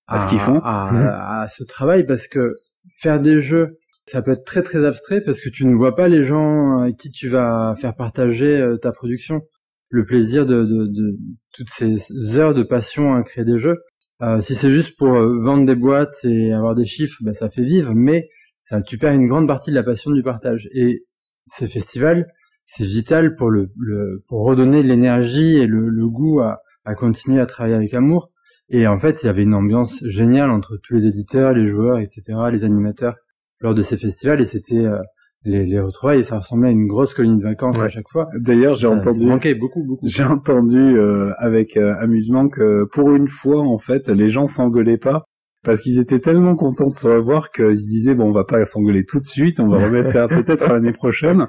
À ce qu'ils font. à, Mhm. à ce travail parce que faire des jeux ça peut être très très abstrait parce que tu ne vois pas les gens à qui tu vas faire partager euh, ta production. Le plaisir de, de, de toutes ces heures de passion à créer des jeux. Euh, si c'est juste pour euh, vendre des boîtes et avoir des chiffres, bah, ça fait vivre, mais ça, tu perds une grande partie de la passion du partage. Et ces festivals, c'est vital pour le, le, pour redonner l'énergie et le, le goût à, à continuer à travailler avec amour. Et en fait, il y avait une ambiance géniale entre tous les éditeurs, les joueurs, etc., les animateurs lors de ces festivals et c'était euh, les, les retrouvailles ça ressemblait à une grosse colonie de vacances à chaque fois. D'ailleurs, j'ai entendu manquait beaucoup beaucoup. J'ai entendu euh, avec euh, amusement que pour une fois en fait, les gens s'engueulaient pas parce qu'ils étaient tellement contents de se revoir qu'ils se disaient bon, on va pas s'engueuler tout de suite, on va remettre ça peut-être l'année prochaine.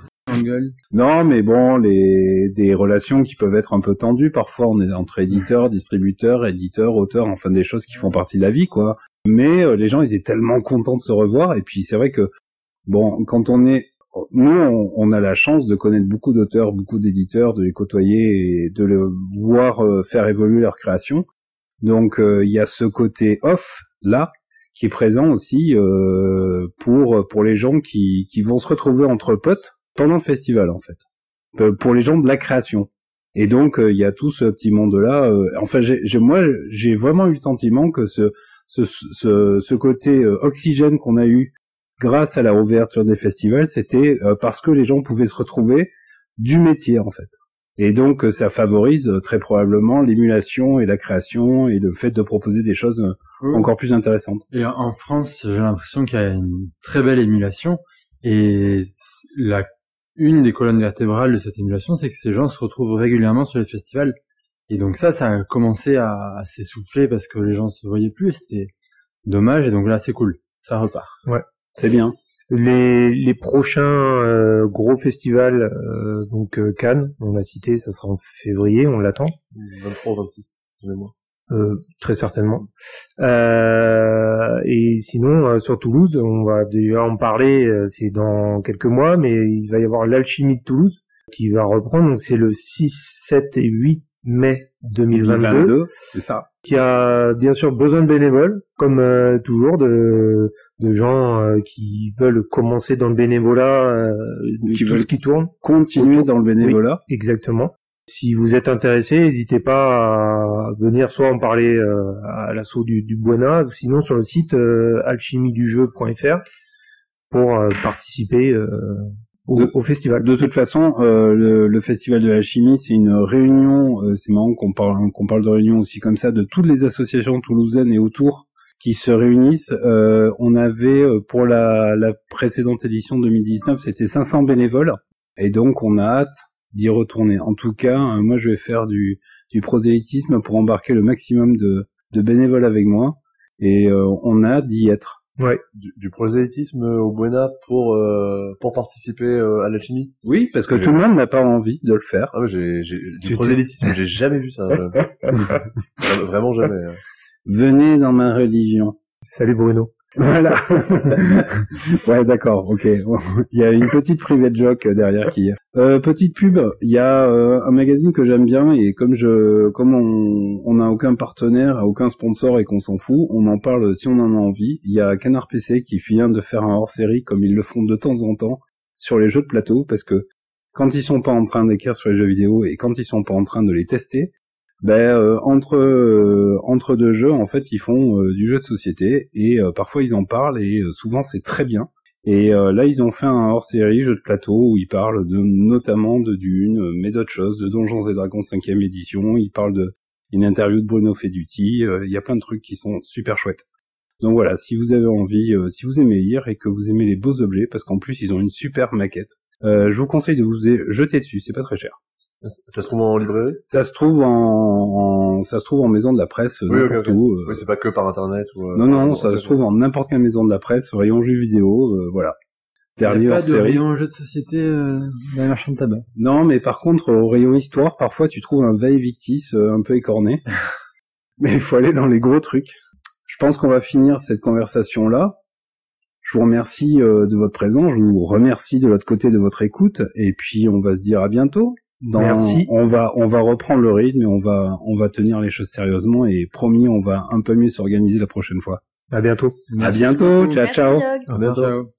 Non, mais bon, les des relations qui peuvent être un peu tendues parfois, on est entre éditeurs, distributeurs, éditeurs, auteurs, enfin des choses qui font partie de la vie, quoi mais euh, les gens étaient tellement contents de se revoir. Et puis c'est vrai que bon quand on est nous on, a la chance de connaître beaucoup d'auteurs beaucoup d'éditeurs de les côtoyer et de le voir euh, faire évoluer leur création. Donc euh, il y a ce côté off là qui est présent aussi pour pour les gens qui qui vont se retrouver entre potes pendant le festival en fait. Pour les gens de la création. Et donc il y a tout ce petit monde là enfin j'ai moi j'ai vraiment eu le sentiment que ce ce, ce, ce côté euh, oxygène qu'on a eu grâce à la ouverture des festivals, c'était euh, parce que les gens pouvaient se retrouver du métier en fait. Et donc euh, ça favorise très probablement l'émulation et la création et le fait de proposer des choses encore plus intéressantes. Et en France, j'ai l'impression qu'il y a une très belle émulation et la une des colonnes vertébrales de cette émulation, c'est que ces gens se retrouvent régulièrement sur les festivals et donc ça, ça a commencé à, à s'essouffler parce que les gens se voyaient plus. C'était dommage. Et donc là, c'est cool. Ça repart. Ouais, c'est bien. Les, les prochains euh, gros festivals, euh, donc euh, Cannes, on l'a cité, ça sera en février, on l'attend. 23 26, moi. Euh, très certainement. Euh, et sinon, sur Toulouse, on va déjà en parler, c'est dans quelques mois, mais il va y avoir l'alchimie de Toulouse qui va reprendre, donc c'est le 6, 7 et 8 mai 2022, c'est ça. Qui a bien sûr besoin de bénévoles, comme euh, toujours, de, de gens euh, qui veulent commencer dans le bénévolat, euh, qui veulent qui tourne, continuer dans le bénévolat. exactement. Si vous êtes intéressé, n'hésitez pas à venir soit en parler à l'assaut du, du Buena, ou sinon sur le site alchimiedujeu.fr pour participer au, festival. De toute façon, euh, le, le, festival de la chimie, c'est une réunion. Euh, c'est marrant qu'on parle qu'on parle de réunion aussi comme ça de toutes les associations toulousaines et autour qui se réunissent. Euh, on avait euh, pour la, la précédente édition 2019, c'était 500 bénévoles, et donc on a hâte d'y retourner. En tout cas, euh, moi, je vais faire du, du prosélytisme pour embarquer le maximum de, de bénévoles avec moi, et on a d'y être. Ouais. Du, du, prosélytisme au Buena pour euh, pour participer euh, à l'alchimie. Oui, parce que tout le monde n'a pas envie de le faire. Ah j'ai j'ai du prosélytisme, j'ai jamais vu ça. Vraiment jamais. Hein. Venez dans ma religion. Salut Bruno. Voilà. ouais, d'accord. Ok. il y a une petite private joke derrière qui. Euh, petite pub. Il y a euh, un magazine que j'aime bien et comme je, comme on, on n'a aucun partenaire, aucun sponsor et qu'on s'en fout, on en parle si on en a envie. Il y a Canard PC qui vient de faire un hors-série comme ils le font de temps en temps sur les jeux de plateau parce que quand ils sont pas en train d'écrire sur les jeux vidéo et quand ils sont pas en train de les tester, ben euh, entre euh, entre deux jeux en fait ils font euh, du jeu de société et parfois ils en parlent et souvent c'est très bien. Et là ils ont fait un hors-série jeu de plateau où ils parlent de notamment de Dune mais d'autres choses de Donjons et Dragons 5 édition. Ils parlent de une interview de Bruno Feduti il y a plein de trucs qui sont super chouettes. Donc voilà si vous avez envie si vous aimez lire et que vous aimez les beaux objets parce qu'en plus ils ont une super maquette je vous conseille de vous jeter dessus c'est pas très cher ça se trouve en librairie? Ça se trouve en, ça se trouve en maison de la presse oui, n'importe où. Euh. Oui, c'est pas que par internet ou. Euh, non, non, ça se trouve en n'importe quelle maison de la presse, rayon jeux vidéo, euh, voilà. Dernier Il y a pas de rayon jeux de société euh, dans les marchands de tabac. Non, mais par contre, au rayon histoire, parfois tu trouves un veille victis un peu écorné. mais il faut aller dans les gros trucs. Je pense qu'on va finir cette conversation là. Je vous remercie de votre présence, je vous remercie de l'autre côté de votre écoute, et puis on va se dire à bientôt. Merci. On va on va reprendre le rythme et on va on va tenir les choses sérieusement et promis on va un peu mieux s'organiser la prochaine fois. À bientôt. À bientôt. Ciao ciao. À bientôt.